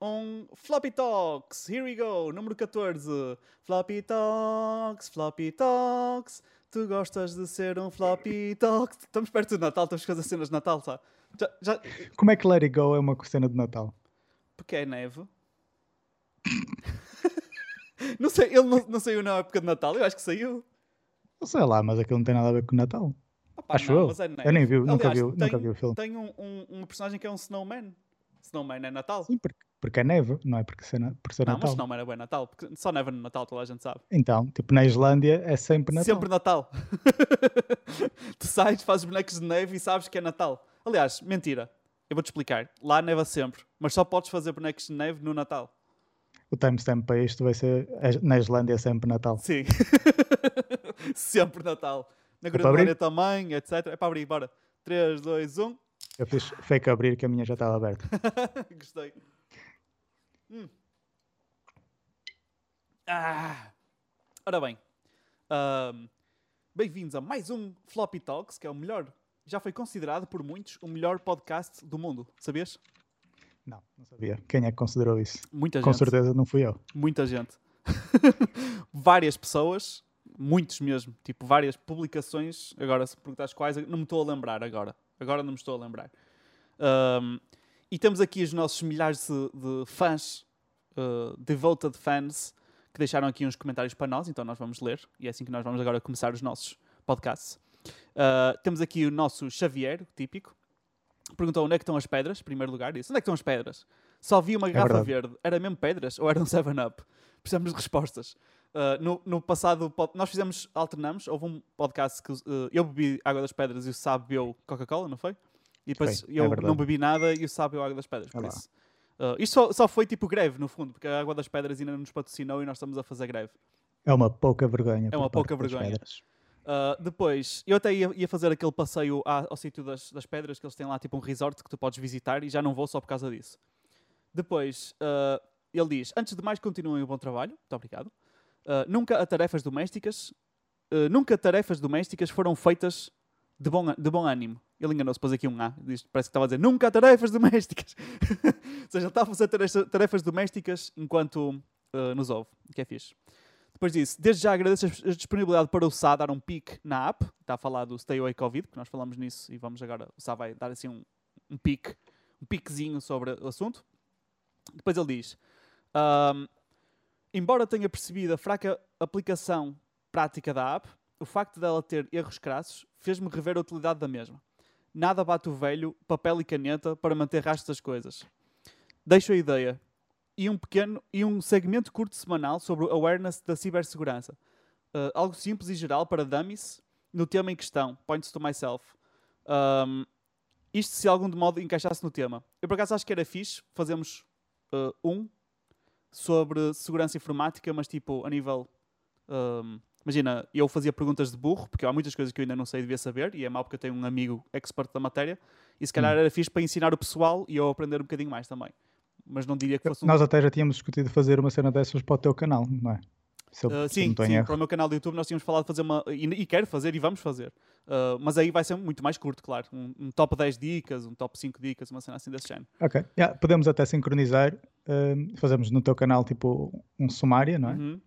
um Floppy Talks. Here we go, número 14. Floppy Talks, Floppy Talks. Tu gostas de ser um Floppy Talks. Estamos perto do Natal, temos que fazer cenas de Natal, tá? Já, já... Como é que Let It Go é uma cena de Natal? Porque é neve. não sei, ele não, não saiu na época de Natal, eu acho que saiu. Não sei lá, mas aquilo não tem nada a ver com o Natal. Opa, Acho não, eu. é. Eu nem vi, nunca Aliás, vi, nunca tem- vi o filme. Tem um, um, uma personagem que é um Snowman. Snowman é Natal. Sim, porque, porque é neve, não é porque ser, por ser não, mas Natal. Snowman é bem Natal. Porque só neva no Natal, toda a gente sabe. Então, tipo, na Islândia é sempre Natal. Sempre Natal. tu sais, fazes bonecos de neve e sabes que é Natal. Aliás, mentira. Eu vou-te explicar. Lá neva sempre. Mas só podes fazer bonecos de neve no Natal. O timestamp para isto vai ser é- na Islândia é sempre Natal. Sim. sempre Natal. Na Groenlândia abrir? também, etc. É para abrir, bora. 3, 2, 1. Eu fiz fake abrir que a minha já estava aberta. Gostei. Hum. Ah. Ora bem, bem-vindos a mais um Floppy Talks, que é o melhor, já foi considerado por muitos o melhor podcast do mundo, sabias? Não, não sabia. Quem é que considerou isso? Muita Com gente. certeza não fui eu. Muita gente. várias pessoas, muitos mesmo, tipo várias publicações. Agora, se perguntas quais, não me estou a lembrar agora. Agora não me estou a lembrar. E temos aqui os nossos milhares de, de fãs, uh, devoted fans, que deixaram aqui uns comentários para nós, então nós vamos ler. E é assim que nós vamos agora começar os nossos podcasts. Ah, temos aqui o nosso Xavier, típico. Perguntou onde é que estão as pedras, em primeiro lugar. Disse, onde é que estão as pedras? Só vi uma garrafa verdade. verde. Era mesmo pedras ou era um 7-Up? Precisamos de respostas. Uh, no, no passado, nós fizemos, alternamos. Houve um podcast que uh, eu bebi água das pedras e o Sá bebeu Coca-Cola, não foi? E depois é eu verdade. não bebi nada e o Sá bebeu água das pedras. Por Olá. isso. Uh, isto só, só foi tipo greve, no fundo, porque a água das pedras ainda não nos patrocinou e nós estamos a fazer greve. É uma pouca vergonha. É uma pouca vergonha. Uh, depois, eu até ia, ia fazer aquele passeio à- ao sítio das, das pedras, que eles têm lá tipo um resort que tu podes visitar e já não vou só por causa disso. Depois, uh, ele diz: Antes de mais, continuem o bom trabalho. Muito obrigado. Uh, nunca a tarefas domésticas. uh, nunca tarefas domésticas foram feitas de bom, de bom ânimo. Ele enganou-se, pôs aqui um A. Diz, parece que estava a dizer nunca tarefas domésticas. Ou seja, ele está a fazer tarefa- tarefas domésticas enquanto uh, nos ouve, que é fixe. Depois disso, desde já agradeço a disponibilidade para o Sá dar um pique na app. Está a falar do Stay Away Covid, que nós falamos nisso e vamos agora, o Sá vai dar assim um, um pique, um piquezinho sobre o assunto. Depois ele diz, ahm, embora tenha percebido a fraca aplicação prática da app, o facto dela ter erros crassos fez-me rever a utilidade da mesma. Nada bate o velho, papel e caneta para manter rastro das coisas. Deixo a ideia e um pequeno e um segmento curto semanal sobre o awareness da cibersegurança. Uh, algo simples e geral para dummies no tema em questão. Points to myself. Um, isto se algum de modo encaixasse no tema. Eu por acaso acho que era fixe fazermos uh, um sobre segurança informática, mas tipo a nível. um, imagina, eu fazia perguntas de burro, porque há muitas coisas que eu ainda não sei e devia saber, e é mau porque eu tenho um amigo expert da matéria, e se calhar Hum. era fixe para ensinar o pessoal e eu aprender um bocadinho mais também. Mas não diria que fosse um Nós até já tínhamos discutido fazer uma cena dessas para o teu canal, não é? Eu, Uh, sim, sim, para o meu canal do YouTube nós tínhamos falado de fazer uma. E, e quero fazer e vamos fazer. Uh, mas aí vai ser muito mais curto, claro. Um, um top 10 dicas, um top 5 dicas, uma cena assim desse género. Ok. Yeah, podemos até sincronizar. hum, fazemos no teu canal tipo um sumário, não é? Uhum.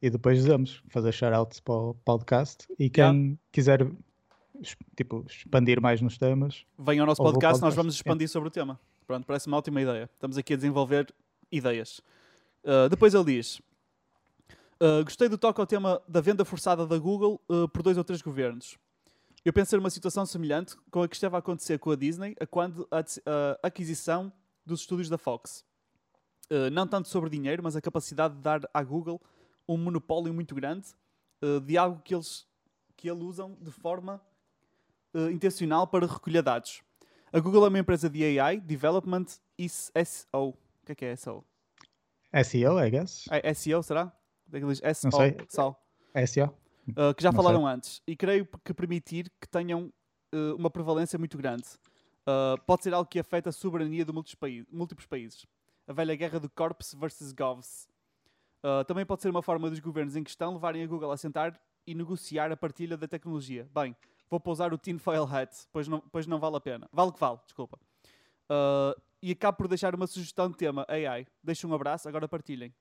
E depois damos fazer shoutouts para o podcast. E quem quiser es- tipo, expandir mais nos temas, Venham ao nosso o podcast, nós podcast, vamos expandir sobre o tema. Pronto, parece uma ótima ideia. Estamos aqui a desenvolver ideias. Uh, depois ele diz: uh, Gostei do toque ao tema da venda forçada da Google uh, por dois ou três governos. Eu pensei numa situação semelhante com a que estava a acontecer com a Disney a quando a, a aquisição dos estúdios da Fox. Não tanto sobre dinheiro, mas a capacidade de dar à Google um monopólio muito grande uh, de algo que eles, que eles usam de forma uh, intencional para recolher dados. A Google é uma empresa de AI, Development e SEO. O que é que é SEO? SEO, I guess. É SEO, será? Daqueles SEO, Não sei. só. SEO. Uh, que já Não falaram antes. E creio que permitir que tenham uh, uma prevalência muito grande. Pode ser algo que afeta a soberania de múltiplos, paí- múltiplos países. A velha guerra do corps versus govs. Uh, também pode ser uma forma dos governos em questão levarem a Google a sentar e negociar a partilha da tecnologia. Bem, vou pousar o tinfoil hat, pois não, pois não vale a pena. Vale que vale, desculpa. Uh, e acabo por deixar uma sugestão de tema. AI, deixa um abraço, agora partilhem.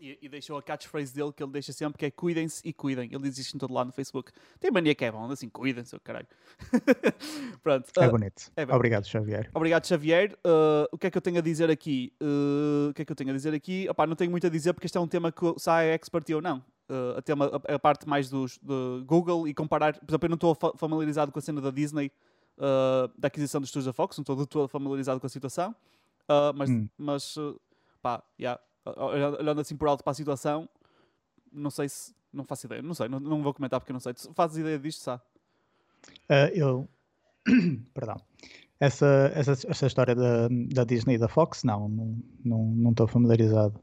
E, e deixou a catchphrase dele que ele deixa sempre, que é cuidem-se e cuidem. Ele diz isto em todo lado no Facebook. Tem mania que é bom, assim, cuidem-se, caralho. Pronto. É uh, bonito. é. Obrigado, Xavier. Obrigado, Xavier. Uh, o que é que eu tenho a dizer aqui? Uh, o que é que eu tenho a dizer aqui? Opá, não tenho muito a dizer porque este é um tema que há expert ou não. Uh, a, tema, a, a parte mais dos, de Google e comparar. Por exemplo, eu não estou fa- familiarizado com a cena da Disney, da aquisição dos estúdios da Fox, não estou de todo familiarizado com a situação. Mas, Hum. mas pá, yeah, olhando assim por alto para a situação, não sei se. Não faço ideia, não sei, não, não vou comentar porque não sei. Tu fazes ideia disto, sabe? Ah, eu. Perdão. Essa, essa, essa história da, da Disney e da Fox, não, não não não estou familiarizado.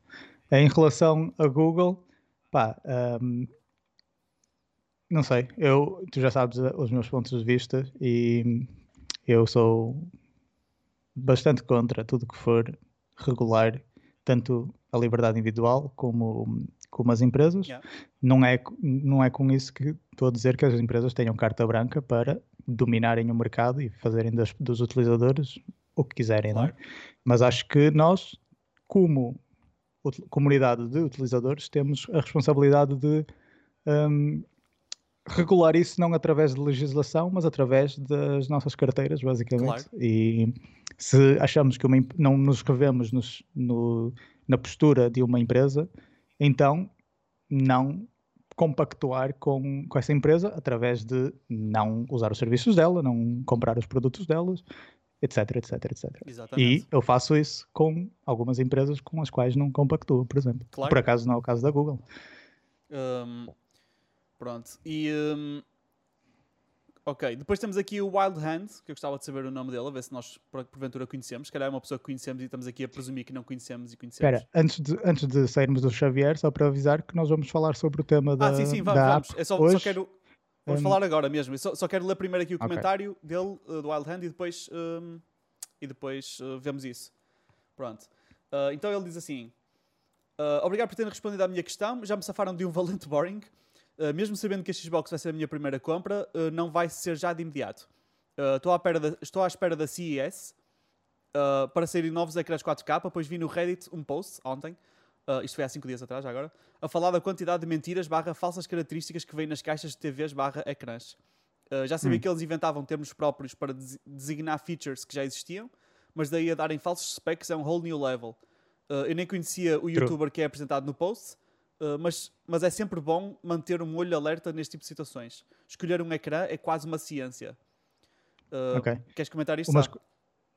Em relação a Google, pá, ahm, não sei, eu, tu já sabes ah, os meus pontos de vista e eu sou bastante contra tudo que for regular, tanto a liberdade individual como, como as empresas. Yeah. Não, é, não é com isso que estou a dizer que as empresas tenham carta branca para dominarem o mercado e fazerem das- dos utilizadores o que quiserem, não é? Claro. Mas acho que nós, como comunidade de utilizadores, temos a responsabilidade de hum, regular isso não através de legislação, mas através das nossas carteiras, basicamente. Claro. E se achamos que uma, não nos revemos nos- no- na postura de uma empresa, então não compactuar com, com essa empresa através de não usar os serviços dela, não comprar os produtos delas, etc, etc, etc. E Exatamente. eu faço isso com algumas empresas com as quais não compactuo, por exemplo. Claro. Por acaso não é o caso da Google. Um, pronto. E. um, ok, depois temos aqui o Wild Hand, que eu gostava de saber o nome dele, a ver se nós por- porventura conhecemos. Se calhar é uma pessoa que conhecemos e estamos aqui a presumir que não conhecemos e conhecemos. Espera, antes de, antes de sairmos do Xavier, só para avisar que nós vamos falar sobre o tema da, ah, sim, sim, vamos, vamos. É só, só hoje. quero. Vamos Um, falar agora mesmo. Eu só, só quero ler primeiro aqui o Ok. comentário dele, uh, do Wild Hand, e depois, um, e depois uh, vemos isso. Pronto. Uh, então ele diz assim: Obrigado por terem respondido à minha questão. Já me safaram de um valente boring. Uh, mesmo sabendo que a Xbox vai ser a minha primeira compra, uh, não vai ser já de imediato. Uh, Estou à, espera da- estou à espera da CES para saírem novos ecrãs 4K, pois vi no Reddit um post ontem, uh, isto foi há 5 dias atrás agora, a falar da quantidade de mentiras barra falsas características que vêm nas caixas de TVs barra ecrãs. Uh, já sabia Hum. que eles inventavam termos próprios para desi- designar features que já existiam, mas daí a darem falsos specs é um whole new level. Uh, eu nem conhecia o youtuber que é apresentado no post, uh, mas, mas é sempre bom manter um olho alerta neste tipo de situações. Escolher um ecrã é quase uma ciência. Uh, Ok. Queres comentar isto? Umas,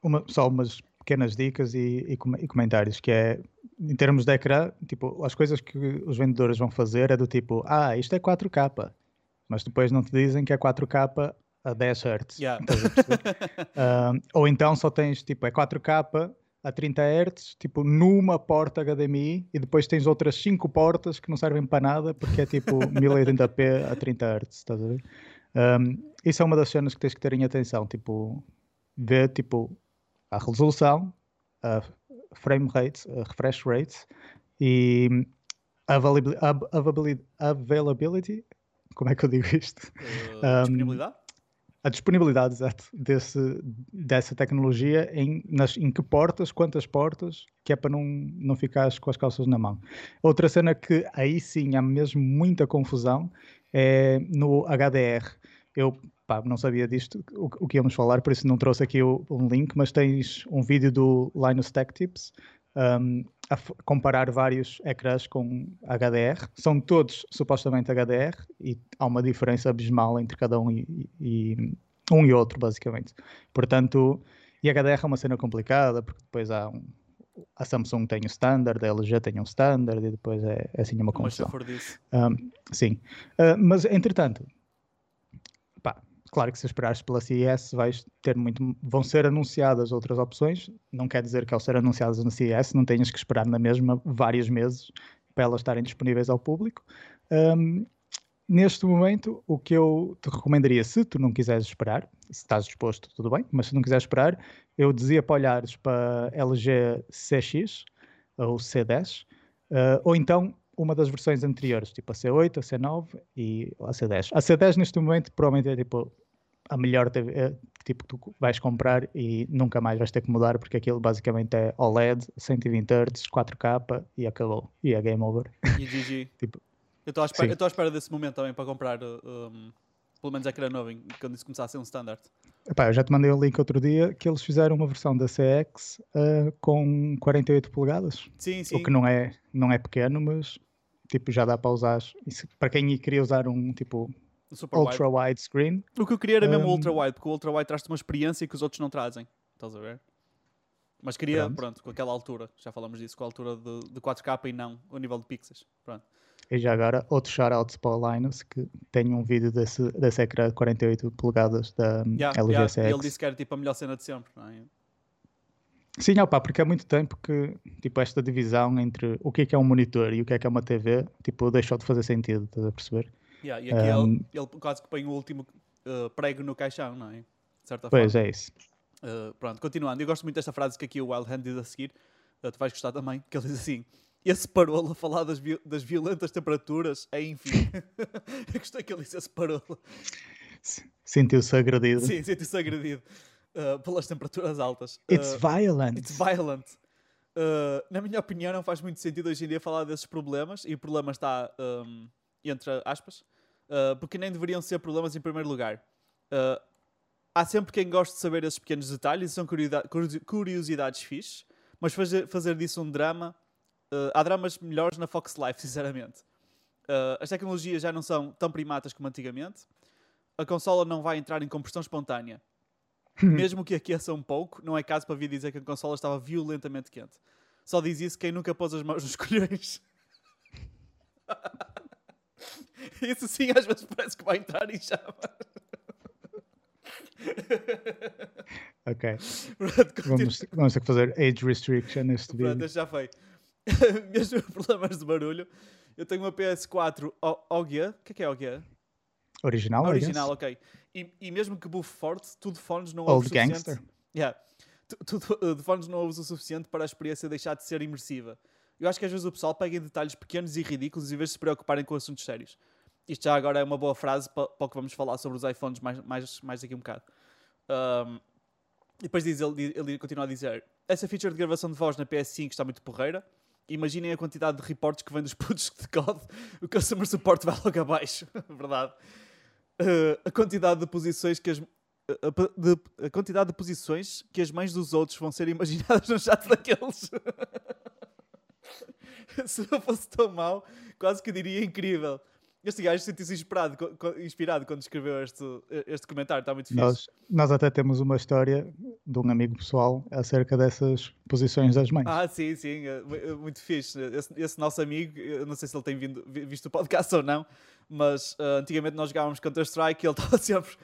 uma- só umas pequenas dicas e, e e comentários, que é, em termos de ecrã, tipo, as coisas que os vendedores vão fazer é do tipo, ah, isto é 4K, mas depois não te dizem que é 4K a 10 Hz. Yeah. Perceber? Um, ou então só tens, tipo, é 4K a 30 Hz, tipo, numa porta HDMI e depois tens outras 5 portas que não servem para nada porque é tipo 1080p a 30 Hz, estás a ver? Um, isso é uma das cenas que tens que ter em atenção, tipo, ver, tipo, a resolução, a frame rate, a refresh rate e a availability, availability, como é que eu digo isto? Uh, Um, disponibilidade? A disponibilidade exato, desse, dessa tecnologia em, nas, em que portas, quantas portas, que é para não, não ficares com as calças na mão. Outra cena que aí sim há mesmo muita confusão é no HDR. Eu pá, não sabia disto, o, o que íamos falar, por isso não trouxe aqui o, um link, mas tens um vídeo do Linus Tech Tips um, a comparar vários ecrãs com HDR. São todos supostamente HDR e há uma diferença abismal entre cada um e, e- um e outro, basicamente. Portanto, e HDR é uma cena complicada, porque depois há um, a Samsung tem o standard, a LG tem um standard e depois é, é assim uma confusão. Um, sim. Uh, mas, entretanto, claro que se esperares pela CES vais ter muito. Vão ser anunciadas outras opções. Não quer dizer que ao ser anunciadas na CES não tenhas que esperar na mesma vários meses para elas estarem disponíveis ao público. Um, neste momento, o que eu te recomendaria, se tu não quiseres esperar, se estás disposto, tudo bem, mas se não quiseres esperar, eu dizia para olhares para LG CX ou C10, uh, ou então uma das versões anteriores, tipo a C8, a C9 e a C10. A C10 neste momento provavelmente é tipo a melhor TV, eh, tipo, tu vais comprar e nunca mais vais ter que mudar porque aquilo basicamente é OLED, 120 Hz, 4K e acabou. E é game over. E GG. Tipo, eu estou à espera, à desse momento também para comprar, uh, um, pelo menos aquele novo, quando isso começar a ser um standard. Epá, eu já te mandei um link outro dia que eles fizeram uma versão da CX eh, com 48 polegadas. Sim, sim. O que não é, não é pequeno, mas tipo, já dá para usar. Isso- para quem queria usar um tipo o super wide. ultra wide screen, O que eu queria era mesmo o Um, ultra wide, porque o ultra wide traz-te uma experiência que os outros não trazem. Estás a ver? Mas queria, Pronto. pronto, com aquela altura, já falamos disso, com a altura de, de 4K e não o nível de pixels. Pronto. E já agora, outro shout-out para o Linus, que tem um vídeo desse, desse ecrã de 48 polegadas da Yeah, LG yeah, CX. ele disse que era tipo a melhor cena de sempre, não é? Sim, opa, porque há muito tempo que tipo, esta divisão entre o que é que é um monitor e o que é que é uma TV tipo, deixou de fazer sentido, estás a perceber? Yeah, e aqui Um, ele, ele quase que põe o último uh, prego no caixão, não é? De certa Pois forma. é isso. Uh, pronto, continuando. Eu gosto muito desta frase que aqui o Wild Hand diz a seguir. Uh, tu vais gostar também, que ele diz assim. Esse parolo a falar das, vi- das violentas temperaturas é enfim. Eu gostei que ele disse esse parolo. S- Sentiu-se agredido. Sim, senti-se agredido uh, pelas temperaturas altas. It's violent. It's violent. Na minha opinião, não faz muito sentido hoje em dia falar desses problemas, e o problema está um, entre aspas, uh, porque nem deveriam ser problemas em primeiro lugar. Uh, há sempre quem goste de saber esses pequenos detalhes, e são curiosidade- curiosi- curiosidades fixes, mas fazer, fazer disso um drama. uh, há dramas melhores na Fox Life, sinceramente. Uh, as tecnologias já não são tão primatas como antigamente. A consola não vai entrar em combustão espontânea. Mesmo que aqueça um pouco, não é caso para vir dizer que a consola estava violentamente quente. Só diz isso quem nunca pôs as mãos nos colhões. isso sim às vezes parece que vai entrar em chama. Ok. Pronto. Vamos, vamos ter que fazer age restriction neste Pronto, vídeo. este já foi. Mesmo problemas de barulho. Eu tenho uma PS4 O- OG. O que é que é OG? Original, Original, ok. E, e mesmo que bufe forte, tu de fones não ouves o suficiente. gangster. Yeah. Tu, tu de- uh, de fones não ouves o suficiente para a experiência deixar de ser imersiva. Eu acho que às vezes o pessoal pega em detalhes pequenos e ridículos em vez de se preocuparem com assuntos sérios. Isto já agora é uma boa frase para, para o que vamos falar sobre os iPhones mais, mais, mais daqui a um bocado. Um, e depois diz, ele, ele continua a dizer: Essa feature de gravação de voz na PS5 está muito porreira. Imaginem a quantidade de reportes que vem dos putos de COD. O customer support vai logo abaixo. Verdade. Uh, a quantidade de posições que as a, a quantidade de posições que as mães dos outros vão ser imaginadas no chat daqueles. Se não fosse tão mau, quase que diria incrível. Este gajo sentiu-se inspirado, inspirado quando escreveu este, este comentário, está muito fixe. Nós, nós até temos uma história de um amigo pessoal acerca dessas posições das mães. Ah, sim, sim, é é muito fixe. Esse, esse nosso amigo, eu não sei se ele tem vindo- vi- visto o podcast ou não, mas ah, antigamente nós jogávamos Counter-Strike e ele estava sempre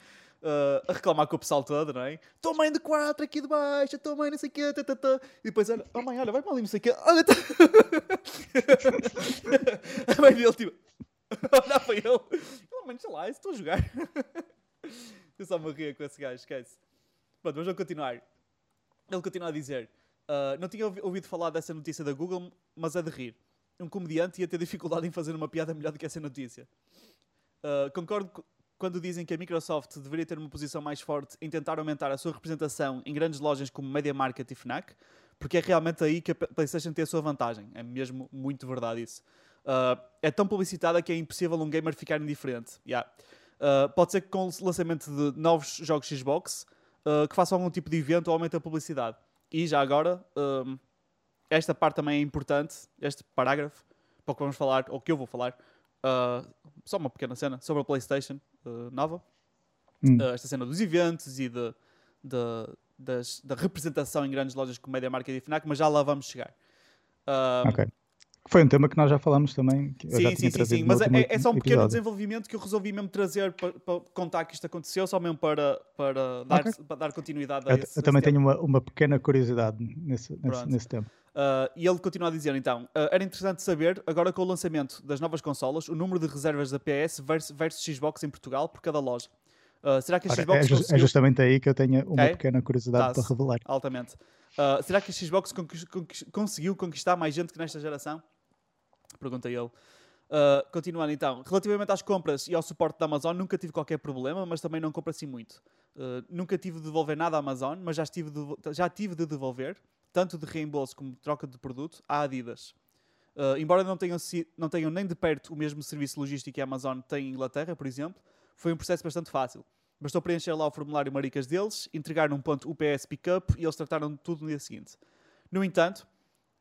ah, a reclamar com o pessoal todo, não é? Tua mãe de 4 aqui de baixo, tua mãe não sei o quê, tá, tá. e depois olha, oh mãe, olha, vai para ali, não sei o quê, olha, tá. a mãe dele, tipo, olhava para ele, oh mãe, deixa lá, estou a jogar. eu só me ria com esse gajo, esquece. Pronto, mas vamos continuar. Ele continua a dizer: "Ah, Não tinha ouvi- ouvido falar dessa notícia da Google, mas é de rir. Um comediante ia ter dificuldade em fazer uma piada melhor do que essa notícia. Ah, concordo co- quando dizem que a Microsoft deveria ter uma posição mais forte em tentar aumentar a sua representação em grandes lojas como Media Market e Fnac, porque é realmente aí que a PlayStation tem a sua vantagem. É mesmo muito verdade isso. Ah, é tão publicitada que é impossível um gamer ficar indiferente. Yeah. Ah, pode ser que com o lançamento de novos jogos Xbox uh, que façam algum tipo de evento ou aumente a publicidade. E já agora, esta parte também é importante, este parágrafo, para o que vamos falar, ou que eu vou falar, uh, só uma pequena cena sobre a PlayStation uh, nova. Hum. Uh, esta cena dos eventos e de, de- das- da representação em grandes lojas como Media Market e Fnac, mas já lá vamos chegar. Um, Ok. Foi um tema que nós já falamos também. Sim, sim, sim, sim. Mas é, último é só um pequeno episódio. desenvolvimento que eu resolvi mesmo trazer para, para contar que isto aconteceu, só mesmo para, para, dar, Ok. para dar continuidade a Eu, esse eu também tenho uma, uma pequena curiosidade nesse, nesse, nesse tema. Uh, e ele continua a dizer então: uh, era interessante saber, agora com o lançamento das novas consolas, o número de reservas da PS versus, versus Xbox em Portugal por cada loja. Uh, será que a Ora, Xbox é, é conseguiu... justamente aí que eu tenho uma É? pequena curiosidade para revelar. altamente? Será que a Xbox conquis- conquis- conseguiu conquistar mais gente que nesta geração? Pergunta ele. Continuando então, relativamente às compras e ao suporte da Amazon, nunca tive qualquer problema, mas também não compro assim muito. Nunca tive de devolver nada à Amazon, mas já, estive de, já tive de devolver, tanto de reembolso como de troca de produto, à Adidas. Uh, embora não tenham, não tenham nem de perto o mesmo serviço logístico que a Amazon tem em Inglaterra, por exemplo, foi um processo bastante fácil. Bastou preencher lá o formulário maricas deles, entregar num ponto UPS Pickup e eles trataram de tudo no dia seguinte. No entanto,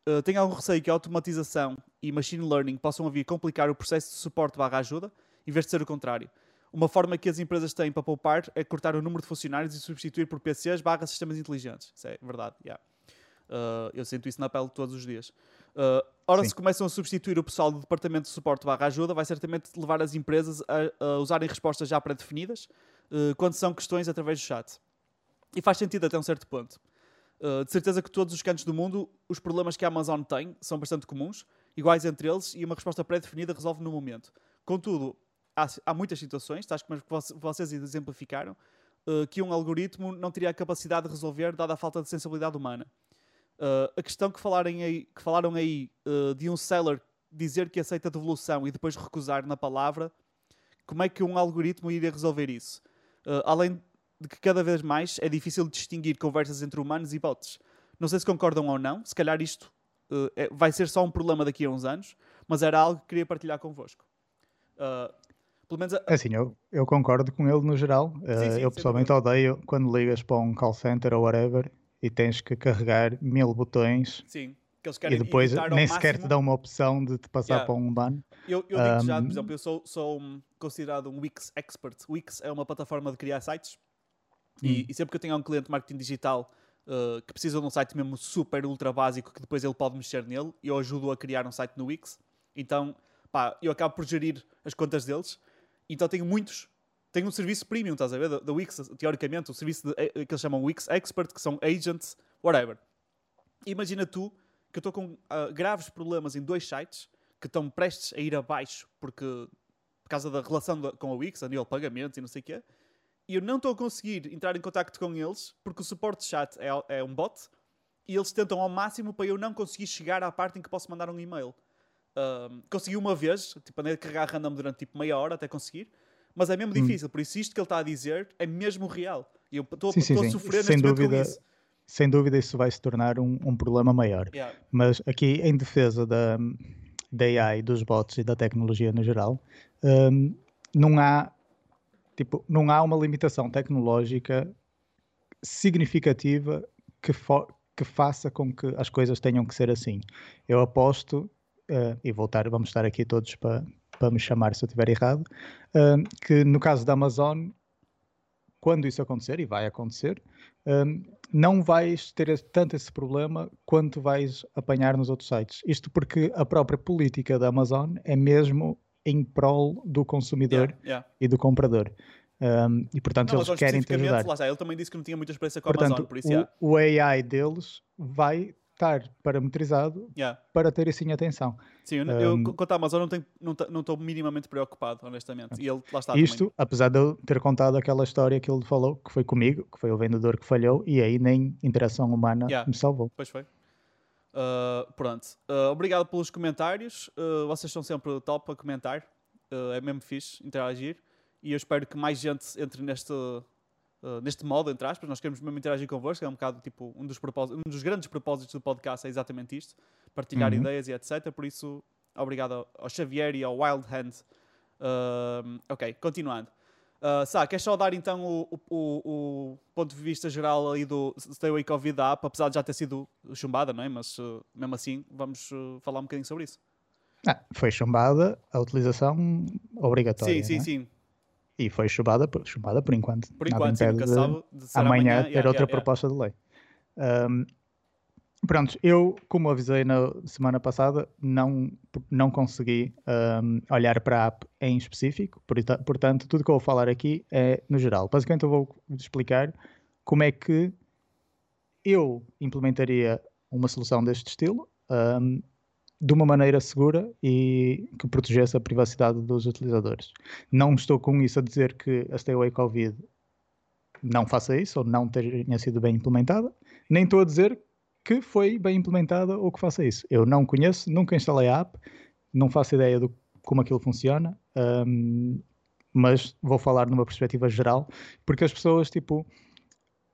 uh, tenho algum receio que a automatização e machine learning possam vir complicar o processo de suporte barra ajuda, em vez de ser o contrário. Uma forma que as empresas têm para poupar é cortar o número de funcionários e substituir por PCs barra sistemas inteligentes. Isso é verdade, yeah. Uh, eu sinto isso na pele todos os dias. Uh, ora, Sim. se começam a substituir o pessoal do departamento de suporte barra ajuda, vai certamente levar as empresas a, a usarem respostas já pré-definidas uh, quando são questões através do chat. E faz sentido até um certo ponto. Uh, de certeza que todos os cantos do mundo, os problemas que a Amazon tem são bastante comuns, iguais entre eles, e uma resposta pré-definida resolve no momento. Contudo, há, há muitas situações, tais como vocês exemplificaram, que um algoritmo não teria a capacidade de resolver, dada a falta de sensibilidade humana. Uh, a questão que, falarem aí, que falaram aí uh, de um seller dizer que aceita devolução e depois recusar na palavra, como é que um algoritmo iria resolver isso? Uh, além de que cada vez mais é difícil distinguir conversas entre humanos e bots. Não sei se concordam ou não, se calhar isto é, vai ser só um problema daqui a uns anos, mas era algo que queria partilhar convosco. pelo menos a... É assim, eu, eu concordo com ele no geral. Sim, sim, eu pessoalmente odeio quando ligas para um call center ou whatever e tens que carregar mil botões. Sim. Que eles querem e depois nem sequer máximo. te dão uma opção de te passar yeah. para um ban. Eu, eu digo um, já, por exemplo, eu sou, sou considerado um Wix expert. Wix é uma plataforma de criar sites e, hum. e, sempre que eu tenho um cliente de marketing digital uh, que precisa de um site mesmo super ultra básico que depois ele pode mexer nele, eu ajudo a criar um site no Wix. Então, pá, eu acabo por gerir as contas deles. Então tenho muitos tem um serviço premium, estás a ver? Da, Wix, teoricamente, o serviço de, eh, que eles chamam Wix Expert, que são agents, whatever. Imagina tu que eu estou com uh, graves problemas em dois sites que estão prestes a ir abaixo porque, por causa da relação da, com a Wix, a nível de pagamentos e não sei o quê, e eu não estou a conseguir entrar em contato com eles porque o suporte chat é, é um bot e eles tentam ao máximo para eu não conseguir chegar à parte em que posso mandar um e-mail. Uh, consegui uma vez, tipo, andei a carregar random durante tipo meia hora até conseguir, mas é mesmo hum. difícil. Por isso, isto que ele está a dizer é mesmo real. E eu estou a sofrer sem dúvida, Sem dúvida, isso vai se tornar um, um problema maior. Yeah. Mas aqui, em defesa da, da AI, dos bots e da tecnologia no geral, um, não há tipo, não há uma limitação tecnológica significativa que, que faça com que as coisas tenham que ser assim. Eu aposto, uh, e voltar, vamos estar aqui todos para, para me chamar se eu estiver errado, que no caso da Amazon, quando isso acontecer, e vai acontecer, não vais ter tanto esse problema quanto vais apanhar nos outros sites. Isto porque a própria política da Amazon é mesmo em prol do consumidor yeah, yeah. e do comprador. Um, e portanto não, eles querem te ajudar. Lá ele também disse que não tinha muita experiência com a portanto, Amazon, por isso o, o AI deles vai estar parametrizado yeah. para ter assim atenção. Sim, eu, um, eu quanto à Amazon não estou minimamente preocupado, honestamente. E ele lá está Isto, também. apesar de eu ter contado aquela história que ele falou, que foi comigo, que foi o vendedor que falhou, e aí nem interação humana yeah. me salvou. Pois foi. Uh, pronto. Uh, obrigado pelos comentários. Uh, vocês são sempre top a comentar. é mesmo fixe interagir. E eu espero que mais gente entre neste, Uh, neste modo, entre aspas, nós queremos mesmo interagir convosco, é um bocado tipo um dos, propósitos, um dos grandes propósitos do podcast é exatamente isto, partilhar uhum. ideias e etc. Por isso, obrigado ao, Xavier e ao Wild Hand. Uh, ok, continuando. Uh, Sá, queres só dar então o, o, o, ponto de vista geral aí do Stay Away Covid da app, apesar de já ter sido chumbada, não é? Mas uh, mesmo assim, vamos uh, falar um bocadinho sobre isso. Ah, foi chumbada a utilização obrigatória. Sim, sim, é? sim. E foi chumbada, chumbada por enquanto. Por enquanto, sim, nunca sabe de amanhã, amanhã ter yeah, outra yeah, proposta yeah. de lei. Um, pronto, eu, como avisei na semana passada, não, não consegui um, olhar para a app em específico, portanto, tudo que eu vou falar aqui é no geral. Basicamente, eu vou explicar como é que eu implementaria uma solução deste estilo um, de uma maneira segura e que protegesse a privacidade dos utilizadores. Não estou com isso a dizer que a Stay Away Covid não faça isso ou não tenha sido bem implementada, nem estou a dizer que foi bem implementada ou que faça isso. Eu não conheço, nunca instalei a app, não faço ideia do como aquilo funciona, um, mas vou falar numa perspectiva geral, porque as pessoas, tipo,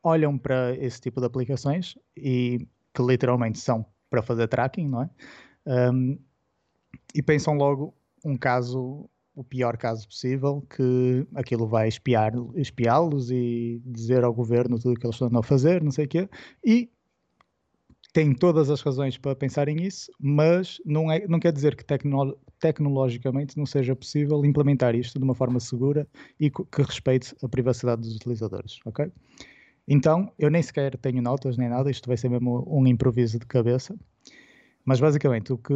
olham para esse tipo de aplicações e que literalmente são para fazer tracking, não é? Um, e pensam logo um caso, o pior caso possível, que aquilo vai espiar, espiá-los e dizer ao governo tudo o que eles estão a fazer, não sei o quê, e têm todas as razões para pensarem isso, mas não, é, não quer dizer que tecno, tecnologicamente não seja possível implementar isto de uma forma segura e que respeite a privacidade dos utilizadores, ok? Então, eu nem sequer tenho notas nem nada, isto vai ser mesmo um improviso de cabeça, mas basicamente o que,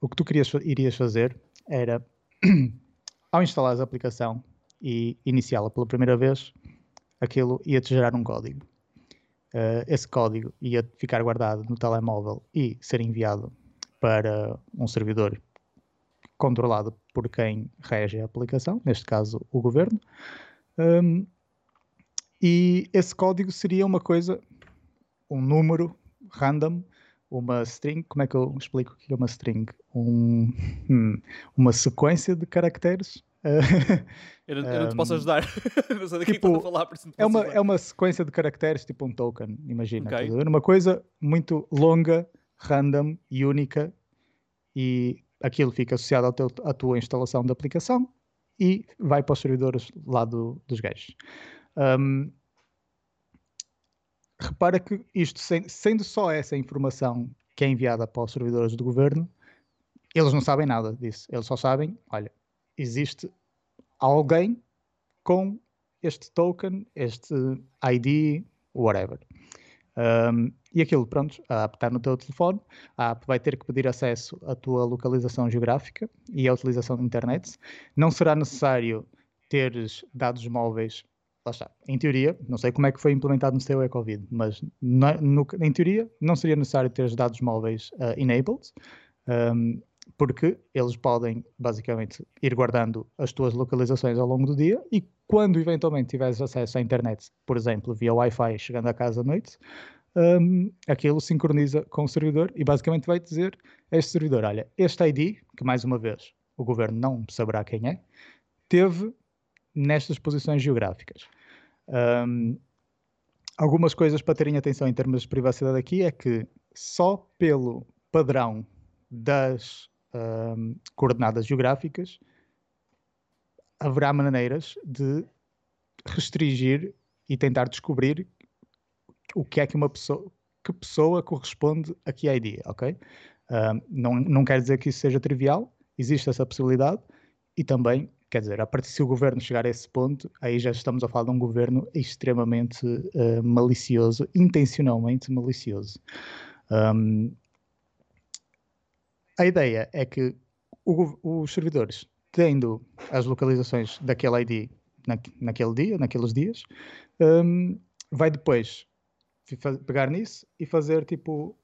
o que tu querias, irias fazer era, ao instalar a aplicação e iniciá-la pela primeira vez, aquilo ia-te gerar um código. Uh, esse código ia ficar guardado no telemóvel e ser enviado para um servidor controlado por quem rege a aplicação, neste caso o governo. Um, e esse código seria uma coisa, um número random, uma string. Como é que eu explico o que é uma string? Um, hum, uma sequência de caracteres. eu, não, eu não te posso ajudar. não sei daqui tipo, falar, por isso é, uma, é uma sequência de caracteres, tipo um token, imagina. Okay. Uma coisa muito longa, random e única, e aquilo fica associado ao teu, à tua instalação de aplicação e vai para os servidores lá do, dos gajos. Um, repara que isto, sendo só essa informação que é enviada para os servidores do governo, eles não sabem nada disso. Eles só sabem, olha, existe alguém com este token, este ID, whatever. Um, e aquilo, pronto, a app está no teu telefone, a app vai ter que pedir acesso à tua localização geográfica e à utilização da internet. Não será necessário teres dados móveis lá está. Em teoria, não sei como é que foi implementado no seu e-Covid, mas no, em teoria não seria necessário ter os dados móveis uh, enabled, um, porque eles podem basicamente ir guardando as tuas localizações ao longo do dia e quando eventualmente tiveres acesso à internet, por exemplo, via Wi-Fi chegando a casa à noite, um, aquilo sincroniza com o servidor e basicamente vai dizer a este servidor: olha, este ID, que mais uma vez o governo não saberá quem é, teve nestas posições geográficas. Um, algumas coisas para terem atenção em termos de privacidade aqui é que só pelo padrão das um, coordenadas geográficas haverá maneiras de restringir e tentar descobrir o que é que uma pessoa, que pessoa corresponde a que ID, ok? Um, não, não quer dizer que isso seja trivial, existe essa possibilidade e também Quer dizer, a partir se o governo chegar a esse ponto, aí já estamos a falar de um governo extremamente uh, malicioso, intencionalmente malicioso. Um, a ideia é que o, os servidores, tendo as localizações daquele ID na, naquele dia, naqueles dias, um, vai depois pegar nisso e fazer tipo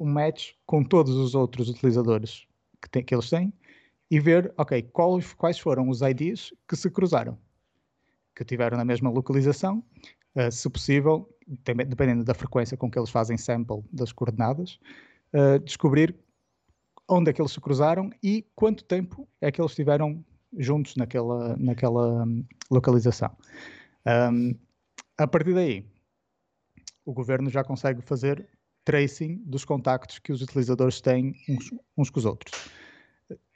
um match com todos os outros utilizadores que, tem, que eles têm e ver, ok, quais, quais foram os IDs que se cruzaram, que tiveram na mesma localização, uh, se possível, dependendo da frequência com que eles fazem sample das coordenadas, uh, descobrir onde é que eles se cruzaram e quanto tempo é que eles estiveram juntos naquela, naquela um, localização. Um, a partir daí, o governo já consegue fazer tracing dos contactos que os utilizadores têm uns, uns com os outros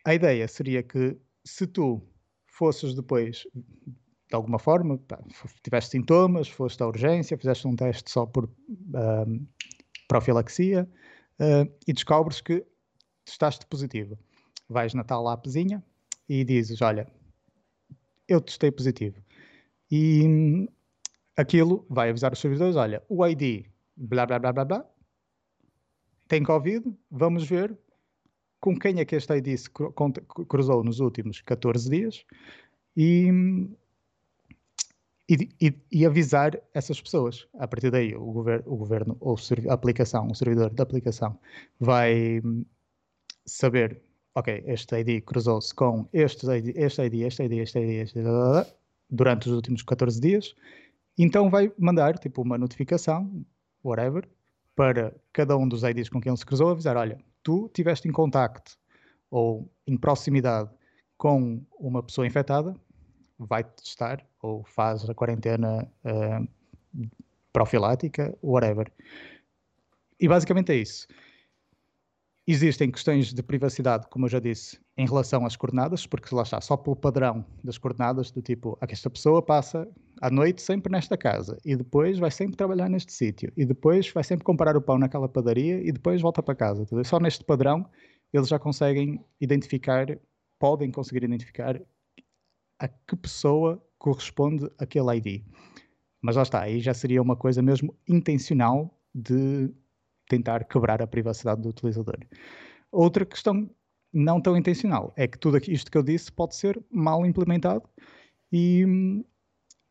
a ideia seria que se tu fosses depois, de alguma forma, pá, tiveste sintomas, foste à urgência, fizeste um teste só por uh, profilaxia uh, e descobres que estás positivo. Vais na tal appzinha e dizes, olha, eu testei positivo. E hum, aquilo vai avisar os servidores, olha, o ID, blá, blá, blá, blá, blá, tem Covid, vamos ver com quem é que este ID se cruzou nos últimos 14 dias e, e, e, avisar essas pessoas. A partir daí, o, gover o governo ou a aplicação, o servidor da aplicação vai saber, ok, este ID cruzou-se com este ID, este ID, este ID, este ID, este ID, durante os últimos 14 dias. Então vai mandar tipo uma notificação, whatever, para cada um dos IDs com quem ele se cruzou, avisar, olha, tu tiveste em contacto ou em proximidade com uma pessoa infectada, vai testar ou faz a quarentena uh, profilática, whatever. E basicamente é isso. Existem questões de privacidade, como eu já disse, em relação às coordenadas, porque lá está, só pelo padrão das coordenadas, do tipo, ah, esta pessoa passa à noite sempre nesta casa, e depois vai sempre trabalhar neste sítio, e depois vai sempre comprar o pão naquela padaria, e depois volta para casa. Só neste padrão eles já conseguem identificar, podem conseguir identificar a que pessoa corresponde aquele ID. Mas lá está, aí já seria uma coisa mesmo intencional de tentar quebrar a privacidade do utilizador. Outra questão não tão intencional é que tudo isto que eu disse pode ser mal implementado e,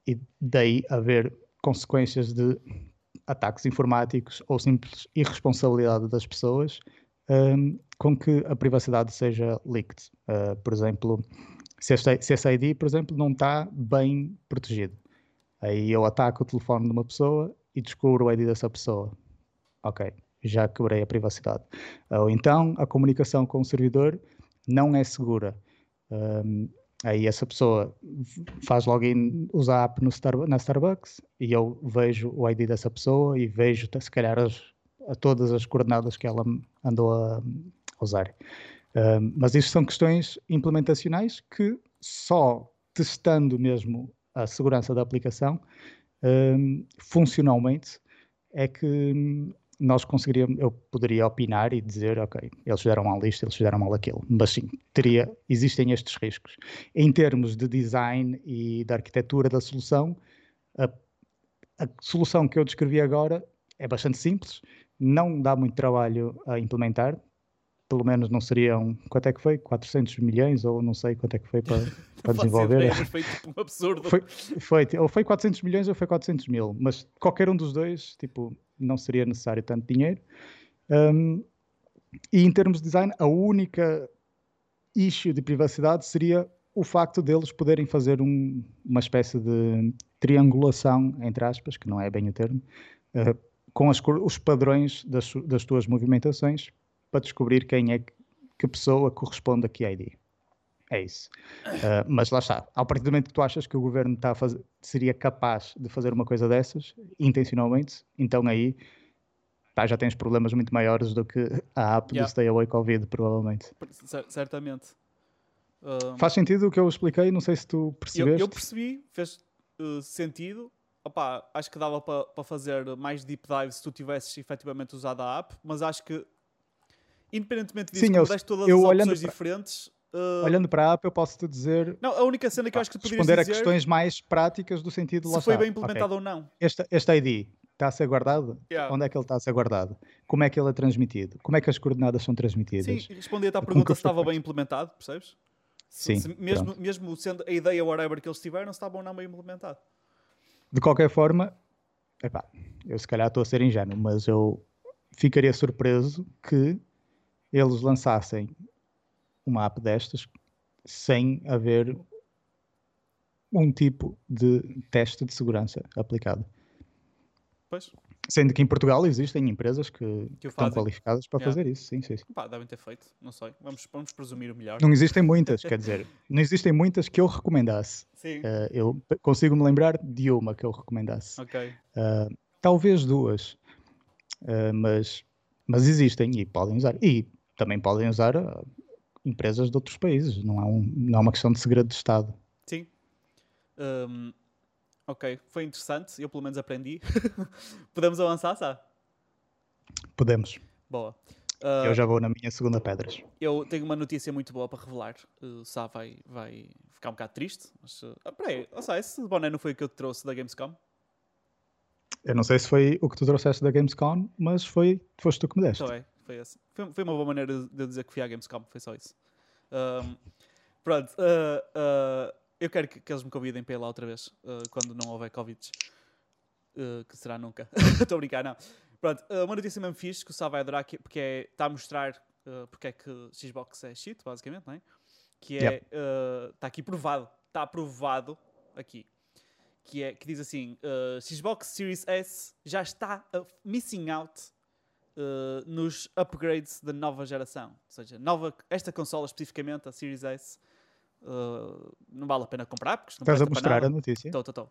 e daí haver consequências de ataques informáticos ou simples irresponsabilidade das pessoas um, com que a privacidade seja leaked. Uh, por exemplo, se, esse ID, por exemplo, não está bem protegido. Aí eu ataco o telefone de uma pessoa e descubro o ID dessa pessoa. Ok, já quebrei a privacidade. Ou então a comunicação com o servidor não é segura. Um, aí essa pessoa faz login, usa a app Star, na Starbucks e eu vejo o ID dessa pessoa e vejo se calhar as, a todas as coordenadas que ela andou a, usar. Um, mas isto são questões implementacionais que só testando mesmo a segurança da aplicação, um, funcionalmente, é que nós conseguiríamos, eu poderia opinar e dizer, ok, eles fizeram mal isto, eles fizeram mal aquilo, mas sim, teria, existem estes riscos. Em termos de design e da arquitetura da solução, a, a solução que eu descrevi agora é bastante simples, não dá muito trabalho a implementar, pelo menos não seriam, quanto é que foi? 400 milhões ou não sei quanto é que foi para, para desenvolver. Ideia, foi tipo um absurdo. Foi, foi, ou foi 400 milhões ou foi 400 mil, mas qualquer um dos dois, tipo, não seria necessário tanto dinheiro. Um, e em termos de design, a única issue de privacidade seria o facto deles poderem fazer um, uma espécie de triangulação, entre aspas, que não é bem o termo, uh, com as, os padrões das, das tuas movimentações para descobrir quem é que pessoa corresponde a que ID. É isso. Uh, mas lá está. Ao partir do momento que tu achas que o governo está fazer, seria capaz de fazer uma coisa dessas, intencionalmente, então aí pá, já tens problemas muito maiores do que a app yeah. do Stay Away Covid, provavelmente. Certamente. Um... Faz sentido o que eu expliquei? Não sei se tu percebeste. Eu, eu percebi, fez uh, sentido. Opa, acho que dava para pa fazer mais deep dive se tu tivesses efetivamente usado a app, mas acho que independentemente disso, Sim, eu, todas eu as opções diferentes. Uh... Olhando para a app, eu posso te dizer. Não, a única cena que eu acho que tu poderias responder dizer. a questões mais práticas do sentido se foi bem implementado okay. ou não. Este, este ID está a ser guardado? Yeah. Onde é que ele está a ser guardado? Como é que ele é transmitido? Como é que as coordenadas são transmitidas? Sim, responder-te à pergunta se estava bem implementado, percebes? Sim. Se, mesmo, mesmo sendo a ideia whatever que eles tiveram, se estava ou não bem implementado. De qualquer forma, epá, eu se calhar estou a ser ingênuo, mas eu ficaria surpreso que eles lançassem uma app destas sem haver um tipo de teste de segurança aplicado. Pois. Sendo que em Portugal existem empresas que, que estão qualificadas para yeah. fazer isso, sim, sim. Pá, devem ter feito, não sei. Vamos, vamos presumir o melhor. Não existem muitas, quer dizer, não existem muitas que eu recomendasse. Sim. Uh, eu consigo me lembrar de uma que eu recomendasse. Ok. Uh, talvez duas, uh, mas, mas existem e podem usar. E também podem usar empresas de outros países, não é, um, não é uma questão de segredo de Estado. Sim. Um, ok, foi interessante, eu pelo menos aprendi. Podemos avançar, sabe? Podemos. Boa. Uh, eu já vou na minha segunda pedras. Eu tenho uma notícia muito boa para revelar. O Sá vai, vai ficar um bocado triste. Mas, uh, peraí, oh, Sá, esse boné não foi o que eu te trouxe da Gamescom? Eu não sei se foi o que tu trouxeste da Gamescom, mas foi, foste tu que me deste. Então é. Foi, esse. foi, foi uma boa maneira de dizer que fui à Gamescom, foi só isso. Um, pronto, uh, uh, eu quero que, que, eles me convidem para ir lá outra vez, uh, quando não houver Covid. que será nunca. Estou a brincar, não. Pronto, uma notícia mesmo fixe que o Sá vai adorar, porque é, está a mostrar porque é que Xbox é shit, basicamente, não é? Que é, yep. está aqui provado, está aprovado aqui, que, é, que diz assim, Xbox Series S já está missing out uh, nos upgrades da nova geração. Ou seja, nova, esta consola especificamente, a Series S, Uh, não vale a pena comprar, porque não Estás a mostrar nada. a notícia? Estou, estou, estou.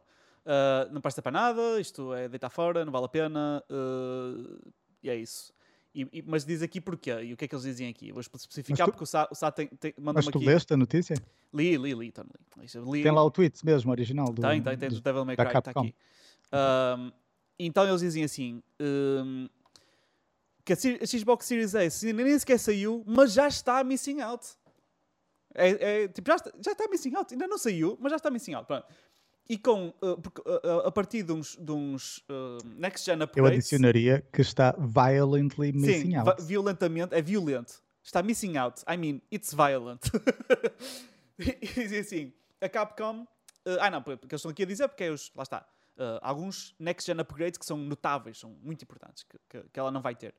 Uh, não presta para nada, isto é deitar fora, não vale a pena. uh, e é isso. E- e- mas diz aqui porquê. E o que é que eles dizem aqui? Vou especificar tu- porque o Sá, o Sá tem, tem, Mas manda-me tu aqui. leste a notícia? Li, li, li, então, li. Tem lá o tweet mesmo, original. Do, Tem, tem, tem, do dos- Devil May Cry, está aqui. Um, então eles dizem assim: um, que a, Xbox Series S nem sequer saiu, mas já está missing out. É, é, tipo, já, está, já está missing out, ainda não saiu, mas já está missing out. Pronto. E com, uh, porque, uh, a partir de uns, de uns uh, next gen Eu upgrades. adicionaria que está violently missing Sim, out. violentamente, é violento. Está missing out. I mean, it's violent. e assim, a Capcom... ah não, porque eles estão aqui a dizer porque é os... Lá está. alguns next-gen upgrades que são notáveis, são muito importantes, que, que- que ela não vai ter.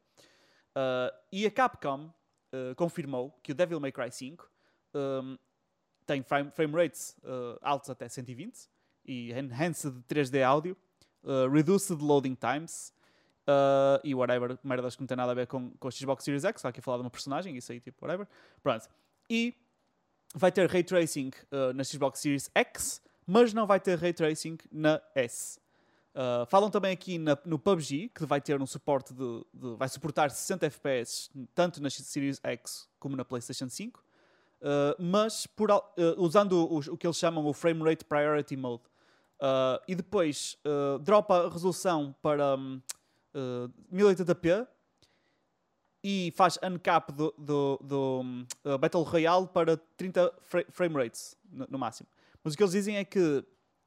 Eh, e a Capcom eh, confirmou que o Devil May Cry 5 ehm, tem frame, frame rates eh, altos até 120 e enhanced 3D áudio, reduced loading times, Uh, e whatever, merdas que não tem nada a ver com, com Xbox Series X, está aqui a falar de uma personagem, isso aí, tipo, whatever. Pronto. E vai ter Ray Tracing uh, na Xbox Series X, mas não vai ter Ray Tracing na S. Uh, falam também aqui na- no PUBG, que vai ter um suporte de, de- vai suportar 60 FPS, tanto na Series X como na PlayStation 5, uh, mas por uh, usando o que eles chamam o Frame Rate Priority Mode. E depois dropa a resolução para uh, 1080p e faz uncap do, do, do, hum, Battle Royale para 30 fra- frame rates no, no máximo. Mas o que eles dizem é que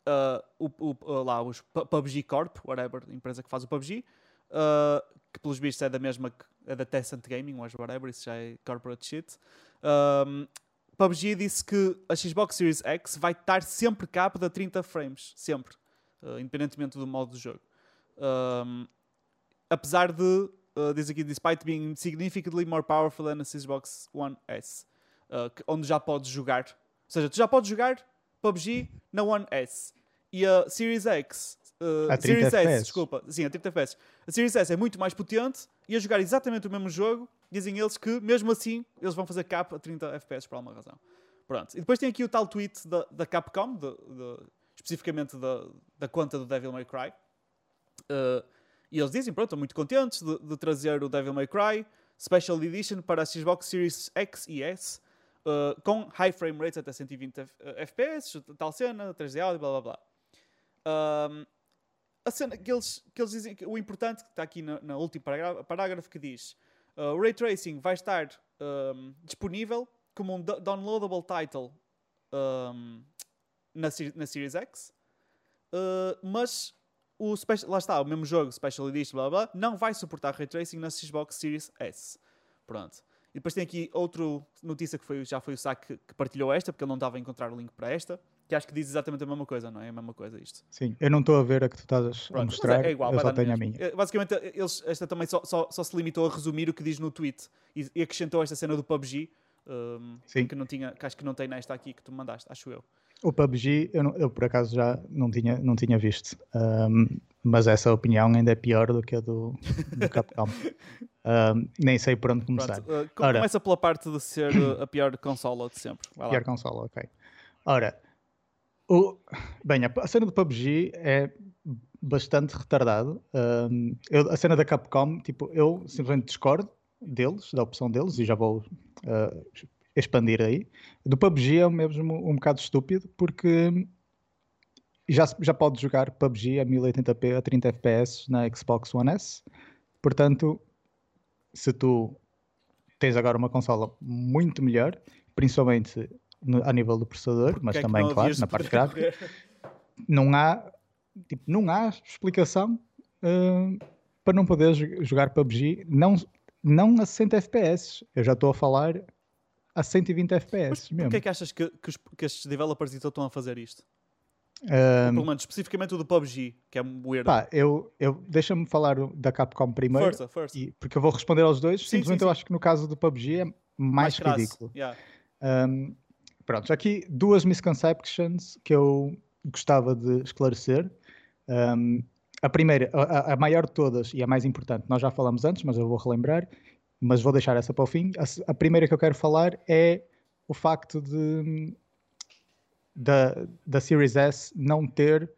uh, o, o- uh, lá, os Pu- PUBG Corp, whatever, a empresa que faz o PUBG, uh, que pelos vistos é da mesma que é da Tencent Gaming, ou whatever, isso já é corporate shit. Um, PUBG disse que a Xbox Series X vai estar sempre cap a 30 frames, sempre, uh, independentemente do modo do jogo. Um, apesar de, uh, diz aqui, despite being significantly more powerful than a Xbox One S, uh, onde já podes jogar, ou seja, tu já podes jogar PUBG na One S e a Series X, uh, A 30 Series S, FPS. desculpa, sim, a 30 FPS. A Series S é muito mais potente e a jogar exatamente o mesmo jogo, dizem eles que mesmo assim eles vão fazer cap a 30 FPS por alguma razão. Pronto. E depois tem aqui o tal tweet da, da Capcom, de- de- especificamente da, da conta do Devil May Cry. Uh, e eles dizem, pronto, estão muito contentes de, de trazer o Devil May Cry Special Edition para a Xbox Series X e S, uh, com high frame rates até 120 F- uh, FPS, tal cena, 3D áudio, blá blá blá. Um, a cena que eles, que eles dizem, que o importante que está aqui na, último parágrafo, que diz uh, o Ray Tracing vai estar um, disponível como um do- downloadable title um, na, na Series X, uh, mas o special, lá está, o mesmo jogo, Special Edition, blá, blá, não vai suportar Ray Tracing na Xbox Series S. Pronto. E depois tem aqui outra notícia que foi, já foi o Sac que, que partilhou esta, porque ele não estava a encontrar o link para esta, que acho que diz exatamente a mesma coisa, não é? A mesma coisa isto. Sim, eu não estou a ver a que tu estás a Pronto, mostrar, é, é igual, eu só tenho a minha. Basicamente, eles, esta também só, só, só se limitou a resumir o que diz no tweet e, e acrescentou esta cena do PUBG, um, que, não tinha, que acho que não tem nesta aqui que tu mandaste, acho eu. O PUBG, eu, não- eu por acaso já não tinha, não tinha visto, Ahm, mas essa opinião ainda é pior do que a do, do Capcom. Ahm, nem sei por onde começar. Pronto, co- Ora. começa pela parte de ser eh, a pior consola de sempre. Vai lá. Pior consola, ok. Ora, o, bem, a, a cena do PUBG é bastante retardado. Ahm, eu- a cena da Capcom, tipo, eu simplesmente discordo deles, da opção deles, e já vou ah, expandir aí. Do PUBG é mesmo um bocado estúpido, porque já, já pode jogar PUBG a 1080p a 30 fps na Xbox One S. Portanto, se tu tens agora uma consola muito melhor, principalmente no- a nível do processador, mas é também, claro, na parte gráfica, não há, tipo, não há explicação hum, para não poder jo- jogar PUBG, não, não a 60 FPS. Eu já estou a falar a 120 FPS mesmo. Porquê é que achas que, que, os, que estes developers então estão a fazer isto? Hum, Pelo menos, especificamente o do PUBG, que é um weird. pá, eu, eu, deixa-me falar da Capcom primeiro, força, força. e- porque eu vou responder aos dois. Sim, Simplesmente sim, eu sim. acho que no caso do PUBG é mais, crasso. ridículo. Yeah. Um, pronto, aqui duas misconceptions que eu gostava de esclarecer. Um, a primeira, a, a- a maior de todas e a mais importante, nós já falamos antes, mas eu vou relembrar, mas vou deixar essa para o fim. A, a primeira que eu quero falar é o facto de da, da Series S não ter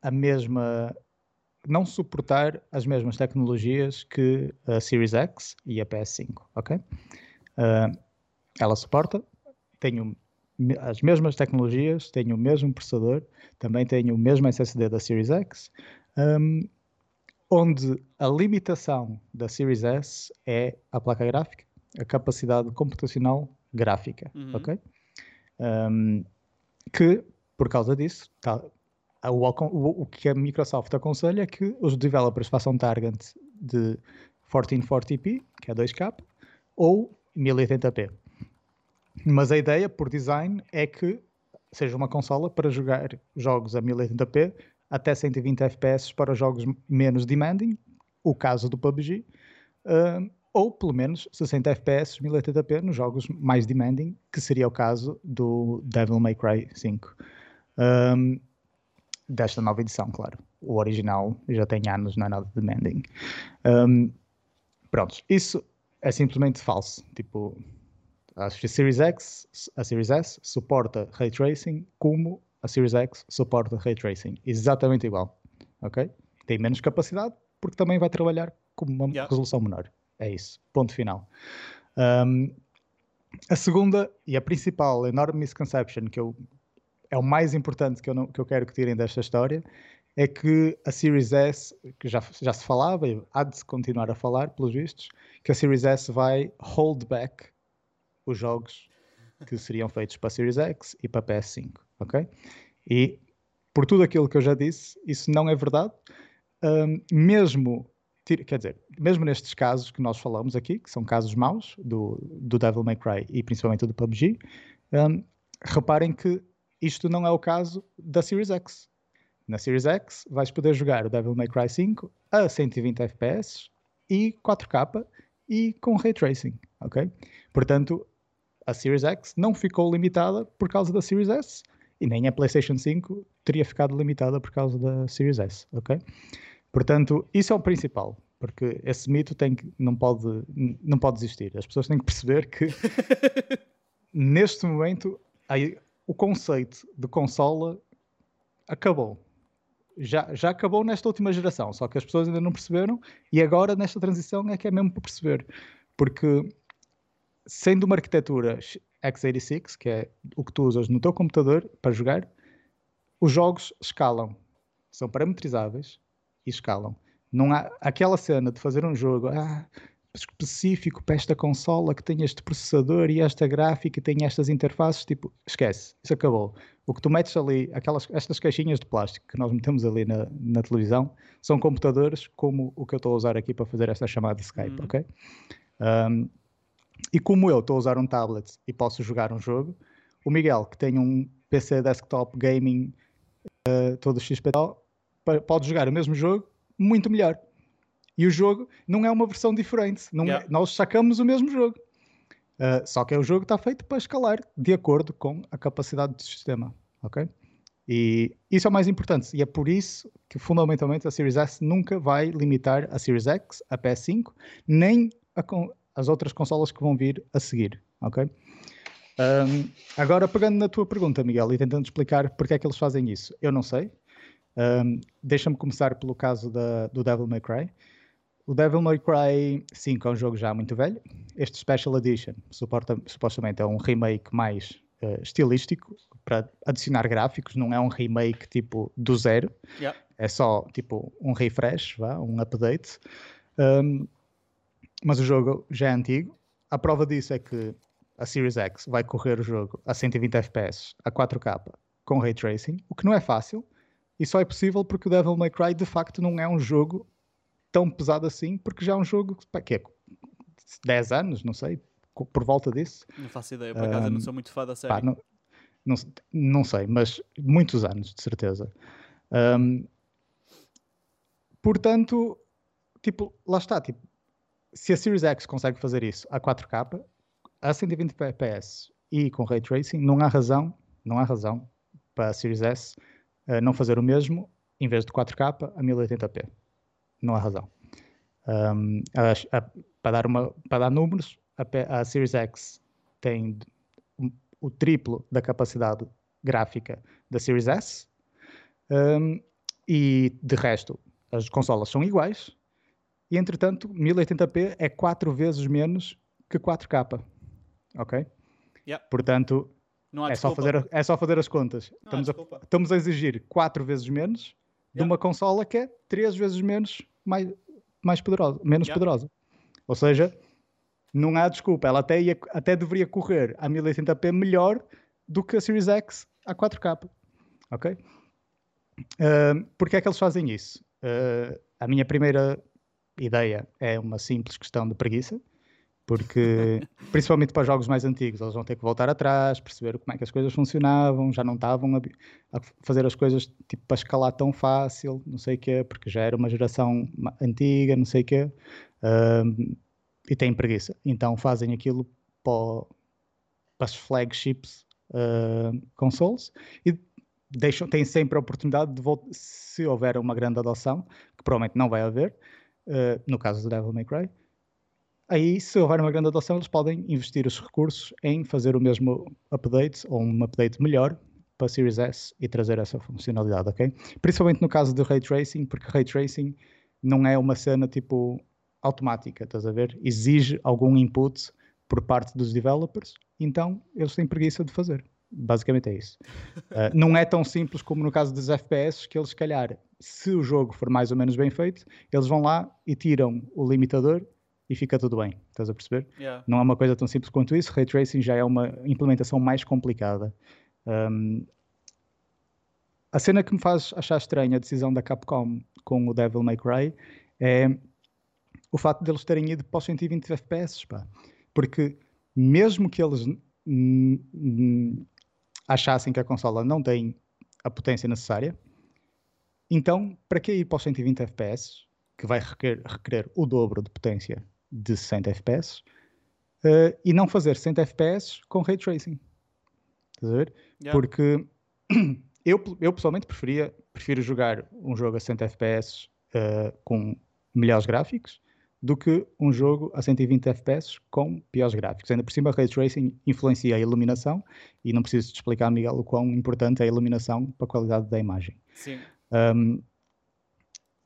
a mesma não suportar as mesmas tecnologias que a Series X e a PS5, ok? Uh, ela suporta, tem as mesmas tecnologias, tem o mesmo processador, também tem o mesmo SSD da Series X, um, onde a limitação da Series S é a placa gráfica, a capacidade computacional gráfica, uhum. ok? Um, que, por causa disso, tá, o, o, o, que a Microsoft aconselha é que os developers façam target de 1440p, que é 2K, ou 1080p. Mas a ideia, por design, é que seja uma consola para jogar jogos a 1080p até 120 FPS para jogos menos demanding, o caso do PUBG, uh, ou pelo menos 60 FPS 1080p nos jogos mais demanding, que seria o caso do Devil May Cry 5. Um, desta nova edição, claro. O original já tem anos, não é nada demanding. Um, pronto, isso é simplesmente falso. Tipo, a Series X, a Series S suporta ray tracing como a Series X suporta ray tracing. Exatamente igual. Ok? Tem menos capacidade porque também vai trabalhar com uma yeah. resolução menor. É isso. Ponto final. Um, a segunda e a principal enorme misconception que eu é o mais importante que eu, não, que eu quero que tirem desta história, é que a Series S, que já, já se falava e há de se continuar a falar, pelos vistos, que a Series S vai hold back os jogos que seriam feitos para a Series X e para a PS5, ok? E por tudo aquilo que eu já disse, isso não é verdade. Um, mesmo, quer dizer, mesmo nestes casos que nós falamos aqui, que são casos maus, do, do Devil May Cry e principalmente do PUBG, um, reparem que isto não é o caso da Series X. Na Series X vais poder jogar o Devil May Cry 5 a 120 FPS e 4K e com Ray Tracing, ok? Portanto, a Series X não ficou limitada por causa da Series S e nem a PlayStation 5 teria ficado limitada por causa da Series S, ok? Portanto, isso é o principal, porque esse mito tem que, não, pode, não pode existir. As pessoas têm que perceber que neste momento o conceito de consola acabou. Já, já acabou nesta última geração, só que as pessoas ainda não perceberam e agora nesta transição é que é mesmo para perceber. Porque sendo uma arquitetura x86, que é o que tu usas no teu computador para jogar, os jogos escalam. São parametrizáveis e escalam. Não há aquela cena de fazer um jogo, ah, específico para esta consola que tem este processador e esta gráfica e tem estas interfaces, tipo, esquece, isso acabou. O que tu metes ali, aquelas, estas caixinhas de plástico que nós metemos ali na, na televisão, são computadores como o que eu estou a usar aqui para fazer esta chamada Skype, uhum. ok? Um, e como eu estou a usar um tablet e posso jogar um jogo, o Miguel, que tem um PC desktop gaming uh, todo XP pode jogar o mesmo jogo muito melhor. E o jogo não é uma versão diferente. Não, é, yeah. Nós sacamos o mesmo jogo. Uh, só que o jogo está feito para escalar de acordo com a capacidade do sistema. Ok? E isso é o mais importante. E é por isso que, fundamentalmente, a Series S nunca vai limitar a Series X, a PS5, nem a, as outras consolas que vão vir a seguir. Ok? Um, agora, pegando na tua pergunta, Miguel, e tentando explicar porque é que eles fazem isso, eu não sei. Um, Deixa-me começar pelo caso da, do Devil May Cry. O Devil May Cry 5 é um jogo já muito velho. Este Special Edition suporta, supostamente é um remake mais uh, estilístico para adicionar gráficos, não é um remake tipo do zero, yeah. é só tipo um refresh, vá, um update. Um, mas o jogo já é antigo. A prova disso é que a Series X vai correr o jogo a 120 FPS, a 4K, com ray tracing, o que não é fácil. E só é possível porque o Devil May Cry de facto não é um jogo tão pesado assim, porque já é um jogo que é 10 anos, não sei, por volta disso. Não faço ideia, por acaso um, eu não sou muito fã da série. Pá, não, não, não, sei, mas muitos anos, de certeza. Um, portanto, tipo, lá está, tipo, se a Series X consegue fazer isso a 4K, a 120 fps e com Ray Tracing, não há razão, não há razão para a Series S uh, não fazer o mesmo em vez de 4K a 1080p não há razão. Um, a, a, para, dar uma, para dar números, a, a Series X tem o triplo da capacidade gráfica da Series S. Um, e de resto, as consolas são iguais. E entretanto, 1080p é 4 vezes menos que 4K. Ok? Yeah. Portanto, é só, fazer, é só fazer as contas. Estamos a, estamos a, exigir 4 vezes menos de uma consola que é 3 vezes menos mais, mais poderosa, menos yeah. poderosa. Ou seja, não há desculpa. Ela até, ia, até deveria correr a 1080p melhor do que a Series X a 4K. Ok? Uh, Porquê é que eles fazem isso? Uh, a minha primeira ideia é uma simples questão de preguiça porque principalmente para jogos mais antigos eles vão ter que voltar atrás, perceber como é que as coisas funcionavam, já não estavam a, a fazer as coisas tipo para escalar tão fácil, não sei o quê, porque já era uma geração antiga, não sei o quê, um, e têm preguiça. Então fazem aquilo para, para as flagships uh, consoles e deixam, têm sempre a oportunidade de voltar, se houver uma grande adoção, que provavelmente não vai haver, uh, no caso do Devil May Cry, Aí, se houver uma grande adoção, eles podem investir os recursos em fazer o mesmo update ou um update melhor para Series S e trazer essa funcionalidade, ok? Principalmente no caso do Ray Tracing, porque Ray Tracing não é uma cena tipo automática, estás a ver? Exige algum input por parte dos developers, então eles têm preguiça de fazer. Basicamente é isso. Uh, não é tão simples como no caso dos FPS, que eles, se calhar, se o jogo for mais ou menos bem feito, eles vão lá e tiram o limitador e fica tudo bem. Estás a perceber? Yeah. Não é uma coisa tão simples quanto isso. Ray Tracing já é uma implementação mais complicada. Um, a cena que me faz achar estranha a decisão da Capcom com o Devil May Cry é o facto deles terem ido para os 120 FPS, pá. Porque mesmo que eles achassem que a consola não tem a potência necessária, então para que ir para os 120 FPS, que vai requerer, requerer o dobro de potência de 60 FPS uh, e não fazer 60 FPS com ray tracing. Estás a ver? Yeah. Porque eu, eu pessoalmente preferia, prefiro jogar um jogo a 60 FPS uh, com melhores gráficos do que um jogo a 120 FPS com piores gráficos. Ainda por cima, Ray Tracing influencia a iluminação e não preciso te explicar, Miguel, o quão importante é a iluminação para a qualidade da imagem. Sim. Um,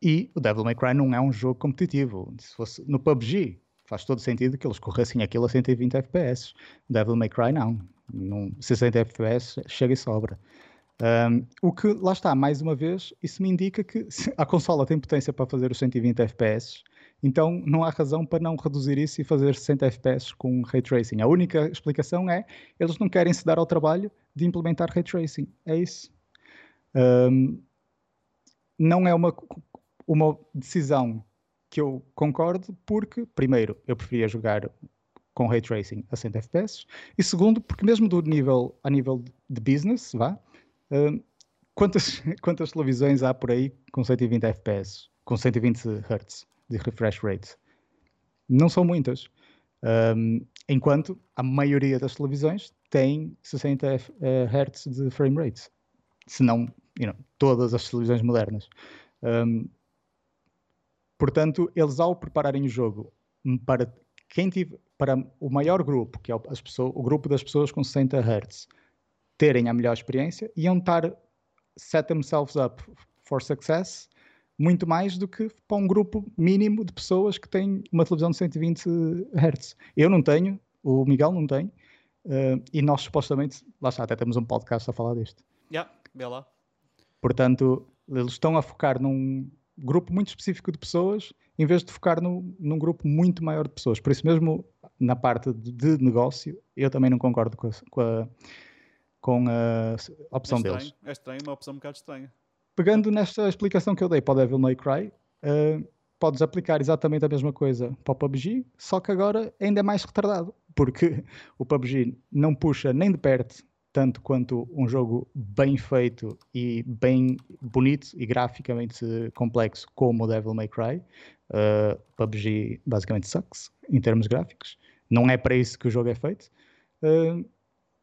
e o Devil May Cry não é um jogo competitivo. Se fosse no PUBG, faz todo sentido que eles corressem aquilo a 120 FPS. Devil May Cry não. Num 60 FPS chega e sobra. Um, o que, lá está, mais uma vez, isso me indica que a consola tem potência para fazer os 120 FPS, então não há razão para não reduzir isso e fazer 60 FPS com Ray Tracing. A única explicação é eles não querem se dar ao trabalho de implementar Ray Tracing. É isso. Um, não é uma uma decisão que eu concordo, porque, primeiro, eu preferia jogar com ray tracing a 100 FPS, e segundo, porque mesmo do nível, a nível de business, vá, uh, quantas, quantas televisões há por aí com 120 FPS, com 120 Hz de refresh rate? Não são muitas. Um, enquanto a maioria das televisões tem 60 Hz de frame rate, se não you know, todas as televisões modernas. Um, Portanto, eles ao prepararem o jogo para quem tive, para o maior grupo, que é as pessoas, o grupo das pessoas com 60 Hz, terem a melhor experiência, iam estar set themselves up for success muito mais do que para um grupo mínimo de pessoas que têm uma televisão de 120 Hz. Eu não tenho, o Miguel não tem, uh, e nós supostamente, lá está, até temos um podcast a falar disto. Já, yeah, lá. Portanto, eles estão a focar num, grupo muito específico de pessoas, em vez de focar no, num grupo muito maior de pessoas. Por isso mesmo, na parte de, negócio, eu também não concordo com a, com a, com a opção é deles. É estranho, uma opção um bocado estranha. Pegando nesta explicação que eu dei para o Devil May Cry, uh, podes aplicar exatamente a mesma coisa para o PUBG, só que agora ainda é mais retardado, porque o PUBG não puxa nem de perto tanto quanto um jogo bem feito e bem bonito e graficamente complexo como o Devil May Cry. Uh, PUBG basicamente sucks em termos gráficos. Não é para isso que o jogo é feito. Uh,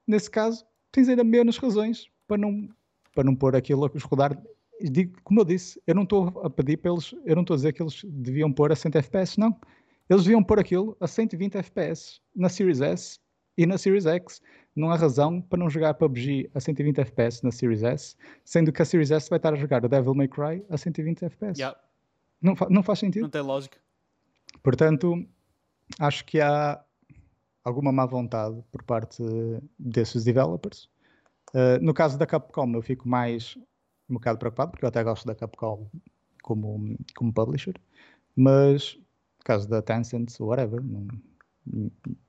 nesse caso, tens ainda menos razões para não, para não pôr aquilo a rodar. Digo, como eu disse, eu não estou a pedir para eles, eu não estou a dizer que eles deviam pôr a 100 FPS, não. Eles deviam pôr aquilo a 120 FPS na Series S e na Series X não há razão para não jogar PUBG a 120 FPS na Series S, sendo que a Series S vai estar a jogar o Devil May Cry a 120 FPS. Yeah, Não, fa- não faz sentido. não tem lógica. Portanto, acho que há alguma má vontade por parte desses developers. Uh, no caso da Capcom, eu fico mais um bocado preocupado, porque eu até gosto da Capcom como, como publisher, mas no caso da Tencent, whatever, não,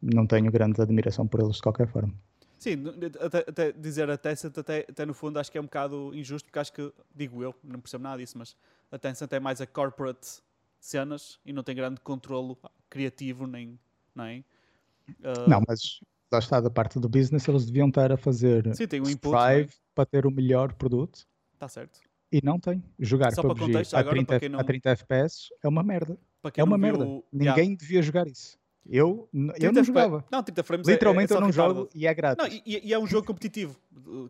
não tenho grande admiração por eles de qualquer forma. Sim, até, até dizer a Tencent, até, até no fundo, acho que é um bocado injusto, porque acho que, digo eu, não percebo nada disso, mas a Tencent é mais a corporate cenas e não tem grande controlo criativo, nem. nem uh, Não, mas lá está, da parte do business, eles deviam estar a fazer Sim, tem um input, strive para ter o melhor produto Está certo. e não tem. Jogar Só para PUBG contexto, a, agora, 30, para quem não- a 30 FPS é uma merda. Para quem É uma não merda. viu- Ninguém Yeah, devia jogar isso. Eu, eu 30 não jogava. Não, 30 frames é- Literalmente é, é eu não jogo e é grátis. Não, e, e é um jogo competitivo,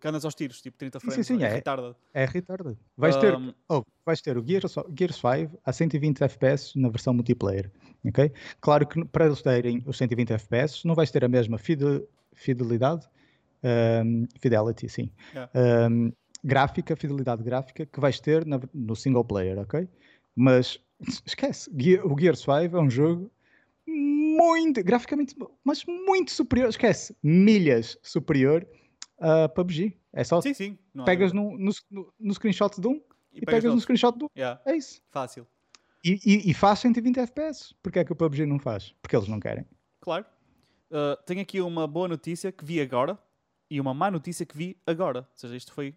que andas aos tiros, tipo 30 Sim, frames. sim, sim, é é. retarded. É retarded. Vais ter, Um, oh, vais ter o Gears, Gears 5 a 120 FPS na versão multiplayer. ok? Claro que para eles terem os 120 FPS não vais ter a mesma fide- fidelidade, um, fidelity, sim, Yeah. um, gráfica, fidelidade gráfica que vais ter na- no single player, ok? Mas esquece, o Gears 5 é um jogo muito, graficamente, mas muito superior, esquece, milhas superior a PUBG. É só sim, sim. pegas no, no, no, screenshot de um e, pegas pegas no screenshot do Yeah, É isso. fácil. E, e, e faz 120 FPS. Porquê é que o PUBG não faz? Porque eles não querem. Claro. Uh, tenho aqui uma boa notícia que vi agora e uma má notícia que vi agora. Ou seja, isto foi.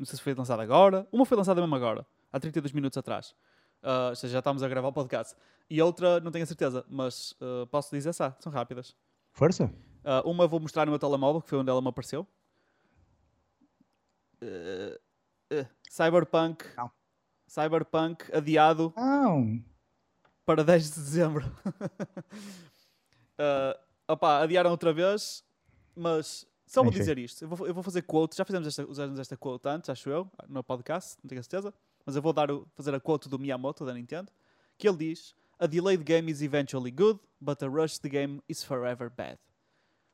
Não sei se foi lançado agora. Uma foi lançada mesmo agora, há 32 minutos atrás. Uh, ou seja, já estamos a gravar o podcast. E outra, não tenho a certeza, mas uh, posso dizer só, são rápidas. Força. Uh, uma vou mostrar no meu telemóvel, que foi onde ela me apareceu. Cyberpunk. Não. Cyberpunk adiado Não. para 10 de dezembro. uh, opá, adiaram outra vez, mas só vou Enfim. dizer isto. Eu vou, eu vou fazer quote, já fizemos esta, usamos esta quote antes, acho eu, no podcast, não tenho a certeza, mas eu vou dar o- fazer a quote do Miyamoto da Nintendo, que ele diz: A delayed game is eventually good, but a rushed game is forever bad.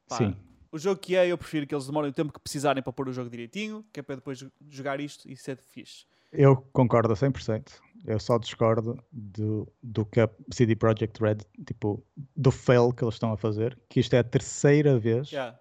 Pá, Sim. O jogo que é, eu prefiro que eles demorem o tempo que precisarem para pôr o jogo direitinho, que é para depois jogar isto e ser fixe. Eu concordo a 100%. Eu só discordo do, do que a CD Projekt Red, tipo, do fail que eles estão a fazer, que isto é a terceira vez, Yeah.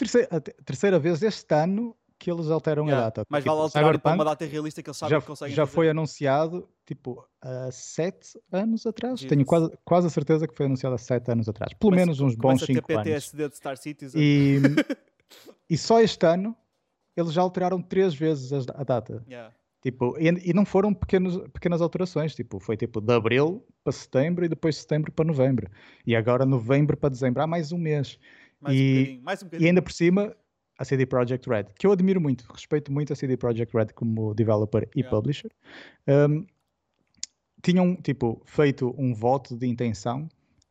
Terceira, a te- terceira vez este ano que eles alteram Yeah. a data. Mas Tipo, vale alterar para uma Cyberpunk data realista que eles sabem já, que conseguem já fazer. foi anunciado, tipo, há sete anos atrás. Jesus. Tenho quase, quase a certeza que foi anunciado há sete anos atrás. Pelo Começa- menos uns bons cinco anos. PTSD de Star Citizen. E, e só este ano eles já alteraram três vezes a data. Yeah. Tipo, e, e não foram pequenos, pequenas alterações, tipo, foi tipo de abril para setembro e depois setembro para novembro. E agora novembro para dezembro, há mais um mês. Mais um E- bocadinho. Mais um E ainda por cima, a CD Projekt Red, que eu admiro muito, respeito muito a CD Projekt Red como developer e Yeah. publisher, um, tinham tipo feito um voto de intenção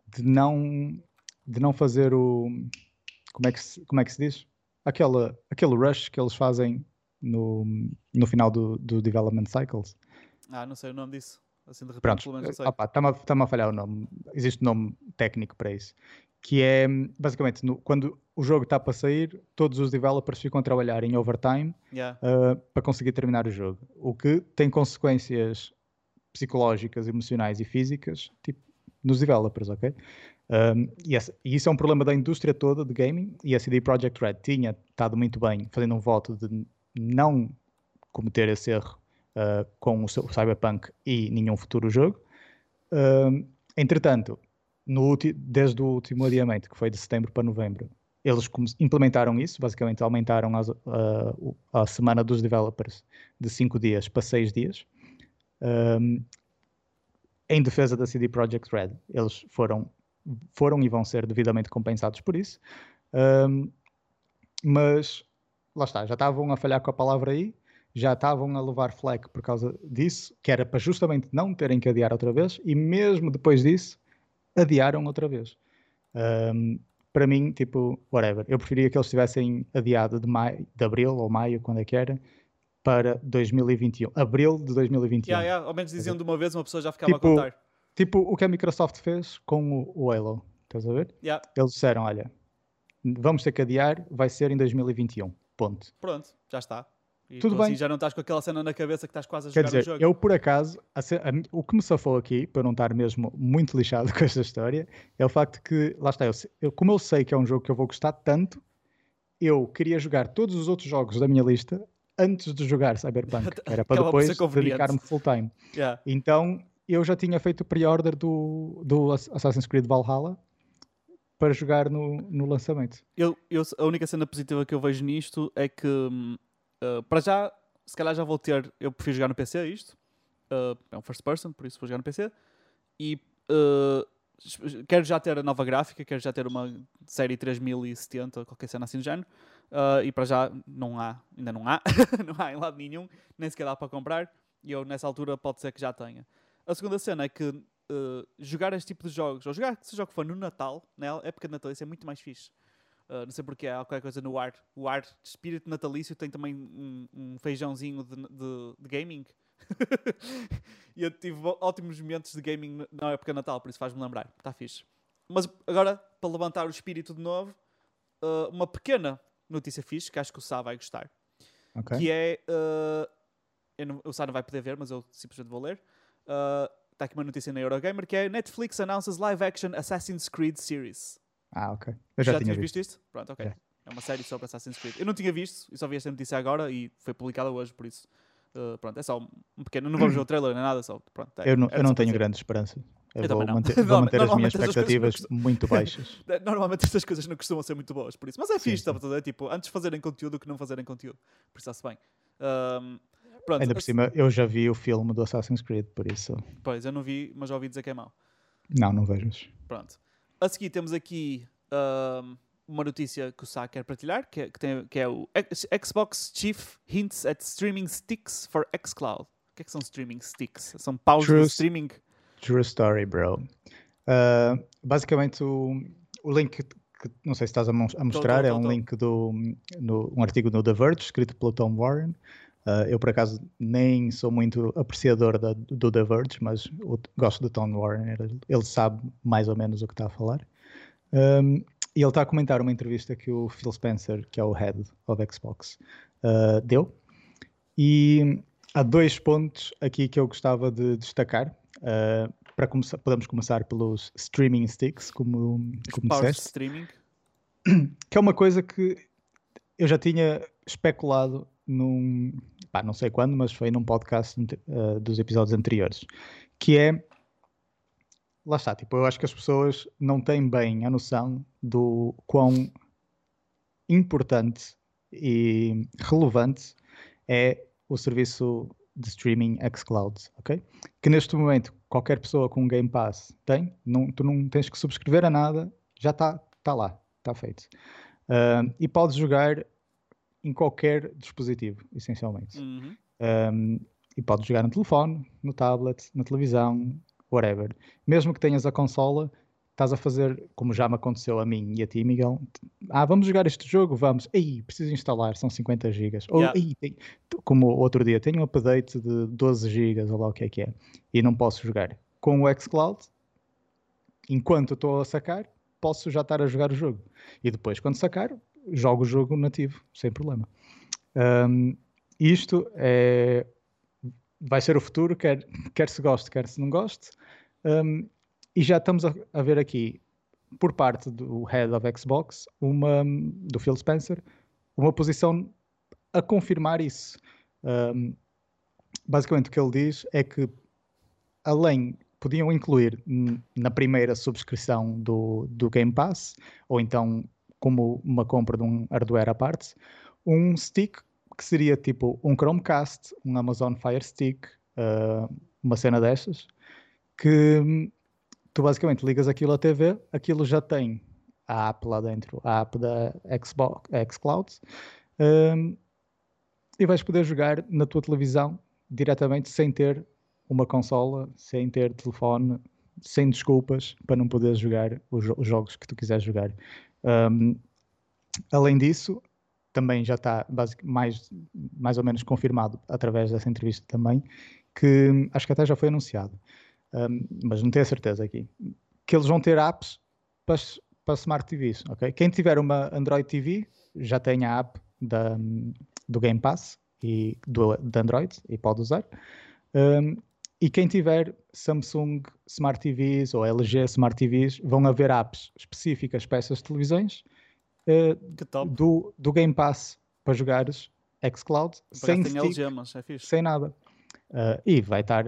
de não de não fazer o como é que se, como é que se diz aquela aquele rush que eles fazem no, no final do, do development cycles. Ah, não sei o nome disso. Assim de repente, Pronto, pelo menos não sei. está-me a, tá-me a falhar o nome. Existe um nome técnico para isso. Que é, basicamente, no- quando o jogo está para sair, todos os developers ficam a trabalhar em overtime Yeah. uh, para conseguir terminar o jogo. O que tem consequências psicológicas, emocionais e físicas tipo, nos developers, ok? Um, e, esse- e isso é um problema da indústria toda de gaming e a CD Projekt Red tinha estado muito bem fazendo um voto de não cometer esse erro uh, com o, seu- o Cyberpunk e nenhum futuro jogo. Entretanto, no desde o último adiamento, que foi de setembro para novembro, eles implementaram isso, basicamente aumentaram as- a, semana dos developers de 5 dias para 6 dias. Um, em defesa da CD Projekt Red, eles foram, foram e vão ser devidamente compensados por isso. Um, mas lá está, já estavam a falhar com a palavra aí, já estavam a levar flag por causa disso, que era para justamente não terem que adiar outra vez, e mesmo depois disso, adiaram outra vez. Um, para mim, tipo, whatever. Eu preferia que eles tivessem adiado de, maio, de abril ou maio, quando é que era, para 2021. Abril de 2021. Yeah, yeah. Ao menos diziam de uma vez, uma pessoa já ficava Tipo, a contar. Tipo o que a Microsoft fez com o, o Halo. Estás a ver? Yeah. Eles disseram: olha, vamos ter que adiar, vai ser em 2021. Ponto. Pronto, já está. E Tudo tu, assim, bem. já não estás com aquela cena na cabeça que estás quase a Quer jogar o dizer, jogo. eu por acaso, a a o que me safou aqui, para não estar mesmo muito lixado com esta história, é o facto que, lá está, eu, eu- como eu sei que é um jogo que eu vou gostar tanto, eu queria jogar todos os outros jogos da minha lista antes de jogar Cyberpunk. Era para depois dedicar-me full time. Yeah. Então eu já tinha feito o pre-order do, do Ass- Assassin's Creed Valhalla para jogar no, no lançamento. Eu, eu- a única cena positiva que eu vejo nisto é que, hum, uh, para já, se calhar já vou ter. Eu prefiro jogar no PC isto. Uh, é um first person, por isso vou jogar no PC. E uh, quero já ter a nova gráfica, quero já ter uma série 3070, qualquer cena assim do género. E para já não há, ainda não há, não há em lado nenhum, nem sequer dá para comprar. E eu nessa altura pode ser que já tenha. A segunda cena é que jogar este tipo de jogos, ou jogar seja o que for no Natal, na época de Natal, isso é muito mais fixe. Uh, não sei porque há qualquer coisa no ar. O ar de espírito natalício tem também um, um feijãozinho de, de- de gaming. e eu tive ótimos momentos de gaming na- época de Natal, por isso faz-me lembrar. Está fixe. Mas agora, para levantar o espírito de novo, uh, uma pequena notícia fixe que acho que o Sá vai gostar. ok? Que é. uh, não- o Sá não vai poder ver, mas eu simplesmente vou ler. Está aqui uma notícia na Eurogamer que é Netflix announces live action Assassin's Creed series. Ah, ok. Eu já, tinha tinhas visto. visto isto? Pronto, ok. Já. É uma série sobre Assassin's Creed. Eu não tinha visto, e só vi esta notícia agora e foi publicada hoje, por isso. uh, pronto, é só um pequeno. Não vamos ver o trailer nem nada, só. Pronto, é- Eu não, eu não só para tenho grande esperança. Eu, Eu vou não. manter, vou manter as minhas expectativas muito baixas. Normalmente estas coisas não costumam ser muito boas, por isso. Mas é Sim, fixe, sim. estava a dizer, tipo, antes fazerem conteúdo do que não fazerem conteúdo. Por isso está-se bem. Um, pronto, Ainda por cima, eu já vi o filme do Assassin's Creed, por isso. Pois, eu não vi, mas já ouvi dizer que é mau. Não, não vejo. Pronto. A seguir temos aqui uma notícia que o Sá quer partilhar, que é, que tem- que é o Xbox Chief hints at streaming sticks for xCloud. O que é que são streaming sticks? São paus de streaming? True story, bro. Uh, basicamente, o, o link que, não sei se estás a, mostrar tô, é tô, um tô. link do no- um artigo no The Verge, escrito pelo Tom Warren. Uh, eu, por acaso, nem sou muito apreciador da- do The Verge, mas gosto do Tom Warren. Ele, sabe mais ou menos o que está a falar. Um, e ele está a comentar uma entrevista que o Phil Spencer, que é o head of Xbox, uh, deu. E há dois pontos aqui que eu gostava de destacar. Uh, para começar, podemos começar pelos streaming sticks, como, como disseste, streaming? que é uma coisa que eu já tinha especulado num, pá, não sei quando, mas foi num podcast uh, dos episódios anteriores, que é lá está, tipo, eu acho que as pessoas não têm bem a noção do quão importante e relevante é o serviço de streaming xCloud, ok? Que neste momento qualquer pessoa com Game Pass tem, não, tu não tens que subscrever a nada, já está tá lá, está feito. Ah, e podes jogar em qualquer dispositivo, essencialmente. Uhum. Um, e podes jogar no telefone, no tablet, na televisão, whatever. Mesmo que tenhas a consola, estás a fazer, como já me aconteceu a mim e a ti, Miguel. Ah, vamos jogar este jogo, vamos. Ei, preciso instalar, são 50 gigas. Ou, Yeah. "Ei, tem- t- como outro dia, tenho um update de 12 gigas, ou lá o que é que é, e não posso jogar. Com o xCloud, enquanto estou a sacar, posso já estar a jogar o jogo. E depois, quando sacar, jogo o jogo nativo, sem problema. Um, isto é, vai ser o futuro, quer, quer se goste, quer se não goste. Um, e já estamos a, a ver aqui, por parte do head of Xbox, uma, do Phil Spencer, uma posição a confirmar isso. Um, basicamente, o que ele diz é que, além, podiam incluir na primeira subscrição do, do Game Pass, ou então como uma compra de um hardware à parte, um stick que seria tipo um Chromecast, um Amazon Fire Stick, uh, uma cena destas, que hum, tu basicamente ligas aquilo à TV, aquilo já tem a app lá dentro, a app da Xbox, xCloud, um, e vais poder jogar na tua televisão diretamente sem ter uma consola, sem ter telefone, sem desculpas para não poder jogar os, jo- os jogos que tu quiseres jogar. Um, além disso, também já está mais, mais ou menos confirmado através dessa entrevista também, que acho que até já foi anunciado, um, mas não tenho a certeza aqui, que eles vão ter apps para, para Smart TVs, ok? Quem tiver uma Android TV já tem a app da, do Game Pass e do, de Android e pode usar. Um, e quem tiver Samsung Smart TVs ou LG Smart TVs vão haver apps específicas para essas televisões uh, do, do Game Pass para jogares xCloud sem, stick, LG, mas é sem nada. Uh, e vai estar.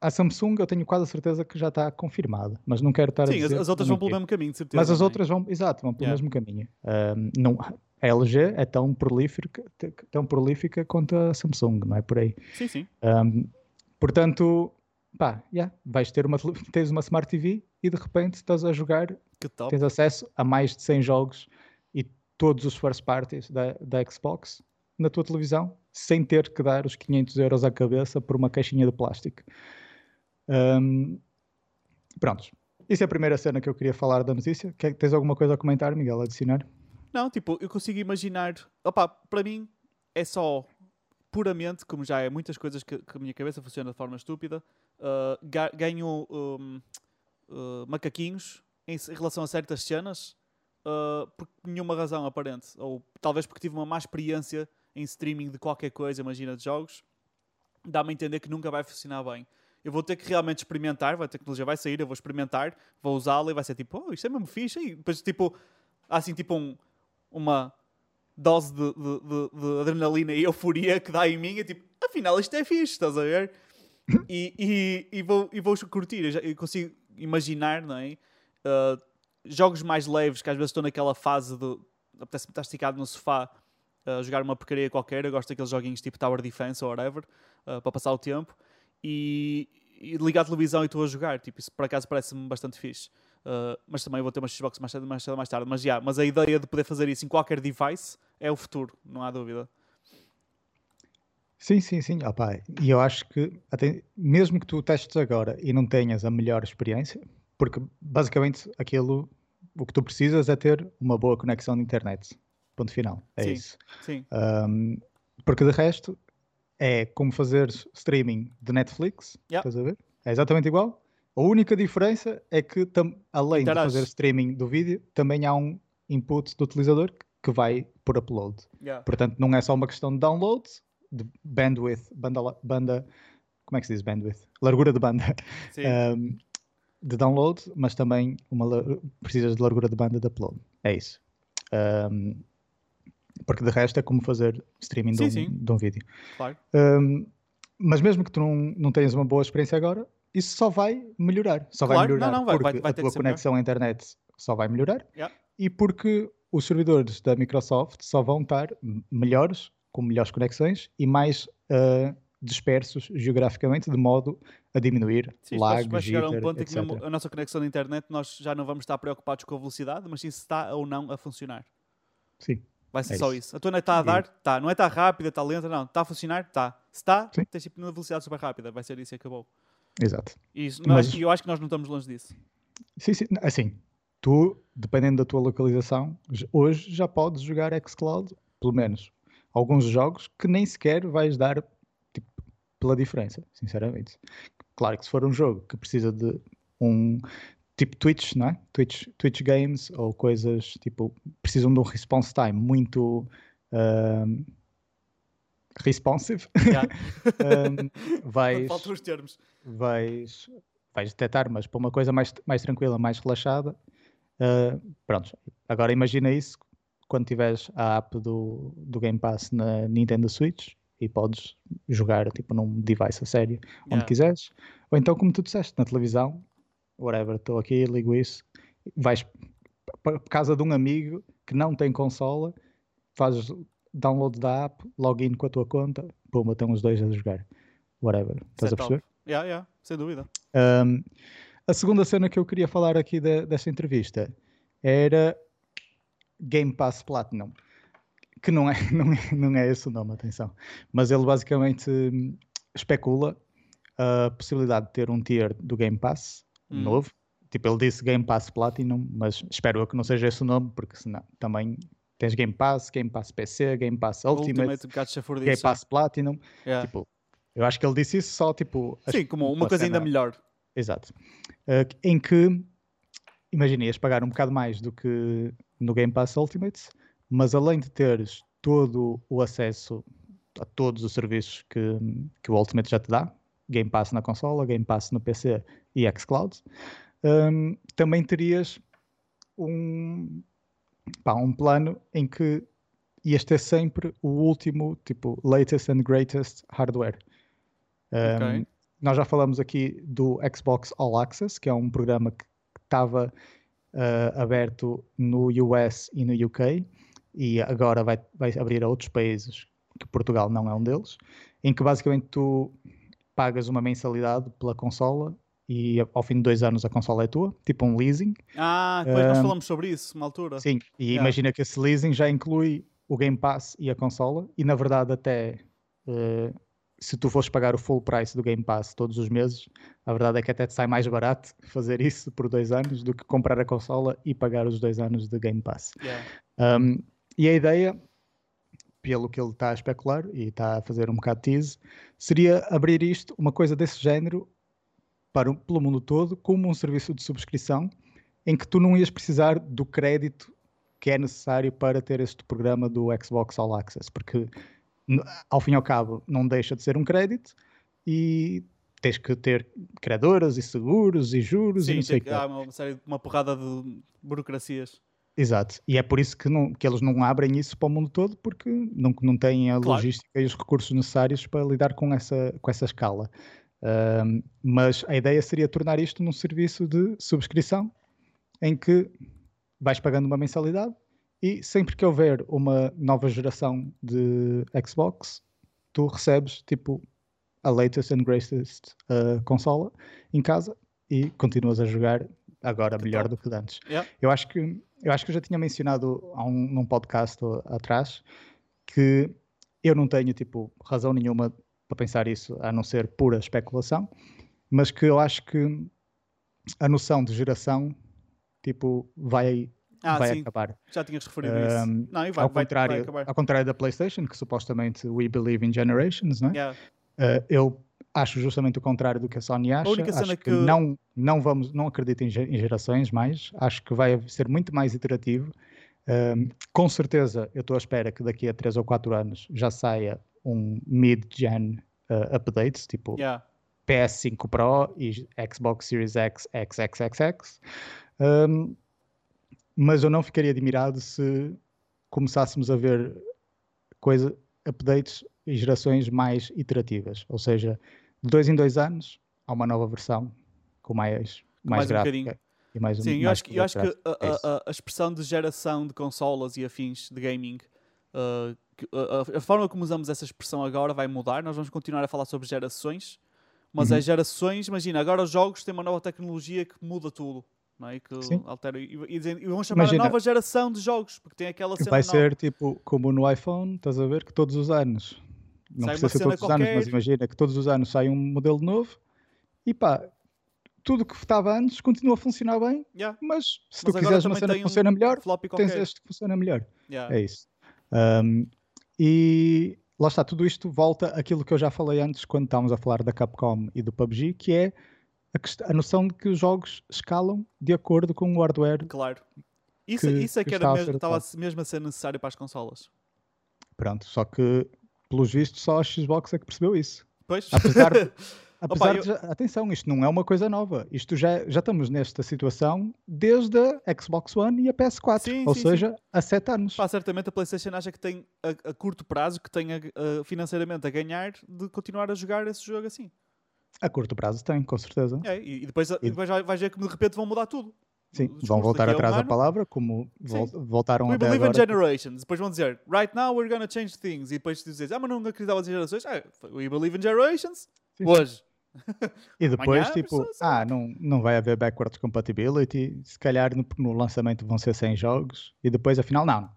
A Samsung eu tenho quase a certeza que já está confirmada, mas não quero estar Sim, a dizer. Sim, as outras vão pelo mesmo caminho, de certeza. Mas as outras vão, exato, vão pelo yeah. mesmo caminho. Uh, não, a LG é tão prolífica, tão prolífica quanto a Samsung, não é por aí. Sim, sim. Um, portanto, pá, yeah, vais ter uma, tens uma Smart TV e de repente estás a jogar, tens acesso a mais de 100 jogos e todos os first parties da, da Xbox na tua televisão, sem ter que dar os 500 euros à cabeça por uma caixinha de plástico. Um, prontos. Isso é a primeira cena que eu queria falar da notícia. Quer, tens alguma coisa a comentar, Miguel, a adicionar? Não, tipo, eu consigo imaginar. Opa, para mim é só puramente, como já é muitas coisas que, que a minha cabeça funciona de forma estúpida, uh, ganho um, uh, macaquinhos em, em, relação a certas cenas uh, por nenhuma razão aparente. Ou talvez porque tive uma má experiência em streaming de qualquer coisa, imagina de jogos, dá-me a entender que nunca vai funcionar bem. Eu vou ter que realmente experimentar, a tecnologia vai sair, eu vou experimentar, vou usá-la e vai ser tipo, oh, isto é mesmo fixe. E depois, tipo, há assim, tipo um uma dose de, de, de, de, adrenalina e euforia que dá em mim. É tipo, afinal, isto é fixe, estás a ver? E, e, e, vou, e vou curtir. Eu, já, eu consigo imaginar, não é? Uh, jogos mais leves, que às vezes estou naquela fase de apetece-me estar esticado no sofá a uh, jogar uma porcaria qualquer. Eu gosto daqueles joguinhos tipo Tower Defense ou whatever, uh, para passar o tempo. E, e ligar a televisão e estou a jogar. Tipo, isso por acaso parece-me bastante fixe. Uh, mas também vou ter uma Xbox mais tarde, mais, mais tarde. Mas, yeah, mas a ideia de poder fazer isso em qualquer device é o futuro, não há dúvida. Sim, sim, sim. Opa, e eu acho que até, mesmo que tu testes agora e não tenhas a melhor experiência, porque basicamente aquilo o que tu precisas é ter uma boa conexão de internet. Ponto final. É sim, isso. Sim. Um, porque de resto é como fazer streaming de Netflix. Yep. Estás a ver? É exatamente igual. A única diferença é que, além Interage. de fazer streaming do vídeo, também há um input do utilizador que vai por upload. Yeah. Portanto, não é só uma questão de download, de bandwidth, banda, banda como é que se diz bandwidth? Largura de banda um, de download, mas também uma, precisas de largura de banda de upload. É isso. Um, porque de resto é como fazer streaming sim, de, um, de, um, vídeo. Claro. Mas mesmo que tu não, não tenhas uma boa experiência agora, isso só vai melhorar. Só claro, vai melhorar não, não, vai, porque vai, vai a tua conexão à internet só vai melhorar yeah. e porque os servidores da Microsoft só vão estar melhores, com melhores conexões e mais uh, dispersos geograficamente, de modo a diminuir sim, lag, vai chegar jitter, a um ponto etc. em que a nossa conexão à internet nós já não vamos estar preocupados com a velocidade, mas sim se está ou não a funcionar. Sim. Vai ser é só isso. isso. A tua net está a dar? Está. Não é está rápida, está lenta, não. Está a funcionar? Está. Se está, tens tipo uma velocidade super rápida. Vai ser isso e acabou. Exato. E isso, Mas, eu acho que nós não estamos longe disso. Sim, sim. Assim, tu, dependendo da tua localização, hoje já podes jogar xCloud, pelo menos alguns jogos que nem sequer vais dar tipo, pela diferença, sinceramente. Claro que se for um jogo que precisa de um tipo Twitch, não é? Twitch, Twitch Games ou coisas tipo precisam de um response time muito uh, responsive. Yeah. um, vais, Faltam os termos. Vais, vais detectar, mas para uma coisa mais, mais tranquila, mais relaxada. Uh, pronto, agora imagina isso quando tiveres a app do, do Game Pass na Nintendo Switch e podes jogar tipo num device a sério onde yeah. quiseres. Ou então, como tu disseste, na televisão, whatever, estou aqui, ligo isso, vais para casa de um amigo que não tem consola, fazes download da app, login com a tua conta, pumba, estão os dois a jogar. Whatever. Estás a perceber? Yeah, yeah, sem dúvida. Um, a segunda cena que eu queria falar aqui de, desta entrevista era Game Pass Platinum. Que não é, não, é, não é esse o nome, atenção. Mas ele basicamente hum, especula a possibilidade de ter um tier do Game Pass hum. novo. Tipo, ele disse Game Pass Platinum, mas espero eu que não seja esse o nome, porque senão também Tens Game Pass, Game Pass PC, Game Pass Ultimate, Ultimate Game Pass Platinum. Yeah. Tipo, eu acho que ele disse isso só tipo. Sim, como uma coisa cena... ainda melhor. Exato. Uh, em que imagina, ias pagar um bocado mais do que no Game Pass Ultimate, mas além de teres todo o acesso a todos os serviços que, que o Ultimate já te dá, Game Pass na consola, Game Pass no PC e xCloud, um, também terias um, pá, um plano em que ias ter sempre o último, tipo, latest and greatest hardware. Um. Nós já falamos aqui do Xbox All Access, que é um programa que estava uh, aberto no US e no UK e agora vai, vai abrir a outros países, que Portugal não é um deles, em que basicamente tu pagas uma mensalidade pela consola e ao fim de dois anos a consola é tua, tipo um leasing. Ah, depois uh, nós falamos sobre isso, uma altura. Sim, e yeah. imagina que esse leasing já inclui o Game Pass e a consola, e na verdade até uh, se tu fores pagar o full price do Game Pass todos os meses, a verdade é que até te sai mais barato fazer isso por dois anos do que comprar a consola e pagar os dois anos de Game Pass. Yeah. Um, e a ideia, pelo que ele está a especular e está a fazer um bocado de tease, seria abrir isto, uma coisa desse género, para, pelo mundo todo, como um serviço de subscrição, em que tu não ias precisar do crédito que é necessário para ter este programa do Xbox All Access, porque ao fim e ao cabo, não deixa de ser um crédito e tens que ter credoras e seguros e juros Sim, e não sei o que. Há uma, série, uma porrada de burocracias. Exato, e é por isso que, não, que eles não abrem isso para o mundo todo, porque não, não têm a claro. logística e os recursos necessários para lidar com essa, com essa escala. Um, mas a ideia seria tornar isto num serviço de subscrição, em que vais pagando uma mensalidade e sempre que houver uma nova geração de Xbox, tu recebes tipo a latest and greatest uh, consola em casa e continuas a jogar agora que melhor top. do que antes. Yeah. Eu acho que eu acho que eu já tinha mencionado a um, num podcast atrás que eu não tenho tipo razão nenhuma para pensar isso a não ser pura especulação, mas que eu acho que a noção de geração tipo vai ah, vai sim. acabar. Já tinhas referido um, isso. Não, e vai, ao, vai, contrário, vai ao contrário da PlayStation, que supostamente we believe in generations, não é? Yeah. Uh, eu acho justamente o contrário do que a Sony acha. A única acho cena que, que não, não, vamos, não acredito em, em, gerações mais. Acho que vai ser muito mais iterativo. Um, com certeza, eu estou à espera que daqui a 3 ou 4 anos já saia um mid-gen uh, update, tipo yeah. PS5 Pro e Xbox Series X, XXXX. Um, mas eu não ficaria admirado se começássemos a ver coisa, updates e gerações mais iterativas, ou seja, de dois em dois anos há uma nova versão com mais, mais, mais gráfica. Um e mais Sim, um, eu, acho que, eu acho que a, é a, a, expressão de geração de consolas e afins de gaming, uh, a, a, forma como usamos essa expressão agora vai mudar. Nós vamos continuar a falar sobre gerações, mas uhum. é gerações. Imagina, agora os jogos têm uma nova tecnologia que muda tudo não é? Que Sim. altera. E, e, vão chamar Imagina, a nova geração de jogos, porque tem aquela cena. Vai nova. ser tipo como no iPhone, estás a ver? Que todos os anos. Não sai precisa ser todos qualquer... os anos, mas imagina que todos os anos sai um modelo novo e pá, tudo que estava antes continua a funcionar bem, yeah. mas se mas tu quiseres uma cena que funciona um melhor, tens este que funciona melhor. Yeah. É isso. Um, e lá está, tudo isto volta àquilo que eu já falei antes quando estávamos a falar da Capcom e do PUBG, que é a, a, noção de que os jogos escalam de acordo com o hardware. Claro. Isso, que, isso é que, que era mesmo, estava mesmo a ser necessário para as consolas. Pronto, só que pelos vistos só a Xbox é que percebeu isso. Pois. Apesar, apesar Opa, de, eu... atenção, isto não é uma coisa nova. Isto já, já estamos nesta situação desde a Xbox One e a PS4, sim, ou sim, seja, sim. há sete anos. Pá, certamente a PlayStation acha que tem a, a curto prazo que tem a, a, financeiramente a ganhar de continuar a jogar esse jogo assim. A curto prazo tem, com certeza. É, e depois, e depois vais ver que de repente vão mudar tudo. Sim, vão voltar atrás da palavra, como voltaram We até believe agora. in generations. Depois vão dizer, right now we're gonna change things. E depois dizes, ah, mas não acreditava em gerações. Ah, we believe in generations. Sim. Hoje. E depois, Amanhã, tipo, ah, não, não vai haver backwards compatibility. Se calhar no, no, lançamento vão ser 100 jogos. E depois, afinal, não.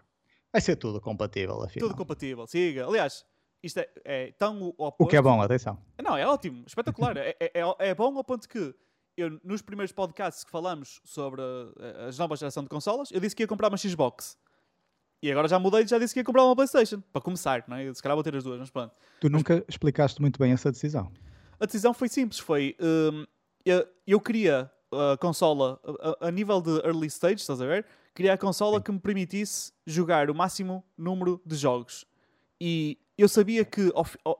Vai ser tudo compatível, afinal. Tudo compatível, siga. Aliás, isto é, é tão oposto. O que é bom, atenção. Não, é ótimo, espetacular. é, é, é, é bom ao ponto que eu, nos primeiros podcasts que falamos sobre a, a nova geração de consolas, eu disse que ia comprar uma Xbox. E agora já mudei e já disse que ia comprar uma PlayStation. Para começar, não é? Se calhar vou ter as duas, mas pronto. Tu nunca explicaste muito bem essa decisão. A decisão foi simples. Foi... Um, eu, eu queria a consola a, a nível de early stage, estás a ver? Queria a consola Sim. que me permitisse jogar o máximo número de jogos. E eu sabia que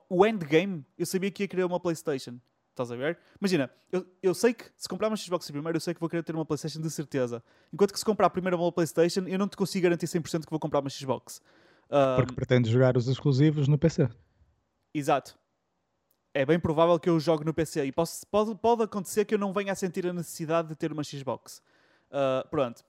o endgame, eu sabia que ia querer uma PlayStation. Estás a ver? Imagina, eu, eu sei que se comprar uma Xbox primeiro, eu sei que vou querer ter uma PlayStation de certeza. Enquanto que se comprar primeiro uma PlayStation, eu não te consigo garantir 100% que vou comprar uma Xbox. Ah, Porque pretende jogar os exclusivos no PC. Exato. É bem provável que eu jogue no PC e posso- pode, pode acontecer que eu não venha a sentir a necessidade de ter uma Xbox. Ah, pronto.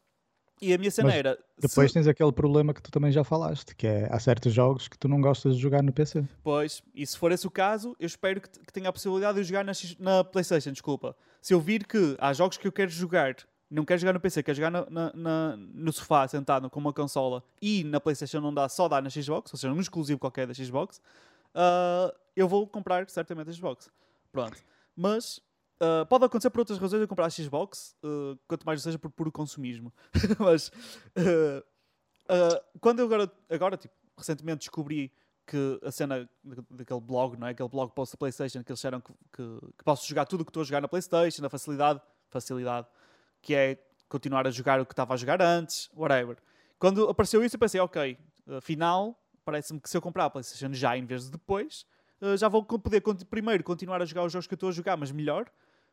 E a minha cena Mas era. Depois se- tens aquele problema que tu também já falaste, que é há certos jogos que tu não gostas de jogar no PC. Pois, e se for esse o caso, eu espero que, que tenha a possibilidade de eu jogar na, na PlayStation. Desculpa. Se eu vir que há jogos que eu quero jogar, não quero jogar no PC, quero jogar na- na- no sofá, sentado com uma consola e na PlayStation não dá, só dá na Xbox, ou seja, um exclusivo qualquer da Xbox, ah, eu vou comprar certamente a Xbox. Pronto. Mas ah, pode acontecer por outras razões eu comprar a Xbox, ah, quanto mais seja por puro consumismo. Mas ah, quando eu agora, agora tipo, recentemente descobri que a cena da- daquele blog, não é? Aquele blog post da PlayStation que eles disseram que, que, que posso jogar tudo o que estou a jogar na PlayStation, na facilidade, facilidade, que é continuar a jogar o que estava a jogar antes, whatever. Quando apareceu isso, eu pensei, ok, afinal, parece-me que se eu comprar a PlayStation já em vez de depois, eh, já vou poder primeiro continuar a jogar os jogos que estou a jogar, mas melhor,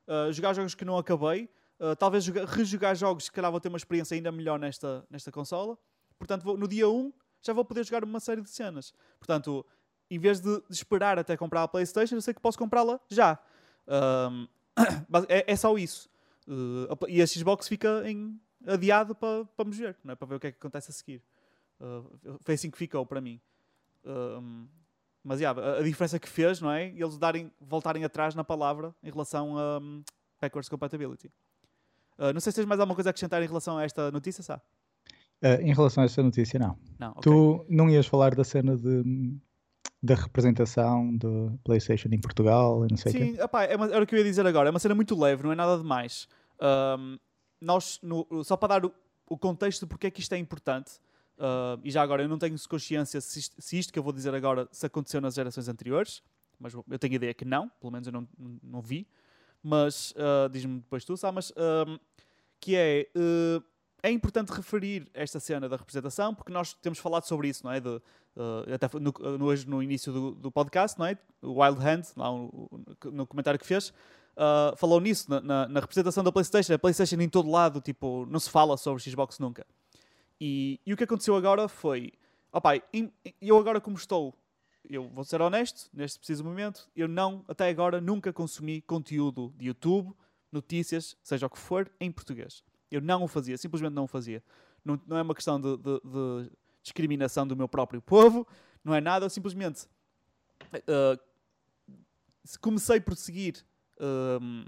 eh, jogar jogos que não acabei, eh, talvez jogar- jogos que calhar vou ter uma experiência ainda melhor nesta, nesta consola. Portanto, vou- no dia 1 já vou poder jogar uma série de cenas. Portanto, em vez de, de esperar até comprar a PlayStation, eu sei que posso comprá-la já. Mas é, é só isso. Uh, e a Xbox fica em adiado para pa vamos ver, é? para ver o que é que acontece a seguir. Uh, foi assim que ficou para mim. Um, mas yeah, a, diferença que fez, não é? Eles darem, voltarem atrás na palavra em relação a um, backwards compatibility. Uh, não sei se tens mais alguma coisa a acrescentar em relação a esta notícia, Sá? Ah, em relação a esta notícia, não. Não, ok. Tu não ias falar da cena de, da representação do PlayStation em Portugal e não sei o? Sim, epá, é uma- era o que eu ia dizer agora. É uma cena muito leve, não é nada demais. Ahm, nós, no- só para dar o, o contexto de porque é que isto é importante, ah, e já agora eu não tenho consciência se isto, se isto que eu vou dizer agora se aconteceu nas gerações anteriores, mas eu tenho a ideia que não, pelo menos eu não, não, vi. Mas ah, diz-me depois tu, Sá, mas ahm, que é. é importante referir esta cena da representação porque nós temos falado sobre isso, não é? De, até no, hoje no início do, do podcast, não é? O Wild Hand, lá no comentário que fez, falou nisso, na, na- na representação da PlayStation. A PlayStation em todo lado, tipo, não se fala sobre Xbox nunca. E, e o que aconteceu agora foi, opá, eu agora como estou, eu vou ser honesto, neste preciso momento, eu não, até agora, nunca consumi conteúdo de YouTube, notícias, seja o que for, em português. Eu não o fazia, simplesmente não o fazia. Não, não é uma questão de, de- de discriminação do meu próprio povo, não é nada, eu simplesmente uh, comecei por seguir um,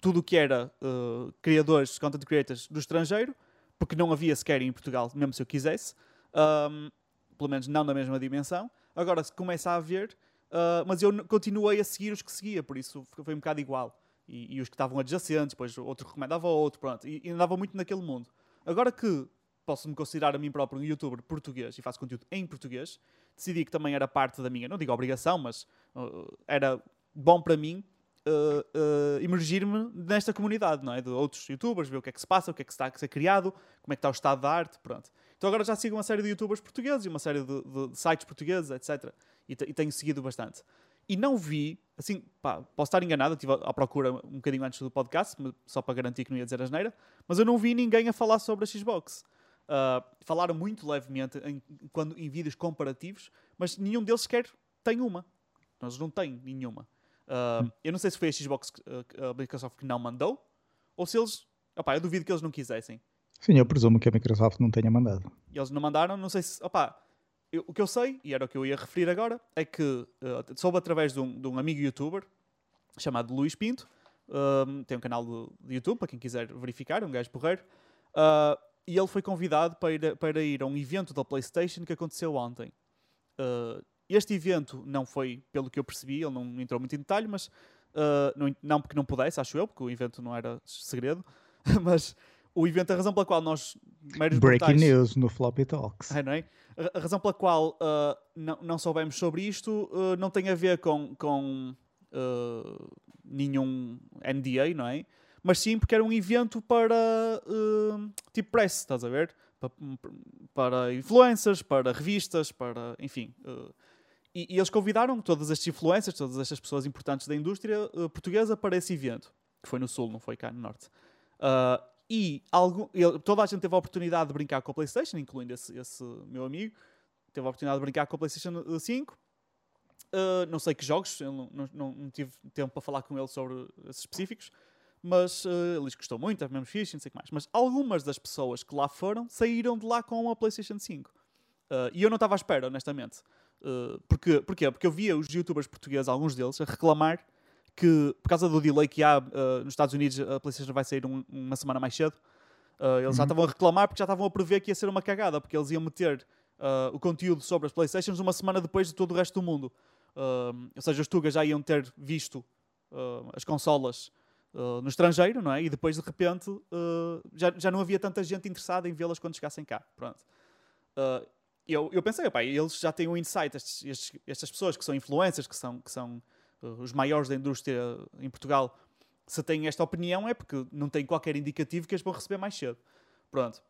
tudo o que era uh, criadores, content creators do estrangeiro, porque não havia sequer em Portugal, mesmo se eu quisesse, um, pelo menos não na mesma dimensão. Agora se começa a haver, uh, mas eu continuei a seguir os que seguia, por isso foi um bocado igual. E, e os que estavam adjacentes, depois outro recomendava outro, pronto, e, e andava muito naquele mundo. Agora que posso-me considerar a mim próprio um youtuber português e faço conteúdo em português, decidi que também era parte da minha, não digo obrigação, mas uh, era bom para mim uh, uh, emergir-me nesta comunidade, não é? De outros youtubers, ver o que é que se passa, o que é que está a ser criado, como é que está o estado da arte, pronto. Então agora já sigo uma série de youtubers portugueses e uma série de, de- de sites portugueses, etc. E, e tenho seguido bastante. E não vi, assim, pá, posso estar enganado, estive à procura um bocadinho antes do podcast, só para garantir que não ia dizer asneira, mas eu não vi ninguém a falar sobre a Xbox. Uh, falaram muito levemente em, quando, em vídeos comparativos, mas nenhum deles sequer tem uma. Eles não têm nenhuma. Uh, Eu não sei se foi a Xbox, que, uh, a Microsoft que não mandou, ou se eles. Opá, eu duvido que eles não quisessem. Sim, eu presumo que a Microsoft não tenha mandado. E eles não mandaram, não sei se. Opá, eu- o que eu sei, e era o que eu ia referir agora, é que uh, soube através de um, de um amigo youtuber chamado Luís Pinto. um, tem um canal de, YouTube para quem quiser verificar, é um gajo porreiro. Uh, e ele foi convidado para ir, a- para ir a um evento da PlayStation que aconteceu ontem. Uh, este evento não foi, pelo que eu percebi, ele não entrou muito em detalhe, mas uh, não, não porque não pudesse, acho eu, porque o evento não era segredo. mas o evento, a razão pela qual nós, Breaking mortais- news no Floppy Talks. é, não é? A- razão pela qual uh, não, não soubemos sobre isto uh, não tem a ver com, com uh, nenhum NDA, não é? mas sim porque era um evento para tipo press, estás a ver? Para, para influencers, para revistas, para enfim. E, e, eles convidaram todas estas influências, todas estas pessoas importantes da indústria uh, portuguesa para esse evento, que foi no Sul, não foi cá no Norte. Uh, e algum, ele, toda a gente teve a oportunidade de brincar com a PlayStation, incluindo esse, esse meu amigo. Teve a oportunidade de brincar com a PlayStation 5. Uh, não sei que jogos, não, não, não, tive tempo para falar com ele sobre esses específicos, mas uh, ele que gostou muito, é mesmo fixe, não sei o que mais. Mas algumas das pessoas que lá foram saíram de lá com a PlayStation 5. Uh, e eu não estava à espera, honestamente. Uh, porque, porquê? Porque eu via os youtubers portugueses, alguns deles, a reclamar que, por causa do delay que há uh, nos Estados Unidos, a PlayStation vai sair um, uma semana mais cedo. Uh, eles uhum. já estavam a reclamar porque já estavam a prever que ia ser uma cagada, porque eles iam meter o conteúdo sobre as PlayStations uma semana depois de todo o resto do mundo. ou seja, os Tugas já iam ter visto as consolas no estrangeiro, não é? E depois, de repente, já, já não havia tanta gente interessada em vê-las quando chegassem cá. Pronto eu, eu pensei, opa, eles já têm um insight, estes, estes, estas pessoas que são influencers, que são, que são uh, os maiores da indústria em Portugal, se têm esta opinião é porque não têm qualquer indicativo que as vão receber mais cedo. Pronto.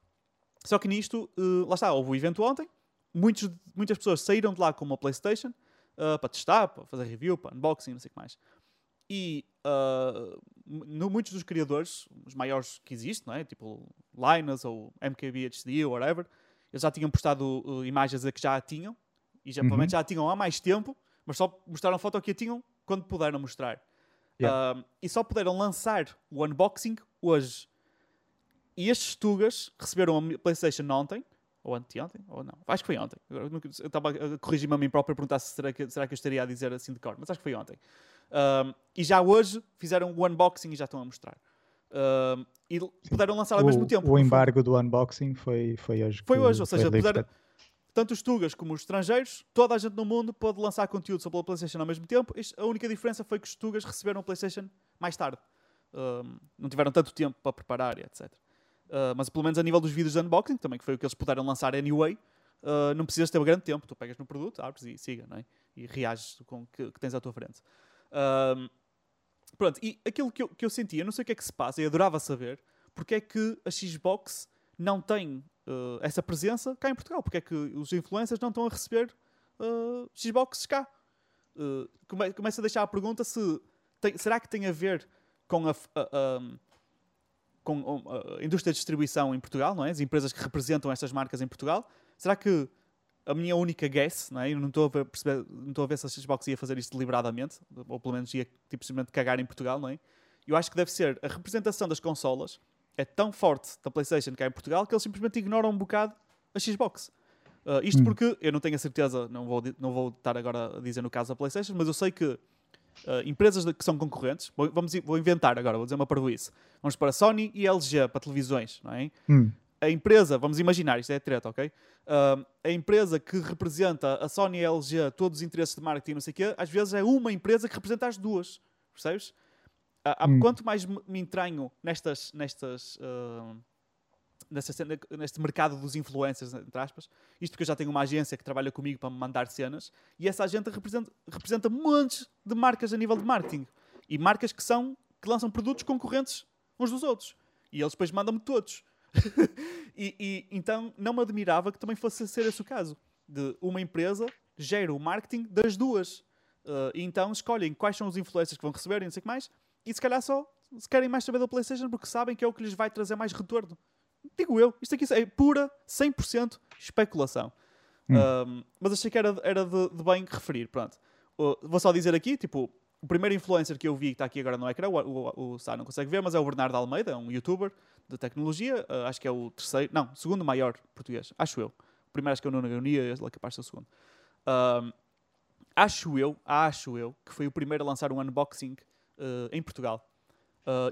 Só que nisto, uh, lá está, houve o evento ontem, muitos, muitas pessoas saíram de lá com uma PlayStation uh, para testar, para fazer review, para unboxing, não sei o que mais. E uh, no, muitos dos criadores, os maiores que existem, não é? tipo Linus ou MKBHD ou whatever, eles já tinham postado uh, imagens a que já a tinham, e já, uhum. provavelmente já a tinham há mais tempo, mas só mostraram a foto que a tinham quando puderam mostrar. Yeah. Uh, e só puderam lançar o unboxing hoje. E estes tugas receberam a PlayStation ontem, ou anteontem, ou não, acho que foi ontem. Eu estava a corrigir-me a mim próprio a perguntar se será que, será que eu estaria a dizer assim de cor, mas acho que foi ontem. Uh, e já hoje fizeram o unboxing e já estão a mostrar. Uh, e puderam lançar ao o, mesmo tempo. O embargo do unboxing foi, foi hoje. Foi hoje, ou seja, puderam, tanto os tugas como os estrangeiros, toda a gente no mundo pode lançar conteúdo sobre a PlayStation ao mesmo tempo. a única diferença foi que os tugas receberam a PlayStation mais tarde. Não tiveram tanto tempo para preparar e etc. Uh, mas pelo menos a nível dos vídeos de unboxing, também que foi o que eles puderam lançar anyway, uh, não precisas ter um grande tempo. Tu pegas no produto, abres e siga, não é? E reages com o que, que tens à tua frente. Pronto, e aquilo que eu, que eu sentia, não sei o que é que se passa, e adorava saber, porque é que a Xbox não tem uh, essa presença cá em Portugal, porque é que os influencers não estão a receber uh, Xbox cá. Uh, come, começa a deixar a pergunta se tem, será que tem a ver com a, a, a, com a indústria de distribuição em Portugal, não é? As empresas que representam estas marcas em Portugal. Será que a minha única guess, não é? Eu não estou a perceber, não estou a ver se a Xbox ia fazer isto deliberadamente, ou pelo menos ia tipo, simplesmente cagar em Portugal, não é? Eu acho que deve ser a representação das consolas é tão forte da PlayStation cá em Portugal que eles simplesmente ignoram um bocado a Xbox. Uh, isto hum. porque eu não tenho a certeza, não vou, não vou estar agora a dizer no caso da PlayStation, mas eu sei que uh, empresas que são concorrentes, vou, vamos, vou inventar agora, vou dizer uma parvoíce. Vamos para a Sony e LG para televisões, não é? Hum a empresa, vamos imaginar, isto é treta, ok? Uh, a empresa que representa a Sony e a LG, todos os interesses de marketing, não sei o quê, às vezes é uma empresa que representa as duas, percebes? Uh, hum. Quanto mais me entranho nestas, nestas, uh, neste mercado dos influencers, entre aspas, isto porque eu já tenho uma agência que trabalha comigo para me mandar cenas, e essa agente representa, representa montes de marcas a nível de marketing. E marcas que são, que lançam produtos concorrentes uns dos outros. E eles depois mandam-me todos. e, e, então não me admirava que também fosse ser esse o caso. De uma empresa gera o marketing das duas. Uh, e então escolhem quais são os influencers que vão receber e não sei o que mais. E se calhar só se querem mais saber da PlayStation porque sabem que é o que lhes vai trazer mais retorno. Digo eu, isto aqui é pura 100% especulação. Hum. mas achei que era, era de, de bem referir. Pronto. Uh, vou só dizer aqui, tipo, o primeiro influencer que eu vi que está aqui agora no ecrã, o, o, o Sá não consegue ver, mas é o Bernardo Almeida, um youtuber de tecnologia. Uh, acho que é o terceiro, não, segundo maior português, acho eu. O primeiro acho que é o Nuno Agonia, ele é capaz de ser o segundo. Uh, acho eu, acho eu, que foi o primeiro a lançar um unboxing uh, em Portugal.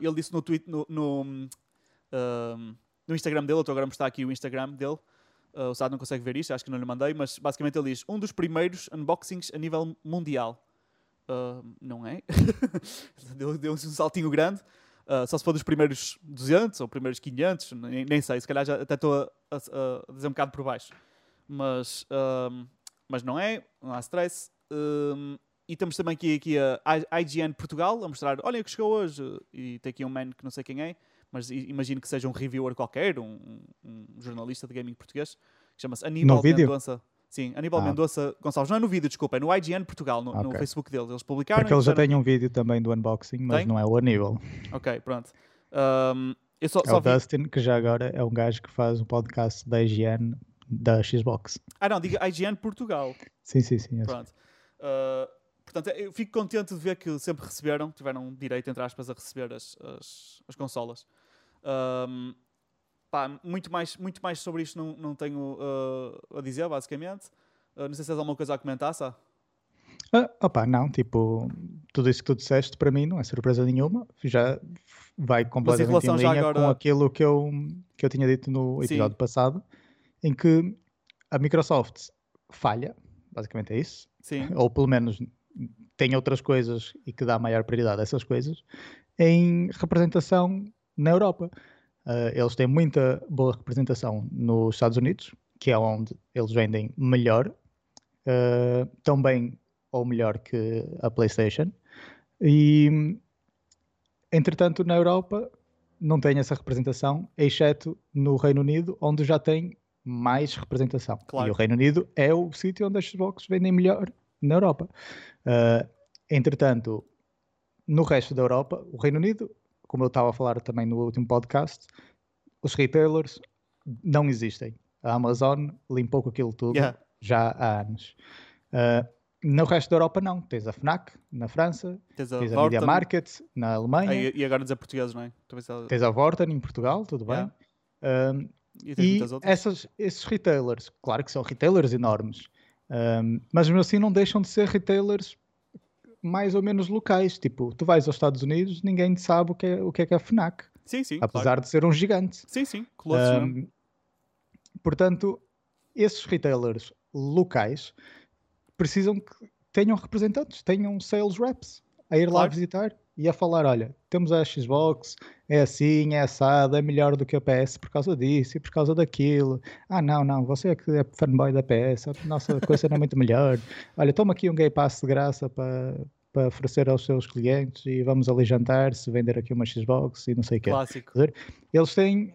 ele disse no, tweet, no, no, no Instagram dele, eu estou agora a mostrar aqui o Instagram dele. o Sá não consegue ver isto, acho que não lhe mandei, mas basicamente ele diz um dos primeiros unboxings a nível mundial. Uh, não é? deu, deu um saltinho grande. Uh, só se for dos primeiros 200 ou primeiros 500, nem, nem sei. Se calhar já até estou a, a, a, dizer um bocado por baixo. Mas, mas não é, não há stress. e temos também aqui, aqui a IGN Portugal a mostrar, olha o que chegou hoje, e tem aqui um man que não sei quem é, mas imagino que seja um reviewer qualquer, um, um jornalista de gaming português, que chama-se Aníbal? Mendonça. Sim, Aníbal Ah. Mendonça Gonçalves. Não é no vídeo, desculpa, é no IGN Portugal, no, no Ok. Facebook deles. Eles publicaram. Porque eles já têm um vídeo também do unboxing, mas Tem? não é o Aníbal. Ok, pronto. Ahm, eu só, É só o vi... Dustin, que já agora é um gajo que faz um podcast da IGN da Xbox. Ah, não, diga IGN Portugal. Sim, sim, sim. esse. Pronto. Uh, portanto, eu fico contente de ver que sempre receberam, tiveram direito, entre aspas, a receber as, as, as consolas. Um, pá, muito, mais, muito mais sobre isto não, não tenho uh, a dizer, basicamente. Uh, não sei se tens alguma coisa a comentar, Sá. Ah, opa, não, tipo, tudo isso que tu disseste para mim não é surpresa nenhuma. Já vai completamente em linha com agora- aquilo que eu, que eu tinha dito no Sim. episódio passado, em que a Microsoft falha, basicamente é isso, Sim, ou pelo menos tem outras coisas e que dá maior prioridade a essas coisas, em representação na Europa. Ah, eles têm muita boa representação nos Estados Unidos, que é onde eles vendem melhor, ah, tão bem ou melhor que a PlayStation. E, entretanto, na Europa não tem essa representação, exceto no Reino Unido, onde já tem mais representação. Claro. E o Reino Unido é o sítio onde as Xbox vendem melhor na Europa. Ah, entretanto, no resto da Europa, o Reino Unido, como eu estava a falar também no último podcast, os retailers não existem. A Amazon limpou com aquilo tudo Yeah. já há anos. Ah, no resto da Europa, não. Tens a Fnac na França, tens a tens a Media. Market na Alemanha, Ah, e, agora dizer português, não é? Ela- tens a Vorten em Portugal, tudo bem. Yeah. Ah, E tens e muitas outras. essas, esses retailers, claro que são retailers enormes, ahm, mas mesmo assim não deixam de ser retailers mais ou menos locais. Tipo, tu vais aos Estados Unidos, ninguém sabe o que é, o que, é, que é a FNAC, Sim, sim. apesar claro. de ser um gigante. Sim, sim. Colossos Ahm, mesmo. portanto, esses retailers locais precisam que tenham representantes, tenham sales reps a ir lá Claro. visitar e a falar: olha, temos a Xbox, é assim, é assado, é melhor do que a PS por causa disso e por causa daquilo. Ah, não, não, você é que é fanboy da PS, a nossa coisa não é muito melhor. Olha, toma aqui um Gay Pass de graça para. Para oferecer aos seus clientes e vamos ali jantar se vender aqui uma Xbox e não sei o quê. Clássico. Eles têm.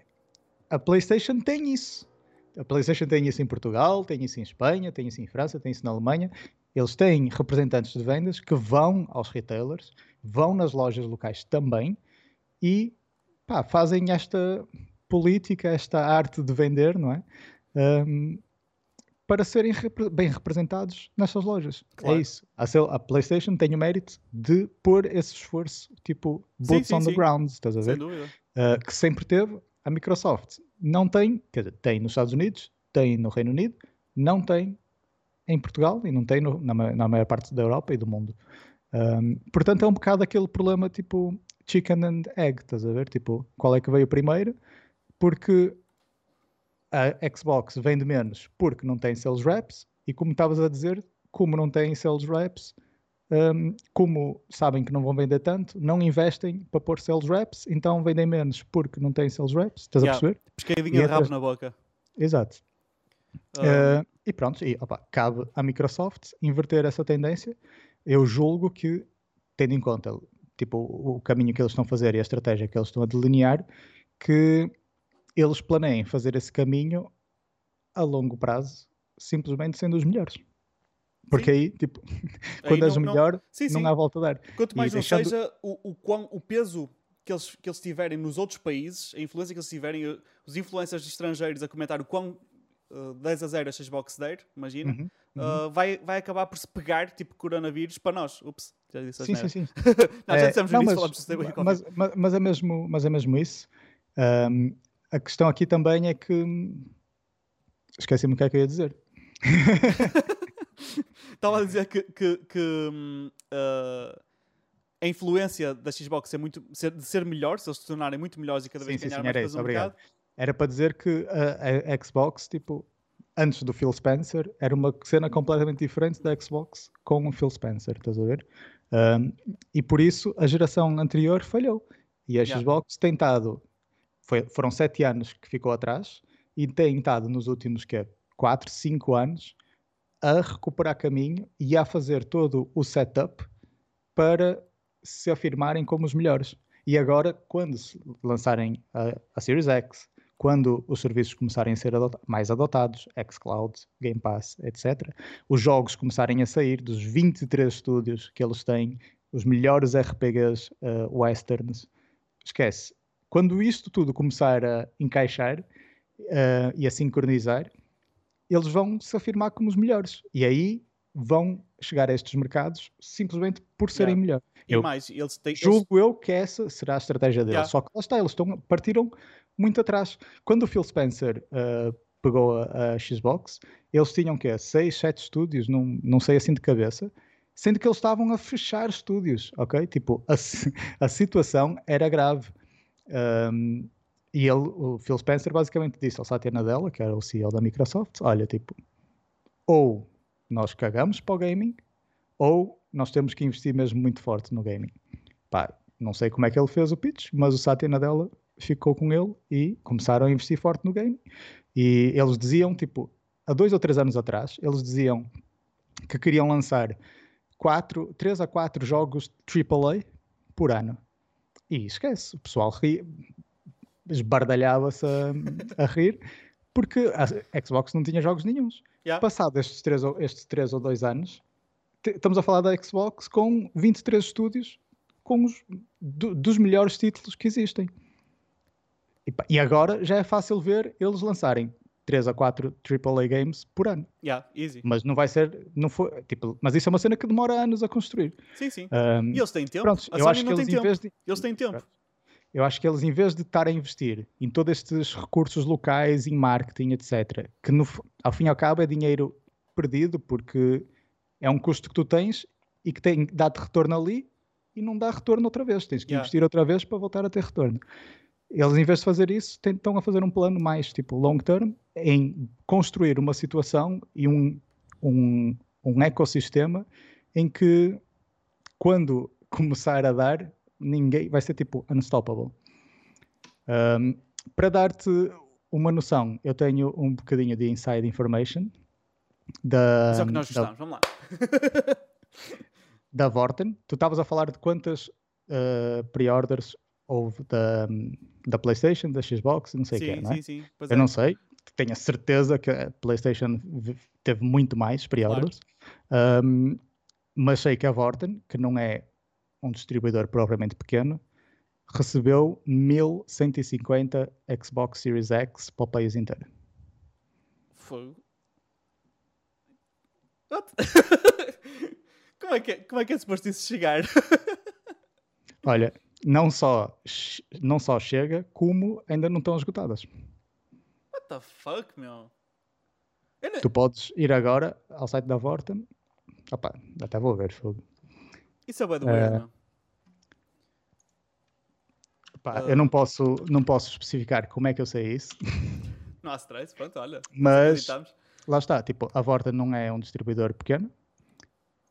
A PlayStation tem isso. A PlayStation tem isso em Portugal, tem isso em Espanha, tem isso em França, tem isso na Alemanha. Eles têm representantes de vendas que vão aos retailers, vão nas lojas locais também e pá, fazem esta política, esta arte de vender, não é? Ahm, para serem repre- bem representados nessas lojas. Claro. É isso. A, a PlayStation tem o mérito de pôr esse esforço, tipo, Sim, boots sim, on the sim. ground, estás a ver? Sem dúvida. uh, que sempre teve, a Microsoft não tem, quer dizer, tem nos Estados Unidos, tem no Reino Unido, não tem em Portugal e não tem no- na, na maior parte da Europa e do mundo. Um, portanto, é um bocado aquele problema tipo chicken and egg, estás a ver? Tipo, qual é que veio primeiro? Porque a Xbox vende menos porque não tem sales reps e como estavas a dizer, como não tem sales reps, um, como sabem que não vão vender tanto, não investem para pôr sales reps, então vendem menos porque não têm sales reps. Estás Yeah. a perceber? Pescadinha de rabo na boca. Exato. Ah, Uh, e pronto, e, opa, cabe à Microsoft inverter essa tendência. Eu julgo que, tendo em conta tipo, o caminho que eles estão a fazer e a estratégia que eles estão a delinear, que eles planeiem fazer esse caminho a longo prazo, simplesmente sendo os melhores. Porque Sim. aí, tipo, aí quando és o não- não- melhor, Sim, sim. não há volta a dar. Quanto E mais não deixando- seja o, o, quão, o peso que eles, que eles tiverem nos outros países, a influência que eles tiverem, eh, os influencers estrangeiros a comentar o quão eh, 10 a 0 a Xbox der, imagina, Uhum, eh, vai, vai acabar por se pegar tipo coronavírus para nós. Ups, já disse Sim, sim, sim. Não, já É, dissemos não, nisso, mas, Coffee. mas, mas, mas é mesmo, mas é mesmo isso. Ahm, a questão aqui também é que esqueci-me o que é que eu ia dizer. Estava a dizer que, que, que, hum, eh, a influência da Xbox é muito, ser- de ser melhor, se eles se tornarem muito melhores e cada vez Sim, ganhar sim, mais isso, no mercado. Era para dizer que a, a Xbox, tipo, antes do Phil Spencer, era uma cena completamente diferente da Xbox com o Phil Spencer, estás a ver? Ahm, e por isso a geração anterior falhou. E a Yeah. Xbox tem estado, foi- foram sete anos que ficou atrás, e tem estado nos últimos que 4, 5 anos a recuperar caminho e a fazer todo o setup para se afirmarem como os melhores. E agora, quando lançarem a, a Series X, quando os serviços começarem a ser adot mais adotados, xCloud, Game Pass, etc., os jogos começarem a sair dos 23 estúdios que eles têm, os melhores RPGs uh, westerns, esquece. Quando isto tudo começar a encaixar uh, e a sincronizar, eles vão se afirmar como os melhores. E aí vão chegar a estes mercados simplesmente por serem yeah. melhores. E eu mais, eles têm, julgo eles... eu que essa será a estratégia deles. Yeah. Só que lá está, eles estão, partiram muito atrás. Quando o Phil Spencer uh, pegou a, a, Xbox, eles tinham que 6, 7 estúdios, não, não sei assim de cabeça, sendo que eles estavam a fechar estúdios, ok? Tipo, a, a situação era grave. Um, e ele, o Phil Spencer basicamente disse ao Satya Nadella, que era o CEO da Microsoft, olha, tipo, ou nós cagamos para o gaming, ou nós temos que investir mesmo muito forte no gaming. Pá, não sei como é que ele fez o pitch, mas o Satya Nadella ficou com ele e começaram a investir forte no game. E eles diziam, tipo, há dois ou três anos atrás, eles diziam que queriam lançar quatro, três a quatro jogos AAA por ano. E esquece, o pessoal ri, esbardalhava-se a, a, rir, porque a Xbox não tinha jogos nenhums. Yeah. Passado estes três, estes três ou dois anos, estamos a falar da Xbox com 23 estúdios com os do, dos melhores títulos que existem. E, e, agora já é fácil ver eles lançarem 3 a 4 AAA games por ano. Yeah, easy. Mas não vai ser, não foi, tipo, mas isso é uma cena que demora anos a construir. Sim, sim. Um, e eles têm tempo. Pronto, a eu Sony acho que eles em vez de eles têm tempo. Eu acho que eles, em vez de estar a investir em todos estes recursos locais, em marketing, etc., que no, ao fim e ao cabo é dinheiro perdido, porque é um custo que tu tens e que tem, dá-te retorno ali e não dá retorno outra vez. Tens que yeah. investir outra vez para voltar a ter retorno. Eles, em vez de fazer isso, tentam a fazer um plano mais tipo long term em construir uma situação e um, um, um ecossistema em que quando começar a dar, ninguém vai ser tipo unstoppable. Um, para dar-te uma noção, eu tenho um bocadinho de inside information da. Só que nós gostamos, da, vamos lá. da Vorten. Tu estavas a falar de quantas uh, pre-orders houve da, da PlayStation, da Xbox, não sei o que é, não é? Sim, sim. Pois eu é. não sei, tenho a certeza que a PlayStation teve muito mais pre-orders, claro. um, mas sei que a Vorten, que não é um distribuidor propriamente pequeno, recebeu 1150 Xbox Series X para o país inteiro. Fogo. What? como, é que, é, como é que é suposto isso chegar? Olha, não só, não só chega, como ainda não estão esgotadas. What the fuck, meu? Tu podes ir agora ao site da Vorten. Opa, até vou ver fogo. Isso é bem doer, uh, Pá, uh... Eu não posso, não posso especificar como é que eu sei isso. Não há stress, pronto, olha. Mas lá está, tipo, a Vorta não é um distribuidor pequeno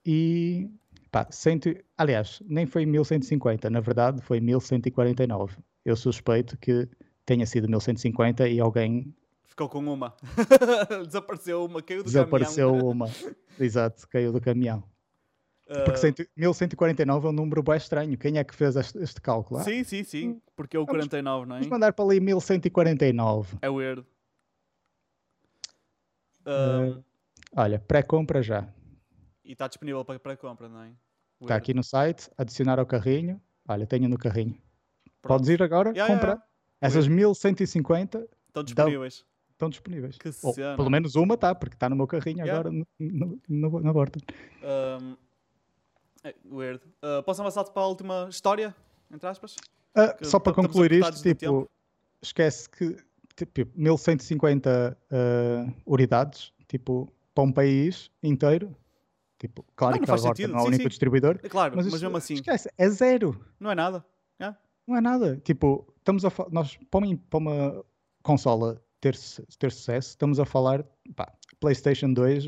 e pá, cento, aliás, nem foi 1150, na verdade foi 1149. Eu suspeito que tenha sido 1150 e alguém ficou com uma. Desapareceu uma, caiu do Desapareceu caminhão. Desapareceu uma, exato, caiu do caminhão. Porque uh... 1149 é um número bem estranho. Quem é que fez este, este cálculo? Ah? Sim, sim, sim. Porque é o 49, não é? Vamos mandar para ali 1149. É weird. Uh, olha, pré-compra já. E está disponível para pré-compra, não é? Está aqui no site, adicionar ao carrinho. Olha, tenho no carrinho. Pronto. Podes ir agora yeah, comprar. Yeah. Essas Weird. 1150 estão disponíveis. Estão disponíveis. Que Ou, pelo menos uma está, porque está no meu carrinho yeah. agora no, no, no, na porta. Um, é, weird. Uh, posso avançar para a última história, entre aspas? Uh, que, só para concluir isto, tipo, esquece que tipo, 1150 uh, unidades, tipo, para um país inteiro, tipo, claro não, não que agora sentido. não é o único sim. distribuidor, é claro, mas, mas mesmo assim, esquece, é zero. Não é nada. Yeah. Não é nada. Tipo, estamos a nós para uma, para uma consola ter, ter sucesso, estamos a falar, pá, PlayStation 2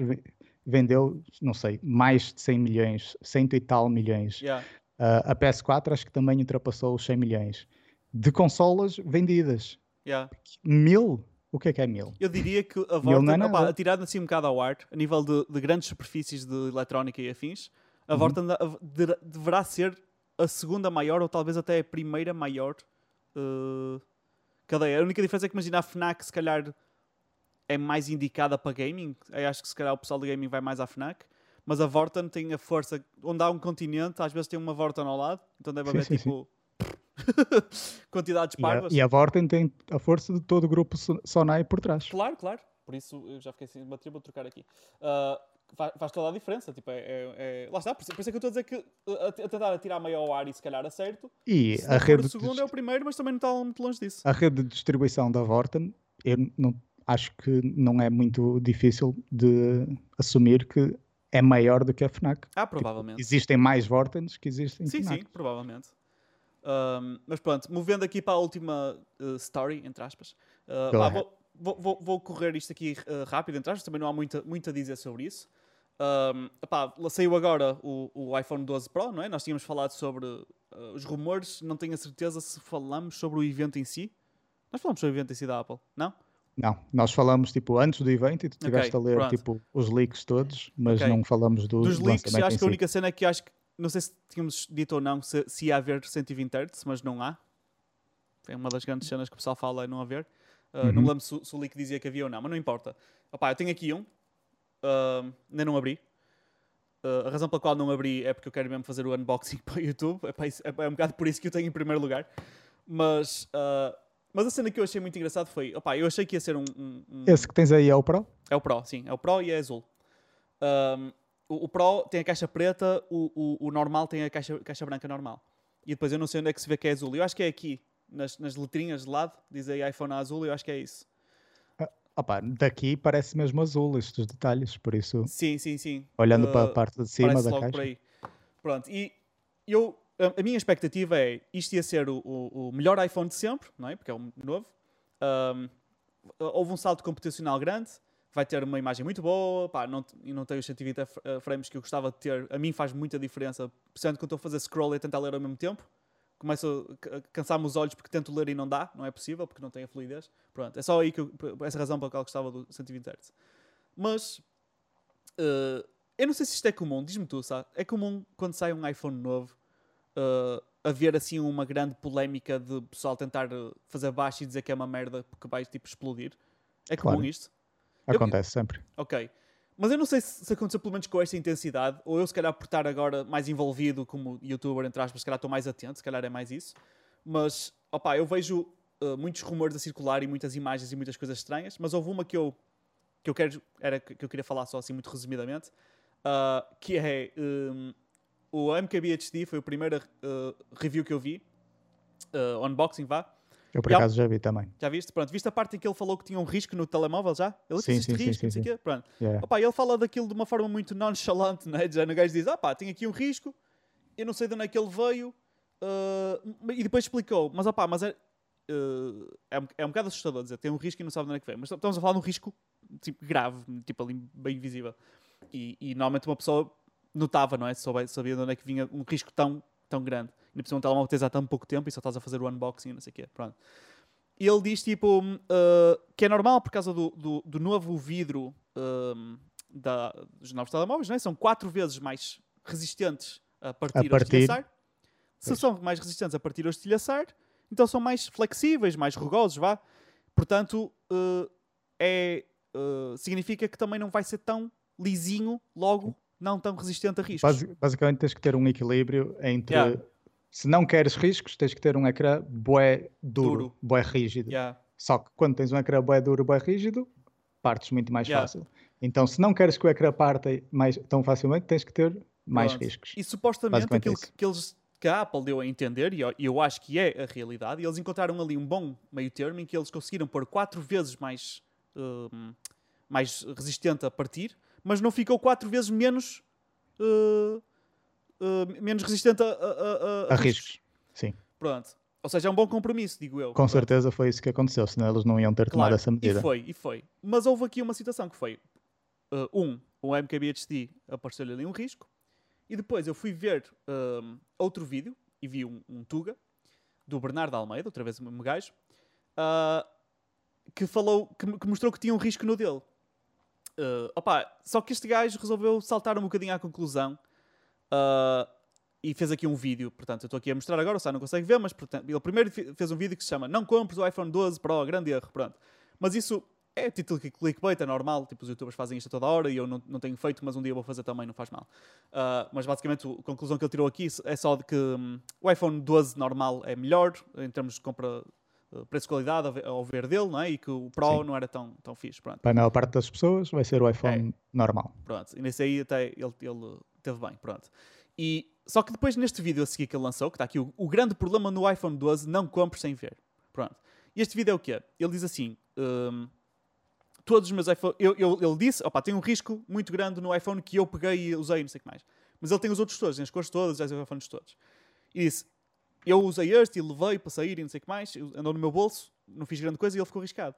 vendeu, não sei, mais de 100 milhões, cento e tal milhões. Yeah. Uh, a PS4 acho que também ultrapassou os 100 milhões. De consolas vendidas. Yeah. Mil. O que é que é mil? Eu diria que a é Vorten, opá, nada. atirado assim um bocado ao ar, a nível de, de grandes superfícies de eletrónica e afins, a Uhum. Vorten de- deverá ser a segunda maior ou talvez até a primeira maior eh, cadeia. A única diferença é que imagina a FNAC se calhar é mais indicada para gaming. Eu acho que se calhar o pessoal de gaming vai mais à FNAC. Mas a Vorten tem a força. Onde há um continente, às vezes tem uma Vorten ao lado. Então deve Sim, haver sim, tipo. quantidades E a, parvas. e a Vorten tem a força de todo o grupo So- Sonai por trás. Claro, claro. Por isso eu já fiquei assim, bateria, vou trocar aqui. Ah, fa- faz toda a diferença. Tipo, é, é- é- Lá está, por isso, por isso é que eu estou a dizer que uh, a, a tentar atirar meio ao ar e se calhar acerto. E Se a rede, o de, segundo é o primeiro, mas também não está muito longe disso. a rede de distribuição da Vorten, eu não, acho que não é muito difícil de assumir que é maior do que a FNAC. Ah, provavelmente. Existem mais Vortens que existem Sim, FNAC. sim, provavelmente. Ahm, mas pronto, movendo aqui para a última uh, story, entre aspas. Uh, pá, ahead. vou, vou, vou, correr isto aqui uh, rápido, entre aspas, também não há muito, muito a dizer sobre isso. Um, epá, saiu agora o, o iPhone 12 Pro, não é? Nós tínhamos falado sobre uh, os rumores, não tenho a certeza se falamos sobre o evento em si. Nós falamos sobre o evento em si da Apple, não? Não, nós falamos tipo antes do evento e tu estiveste a ler pronto. tipo os leaks todos, mas Ok. não falamos do Dos leaks, acho que a única cena é que acho que, não sei se tínhamos dito ou não, se, se ia haver 120 Hz, mas não há. É uma das grandes cenas que o pessoal fala é não haver. Uh, Não Uhum. me lembro se, o- se o leak dizia que havia ou não, mas não importa. Opá, eu tenho aqui um, uh, ainda não abri. Uh, a razão pela qual não abri é porque eu quero mesmo fazer o unboxing para o YouTube. É, isso- é, é um bocado por isso que eu tenho em primeiro lugar. Mas, uh, mas a cena que eu achei muito engraçado foi: opá, eu achei que ia ser um- um- um, Esse que tens aí é o Pro? é o Pro, sim. É o Pro e é azul. Um, o, o Pro tem a caixa preta, o, o, o normal tem a caixa, caixa branca normal. E depois eu não sei onde é que se vê que é azul. Eu acho que é aqui, nas, nas letrinhas de lado, diz aí iPhone azul, eu acho que é isso. Opa, daqui parece mesmo azul estes detalhes, por isso, Sim, sim, sim. olhando Uh, para a parte de cima da caixa. por aí. Pronto, e eu, a, a minha expectativa é isto ia ser o, o, o melhor iPhone de sempre, não é? Porque é um novo. Um, houve um salto computacional grande, vai ter uma imagem muito boa, pá, não, e não tem os 120 f- eh, frames que eu gostava de ter. A mim faz muita diferença, principalmente quando estou a fazer scroll e a tentar ler ao mesmo tempo. Começo a ca- a cansar-me os olhos porque tento ler e não dá, não é possível, porque não tem a fluidez. Pronto, é só aí que eu, essa razão pela qual gostava do 120 Hz. Mas eh, eu não sei se isto é comum, diz-me tu, sabe? É comum quando sai um iPhone novo eh, haver assim uma grande polémica de pessoal tentar eh, fazer baixo e dizer que é uma merda porque vai tipo explodir. É comum Claro. isto? Eu- Acontece sempre. Ok. Mas eu não sei se, se aconteceu pelo menos com esta intensidade, ou eu se calhar por estar agora mais envolvido como youtuber, entre aspas, se calhar estou mais atento, se calhar é mais isso. Mas, opá, eu vejo uh, muitos rumores a circular e muitas imagens e muitas coisas estranhas, mas houve uma que eu, que eu quero, era que eu queria falar só assim muito resumidamente, uh, que é um, o MKBHD foi o primeiro uh, review que eu vi, unboxing vá, Eu por E acaso já vi também. já viste? Pronto, viste a parte em que ele falou que tinha um risco no telemóvel já? Ele Sim, disse sim, sim, risco, sim, não sei o sim. quê. Pronto. Yeah. Opa, ele fala daquilo de uma forma muito nonchalante, né? Já no gajo diz: ah pá, tem aqui um risco, eu não sei de onde é que ele veio, ah, e depois explicou, mas opá, mas é, ah, é, um, é um bocado assustador dizer, tem um risco e não sabe de onde é que veio, mas estamos a falar de um risco tipo, grave, tipo ali bem visível. E, e normalmente uma pessoa notava, não é? Sabia de onde é que vinha um risco tão, tão grande. Ainda por cima um telemóvel que tens há tão pouco tempo e só estás a fazer o unboxing e não sei o quê. Pronto. E ele diz tipo uh, que é normal por causa do, do, do novo vidro um, da, dos novos telemóveis, não é? São quatro vezes mais resistentes a partir, ou partir. estilhaçar. Se Pois. são mais resistentes a partir ou estilhaçar, então são mais flexíveis, mais rugosos, vá. Portanto, uh, é, uh, significa que também não vai ser tão lisinho, logo não tão resistente a riscos. Basi- basicamente tens que ter um equilíbrio entre. Yeah. Se não queres riscos, tens que ter um ecrã bué duro, Duro. bué rígido. Yeah. Só que quando tens um ecrã bué duro, bué rígido, partes muito mais Yeah. fácil. Então, se não queres que o ecrã parta mais, tão facilmente, tens que ter mais Pronto. riscos. E supostamente aquilo que, eles que a Apple deu a entender, e eu, eu acho que é a realidade, eles encontraram ali um bom meio termo em que eles conseguiram pôr quatro vezes mais, hum, mais resistente a partir, mas não ficou quatro vezes menos, uh, uh, menos resistente a, a, a- a A riscos. Sim, Pronto. Ou seja, é um bom compromisso, digo eu. com Pronto. certeza foi isso que aconteceu, senão eles não iam ter tomado Claro, essa medida. E foi, e foi. Mas houve aqui uma situação que foi: uh, um, o MKBHD apareceu-lhe ali um risco, e depois eu fui ver um, outro vídeo e vi um, um Tuga do Bernardo Almeida, outra vez o mesmo gajo, uh, que falou, que, que mostrou que tinha um risco no dele. Uh, opa, só que este gajo resolveu saltar um bocadinho à conclusão uh, e fez aqui um vídeo. Portanto, eu estou aqui a mostrar agora, o Sá não consegue ver, mas portanto, ele primeiro fez um vídeo que se chama Não compres o iPhone 12 Pro, grande erro. Pronto. Mas isso é título que clickbait, é normal, tipo, os youtubers fazem isto toda hora e eu não, não tenho feito, mas um dia vou fazer também, não faz mal. Uh, mas basicamente a conclusão que ele tirou aqui é só de que um, o iPhone 12 normal é melhor em termos de compra uh, preço-qualidade ao ver dele, não é? E que o Pro Sim. não era tão, tão fixe. Pronto. Para a maior parte das pessoas vai ser o iPhone é. normal. Pronto, e nesse aí até ele, ele teve bem, pronto. E, só que depois neste vídeo a seguir que ele lançou, que está aqui, o, o grande problema no iPhone 12, não compre sem ver. Pronto. Este vídeo é o quê? Ele diz assim... Um, todos os meus iPhones. Eu, eu, ele disse: opa, tem um risco muito grande no iPhone que eu peguei e usei, não sei o que mais. Mas ele tem os outros todos, tem as cores todas, os iPhones todos. E disse: eu usei este e levei para sair e não sei o que mais, andou no meu bolso, não fiz grande coisa e ele ficou arriscado.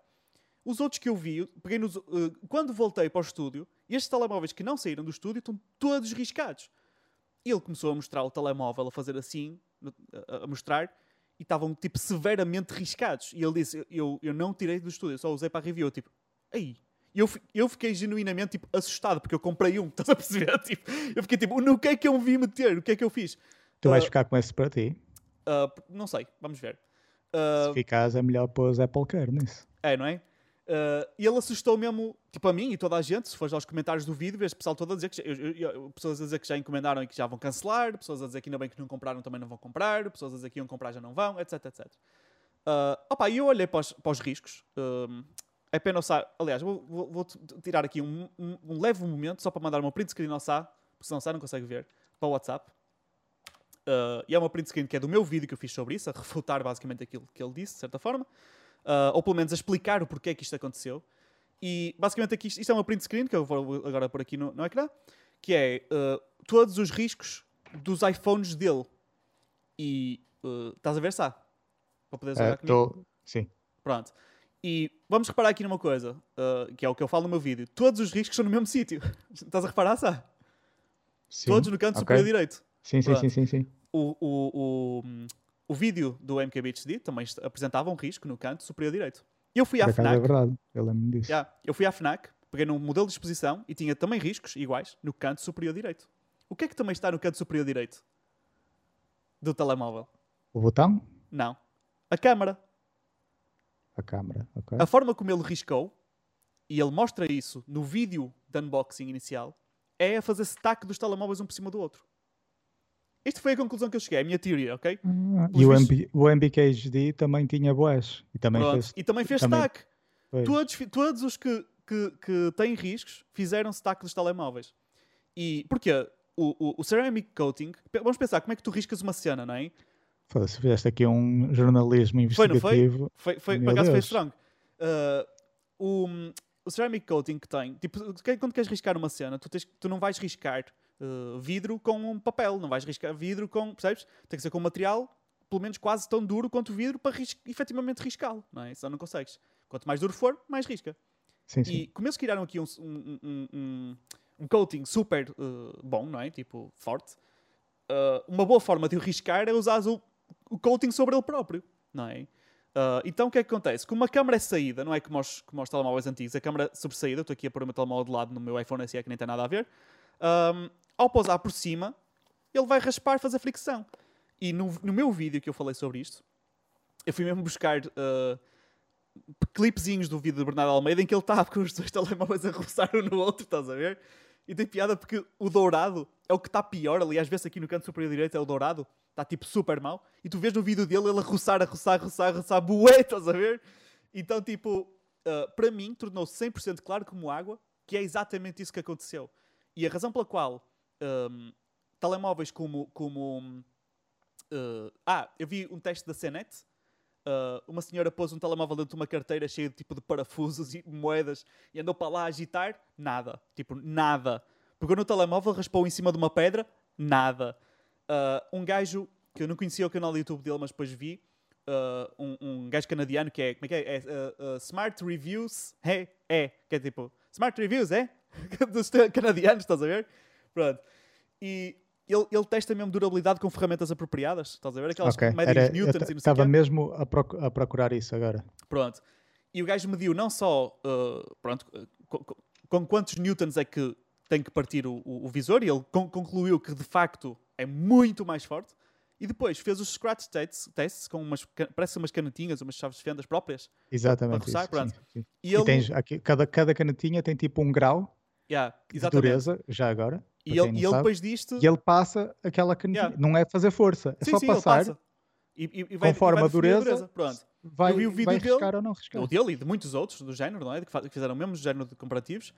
Os outros que eu vi, peguei nos, uh, quando voltei para o estúdio, estes telemóveis que não saíram do estúdio estão todos riscados. Ele começou a mostrar o telemóvel, a fazer assim, a, mostrar, e estavam tipo severamente riscados. E ele disse: eu, eu não tirei do estúdio, só usei para a review. Tipo, Aí. Eu, eu fiquei genuinamente tipo, assustado porque eu comprei um, estás a perceber? Tipo, eu fiquei tipo, no que é que eu me vi meter? O que é que eu fiz? Tu vais uh, ficar com esse para ti? Uh, não sei, vamos ver. Uh, Se ficares, é melhor pôr Apple Care nisso. É, não é? Uh, e ele assustou mesmo, tipo a mim e toda a gente, se fores aos comentários do vídeo, vês pessoal todo a dizer que eu, eu, pessoas a dizer que já encomendaram e que já vão cancelar, pessoas a dizer que ainda bem que não compraram também não vão comprar, pessoas a dizer que iam comprar já não vão, etc, etc. Uh, opa, e eu olhei para os, para os riscos. Uh, é pena o Sá. Aliás, vou, vou, vou tirar aqui um, um, um, leve momento só para mandar uma print screen ao Sá, porque senão o Sá não consegue ver, para o WhatsApp. Uh, e é uma print screen que é do meu vídeo que eu fiz sobre isso, a refutar basicamente aquilo que ele disse, de certa forma. Uh, ou pelo menos a explicar o porquê que isto aconteceu. E basicamente aqui, isto é uma print screen que eu vou agora pôr aqui no, no ecrã, que é uh, todos os riscos dos iPhones dele. E estás a ver, Sá? Para poderes olhar é, comigo? Tô... Sim. Pronto. E vamos reparar aqui numa coisa, uh, que é o que eu falo no meu vídeo. Todos os riscos são no mesmo sítio. Estás a reparar, sabe? Sim, Todos no canto okay. superior direito. Sim, sim, sim, sim, sim. O, o, o, o vídeo do MKBHD também apresentava um risco no canto superior direito. Eu fui à FNAC. É verdade, eu lembro disso. Yeah, eu fui à FNAC, peguei num modelo de exposição e tinha também riscos iguais no canto superior direito. O que é que também está no canto superior direito do telemóvel? O botão? Não. A câmara a câmera. Okay. A forma como ele riscou, e ele mostra isso no vídeo de unboxing inicial, é a fazer stack dos telemóveis um por cima do outro. Isto foi a conclusão que eu cheguei, a minha teoria, ok? Ah, e o, MB, o MBKHD também tinha boas. E também Pronto. fez, e também fez também... stack. Todos, todos os que, que, que têm riscos fizeram stack dos telemóveis. E porquê? O, o, o ceramic coating, vamos pensar como é que tu riscas uma cena, não é? Se fizeste aqui um jornalismo investigativo. Foi, não foi? Foi, foi por acaso foi strong. Uh, o, o ceramic coating que tem, tipo, quando queres riscar uma cena, tu, tens, tu não vais riscar uh, vidro com um papel, não vais riscar vidro com, percebes? Tem que ser com um material pelo menos quase tão duro quanto o vidro para ris efetivamente riscá-lo, não é? Senão não consegues. Quanto mais duro for, mais risca. Sim, sim. E como eles criaram aqui um, um, um, um coating super uh, bom, não é? Tipo, forte, uh, uma boa forma de o riscar é usar o o coating sobre ele próprio, não é? Uh, então o que é que acontece? Como a câmera é saída, não é como os, como os telemóveis antigos, a câmera sobressaída, estou aqui a pôr o meu telemóvel de lado no meu iPhone SE que nem tem nada a ver, um, ao pousar por cima, ele vai raspar, fazer fricção. E no, no meu vídeo que eu falei sobre isto, eu fui mesmo buscar uh, clipezinhos do vídeo de Bernardo Almeida em que ele estava com os dois telemóveis a roçar um no outro, estás a ver? E tem piada porque o dourado é o que está pior, aliás, vê-se aqui no canto superior direito, é o dourado, está tipo super mal. E tu vês no vídeo dele ele a roçar, a roçar, a roçar, a roçar, bué, estás a ver? Então, tipo, uh, para mim, tornou-se 100% claro como água que é exatamente isso que aconteceu. E a razão pela qual um, telemóveis como. como uh, ah, eu vi um teste da CNET. Uh, uma senhora pôs um telemóvel dentro de uma carteira cheia de tipo de parafusos e moedas e andou para lá a agitar. Nada. Tipo, nada. Pegou no telemóvel, raspou em cima de uma pedra. Nada. Uh, um gajo que eu não conhecia o canal do YouTube dele, mas depois vi. Uh, um, um gajo canadiano que é, como é que é? é uh, uh, Smart Reviews, é, é, que é tipo, Smart Reviews, é? Dos canadianos, estás a ver? Pronto. E ele, ele testa mesmo durabilidade com ferramentas apropriadas, estás a ver? Aquelas okay. médias Newtons e não Estava mesmo a, proc a, procurar isso agora. Pronto. e o gajo mediu não só, uh, pronto, com, com- com quantos newtons é que tem que partir o, o- o visor, e ele con- concluiu que de facto é muito mais forte. E depois fez os scratch tests, tests com umas, parece umas canetinhas, umas chaves de fendas próprias. Exatamente. roçar, isso, sim, sim. E E ele, tens aqui, cada, cada canetinha tem tipo um grau Yeah, de dureza, já agora. E ele, e ele depois disto. E ele passa aquela canetinha. Yeah. Não é fazer força, é sim, só sim, ele passar, passa. E, e, e vai, conforme e vai a definir dureza, Pronto. vai, Eu vi o vídeo vai dele, ou não riscar. O dele e de muitos outros do género, não é? Que fizeram o mesmo género de comparativos.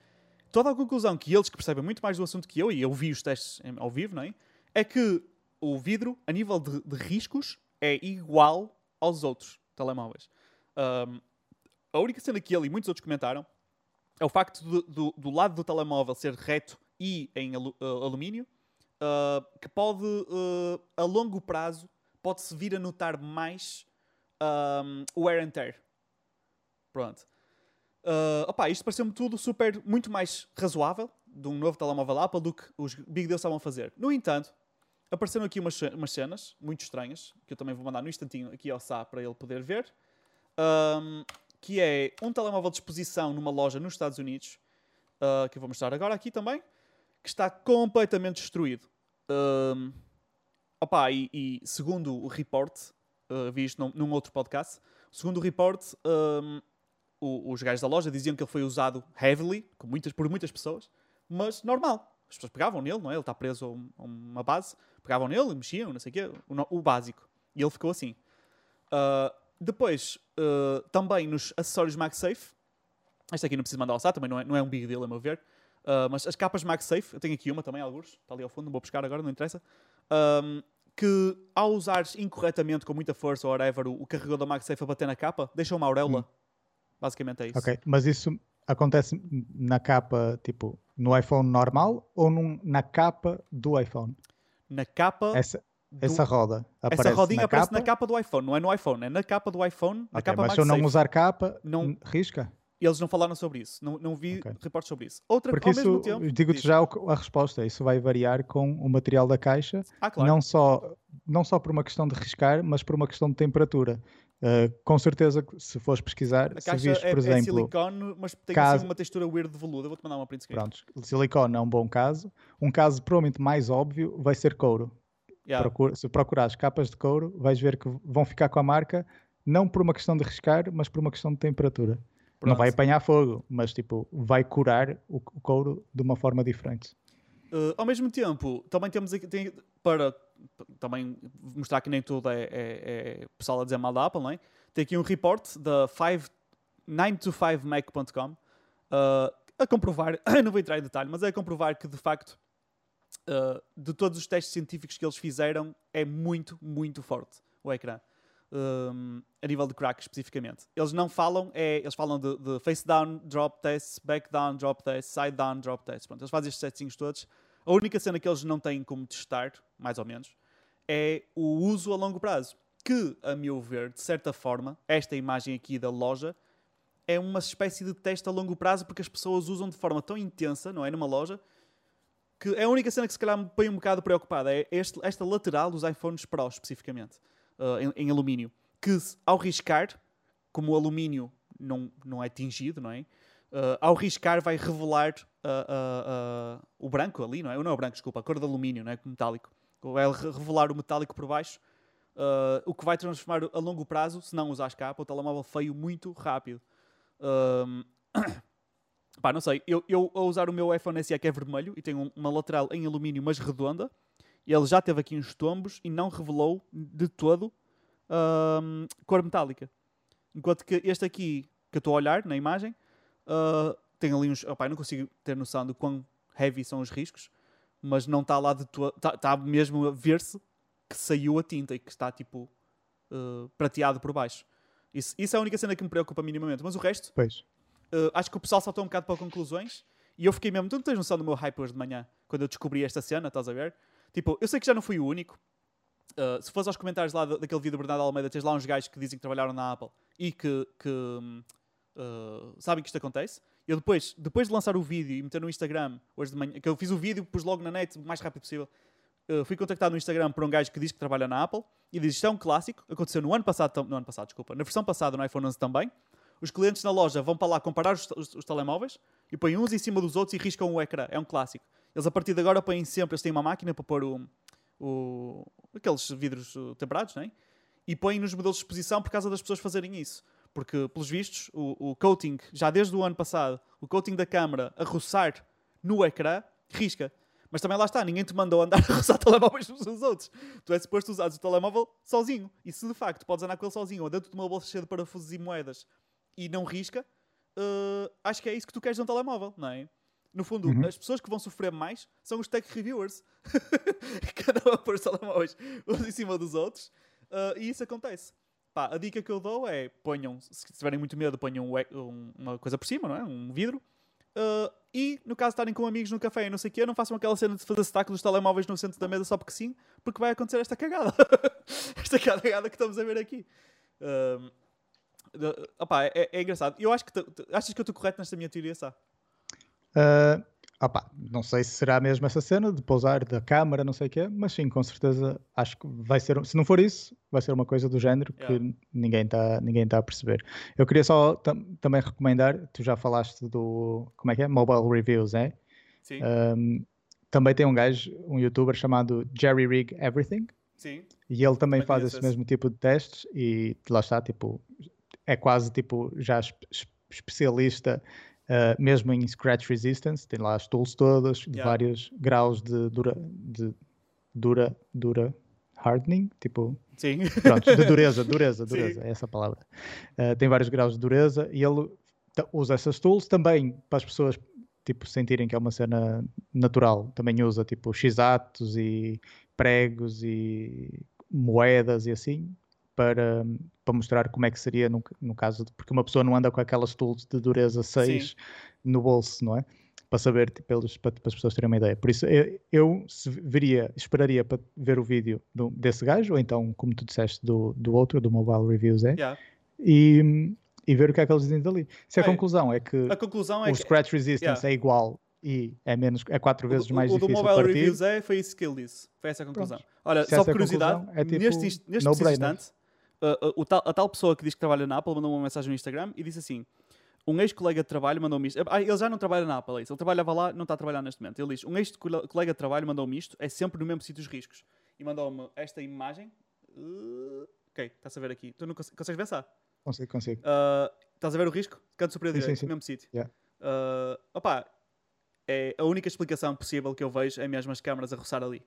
Toda a conclusão que eles que percebem muito mais do assunto que eu, e eu vi os testes ao vivo, não é? É que o vidro, a nível de, de riscos, é igual aos outros telemóveis. Ahm, a única cena que ele e muitos outros comentaram é o facto do, do- do lado do telemóvel ser reto e em ah, alumínio, ah, que pode, ah, a longo prazo, pode-se vir a notar mais ahm, o wear and tear. Pronto. Ah, opá, isto pareceu-me tudo super, muito mais razoável de um novo telemóvel Apple do que os Big Deals estavam a fazer. No entanto, apareceram aqui umas, umas cenas muito estranhas, que eu também vou mandar no instantinho aqui ao Sá para ele poder ver, ahm, que é um telemóvel de exposição numa loja nos Estados Unidos, ah, que eu vou mostrar agora aqui também, que está completamente destruído. Ahm, opá, e, e segundo o report, ah, vi isto num, num outro podcast, segundo o report, ahm, o- os gajos da loja diziam que ele foi usado heavily, muitas, por muitas pessoas, mas normal. As pessoas pegavam nele, não é? Ele está preso a, um- uma base, pegavam nele, mexiam, não sei o quê, o, básico. E ele ficou assim. Ah, depois, ah, também nos acessórios MagSafe, este aqui não preciso mandar SAT, também não é, não é um big deal, a meu ver. Ah, mas as capas MagSafe, eu tenho aqui uma também, alguns, está ali ao fundo, não vou buscar agora, não interessa. Ahm, que ao usares incorretamente, com muita força ou whatever, o, o carregador da MagSafe a bater na capa, deixa uma auréola. Basicamente é isso. Ok, mas isso acontece na capa, tipo, no iPhone normal ou num- na capa do iPhone? Na capa. Essa, do- essa roda aparece essa rodinha na aparece capa? na capa do iPhone, não é no iPhone, é na capa do iPhone, na Ok, capa mas se eu não MagSafe. usar capa, Não- risca? Eles não falaram sobre isso, não, não vi Ok. reportes sobre isso. Outra Porque ao mesmo isso, tempo. digo-te já a resposta, isso vai variar com o material da caixa, Ah, claro. não, só, não só por uma questão de riscar, mas por uma questão de temperatura. Uh, com certeza, se fores pesquisar, a se viste, é, por é exemplo, silicone, mas tem caso- assim uma textura weird de veludo. Vou-te mandar uma print screen. pronto, silicone é um bom caso. Um caso provavelmente mais óbvio vai ser couro. Yeah. Procura- se procurares capas de couro, vais ver que vão ficar com a marca, não por uma questão de riscar, mas por uma questão de temperatura. Não Pronto. vai apanhar fogo, mas tipo, vai curar o, o couro de uma forma diferente. Uh, ao mesmo tempo, também temos aqui, tem- para também mostrar que nem tudo é, é, é pessoal a dizer mal da Apple, não é? Tem aqui um report da 9to5mac.com uh, a comprovar, não vou entrar em detalhe, mas é a comprovar que de facto uh, de todos os testes científicos que eles fizeram é muito, muito forte o ecrã. Um, a nível de crack especificamente. Eles não falam, é, eles falam de, de face down drop tests, back down drop tests, side down drop tests. Pronto, eles fazem estes testinhos todos. A única cena que eles não têm como testar, mais ou menos, é o uso a longo prazo. Que, a meu ver, de certa forma, esta imagem aqui da loja é uma espécie de teste a longo prazo porque as pessoas usam de forma tão intensa, não é? Numa loja, que é a única cena que se calhar me põe um bocado preocupada. É este- esta lateral dos iPhones Pro, especificamente, uh, em, em alumínio. Que ao riscar, como o alumínio não, não é tingido, não é? Uh, ao riscar vai revelar uh, o branco ali, não é? Não é o branco, desculpa, a cor de alumínio, não é? Metálico. Vai re- revelar o metálico por baixo, o que vai transformar a longo prazo, se não usares capa, o telemóvel feio muito rápido. Um, pá, não sei, eu, eu a usar o meu iPhone SE que é vermelho e tem um- uma lateral em alumínio, mas redonda, ele já teve aqui uns tombos e não revelou de todo um, cor metálica. Enquanto que este aqui, que eu estou a olhar na imagem, uh, tem ali uns. Eu não consigo ter noção de quão heavy são os riscos, mas não está lá de todo. Está tá mesmo a ver-se que saiu a tinta e que está tipo uh, prateado por baixo. Isso, isso é a única cena que me preocupa minimamente. Mas o resto, Pois. Uh, acho que o pessoal saltou um bocado para conclusões e eu fiquei mesmo. Tu não tens noção do meu hype hoje de manhã quando eu descobri esta cena, estás a ver? Tipo, eu sei que já não fui o único. Uh, se fores aos comentários lá da- daquele vídeo do Bernardo Almeida, tens lá uns gajos que dizem que trabalharam na Apple e que, que, uh, sabem que isto acontece. Eu depois, depois de lançar o vídeo e meter no Instagram, hoje de manhã, que eu fiz o vídeo, pus logo na net o mais rápido possível. uh, fui contactado no Instagram por um gajo que diz que trabalha na Apple e diz isto é um clássico. Aconteceu no ano passado, no ano passado, desculpa, na versão passada no iPhone 11 também. Os clientes na loja vão para lá comparar os, os, os telemóveis e põem uns em cima dos outros e riscam o ecrã. É um clássico. Eles a partir de agora põem sempre, eles têm uma máquina para pôr o, o aqueles vidros temperados, não é? E põem nos modelos de exposição por causa das pessoas fazerem isso. Porque, pelos vistos, o, o coating, já desde o ano passado, o coating da câmara a roçar no ecrã, risca. Mas também lá está, ninguém te mandou andar a roçar telemóveis uns dos outros. Tu és suposto usar o telemóvel sozinho. E se de facto podes andar com ele sozinho ou dentro de uma bolsa cheia de parafusos e moedas e não risca, uh, acho que é isso que tu queres de um telemóvel, não é? No fundo, Uhum. as pessoas que vão sofrer mais são os tech reviewers. Cada um a pôr os telemóveis uns em cima dos outros. uh, e isso acontece. Pá, a dica que eu dou é ponham, se tiverem muito medo, ponham um uma coisa por cima, não é? Um vidro. Uh, e no caso de estarem com amigos no café e não sei o quê, não façam aquela cena de fazer stack dos telemóveis no centro da mesa só porque sim, porque vai acontecer esta cagada. esta cagada que estamos a ver aqui. Opá, é, é engraçado. Eu acho que achas que eu estou correto nesta minha teoria, Sá? Ah, opá, não sei se será mesmo essa cena de pousar da câmara, não sei o quê, mas sim, com certeza acho que vai ser, se não for isso, vai ser uma coisa do género que Yeah. ninguém está ninguém tá a perceber. Eu queria só tam- também recomendar, tu já falaste do, como é que é? Mobile Reviews, é? Sim, Um, também tem um gajo, um youtuber chamado Jerry Rig Everything, sim. e ele também Também faz esse mesmo tipo de testes e lá está, tipo, é quase tipo já espe- espe- especialista uh, mesmo em scratch resistance, tem lá as tools todas de Yeah. vários graus de dura, de dura, dura hardening, tipo, Sim. pronto, de dureza, dureza, Sim. dureza, é essa a palavra. Uh, tem vários graus de dureza e ele usa essas tools também para as pessoas tipo sentirem que é uma cena natural. Também usa tipo x-atos e pregos e moedas e assim para, para mostrar como é que seria no, no caso de, porque uma pessoa não anda com aquelas tools de dureza 6 no bolso, não é? Para saber, tipo, eles, para, para as pessoas terem uma ideia. Por isso, eu, eu veria, esperaria para ver o vídeo do- desse gajo, ou então, como tu disseste, do, do outro, do Mobile Reviews, é? Yeah. E, e ver o que é que eles dizem dali. Se a É, conclusão é que A conclusão é o que Scratch Resistance yeah. é igual e é, menos, é quatro vezes o, mais o do difícil Mobile partir, Reviews é, foi isso que ele disse. Foi essa a conclusão. Olha, Se só por curiosidade, é tipo neste, neste no-brainer. instante, uh, uh, o tal- a tal pessoa que diz que trabalha na Apple mandou uma mensagem no Instagram e disse assim: um ex-colega de trabalho mandou-me isto. Ah, ele já não trabalha na Apple, é isso. Ele trabalhava lá, não está a trabalhar neste momento. Ele diz: um ex-colega de trabalho mandou-me isto, é sempre no mesmo sítio os riscos. E mandou-me esta imagem. Uh, ok, estás a ver aqui. Tu não cons- consegues Sá? consigo, consigo. Uh, estás a ver o risco? Canto superior Sim, sim, direito, sim. mesmo sítio. Yeah. Uh, opá, é a única explicação possível que eu vejo é mesmo as câmaras a roçar ali.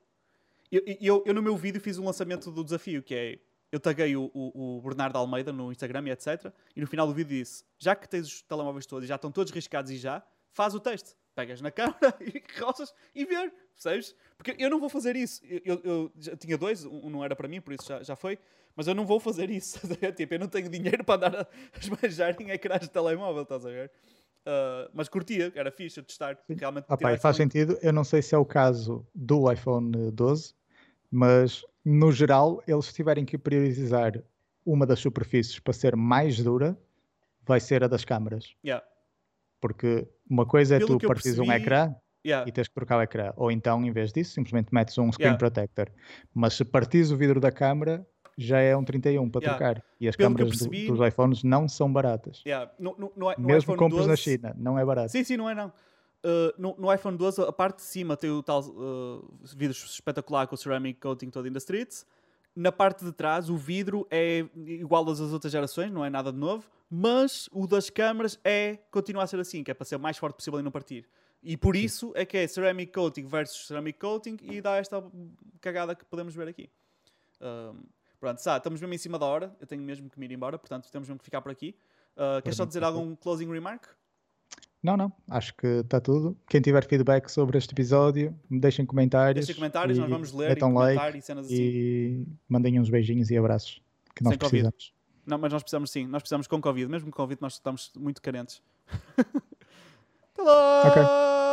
Eu, eu, eu no meu vídeo fiz um lançamento do desafio, que é eu taguei o, o, o Bernardo Almeida no Instagram e etc. E no final do vídeo disse: já que tens os telemóveis todos e já estão todos riscados e já, faz o teste. Pegas na câmara e roças e ver, percebes? Porque eu não vou fazer isso. Eu, eu- eu tinha dois, um não era para mim, por isso já, já foi. Mas eu não vou fazer isso. tipo, eu não tenho dinheiro para andar a esbanjar em ecrãs de telemóvel, estás a ver? Uh, mas curtia, era fixe testar. Realmente Ah, e faz sentido. Eu não sei se é o caso do iPhone 12, mas no geral, eles tiverem que priorizar uma das superfícies para ser mais dura, vai ser a das câmaras. Yeah, Porque uma coisa é Pelo tu partires um percebi- ecrã yeah. e tens que trocar o ecrã. Ou então, em vez disso, simplesmente metes um screen Yeah. protector. Mas se partires o vidro da câmara, já é um 31 para trocar. E as Pelo câmaras do- percebi- dos iPhones não são baratas. No, no, no, Mesmo compras na 12 China, não é barato. Sim, sim, não é não. Uh, no, no iPhone 12, a parte de cima tem o tal uh, vidro espetacular com o ceramic coating todo in the streets. Na parte de trás, o vidro é igual às das outras gerações, não é nada de novo. Mas o das câmaras é, continua a ser assim, que é para ser o mais forte possível e não partir. E por isso é que é ceramic coating versus ceramic coating e dá esta cagada que podemos ver aqui. Um, pronto, Sá, estamos mesmo em cima da hora. Eu tenho mesmo que me ir embora, portanto temos mesmo que ficar por aqui. Uh, queres só mim, dizer algum closing remark? Não, não, acho que está tudo. Quem tiver feedback sobre este episódio, me deixem comentários. Deixem comentários, nós vamos ler e comentar like e cenas assim. e mandem uns beijinhos e abraços que nós Sem Covid. precisamos. Não, mas nós precisamos sim, nós precisamos com Covid. Mesmo com Covid nós estamos muito carentes. Até lá!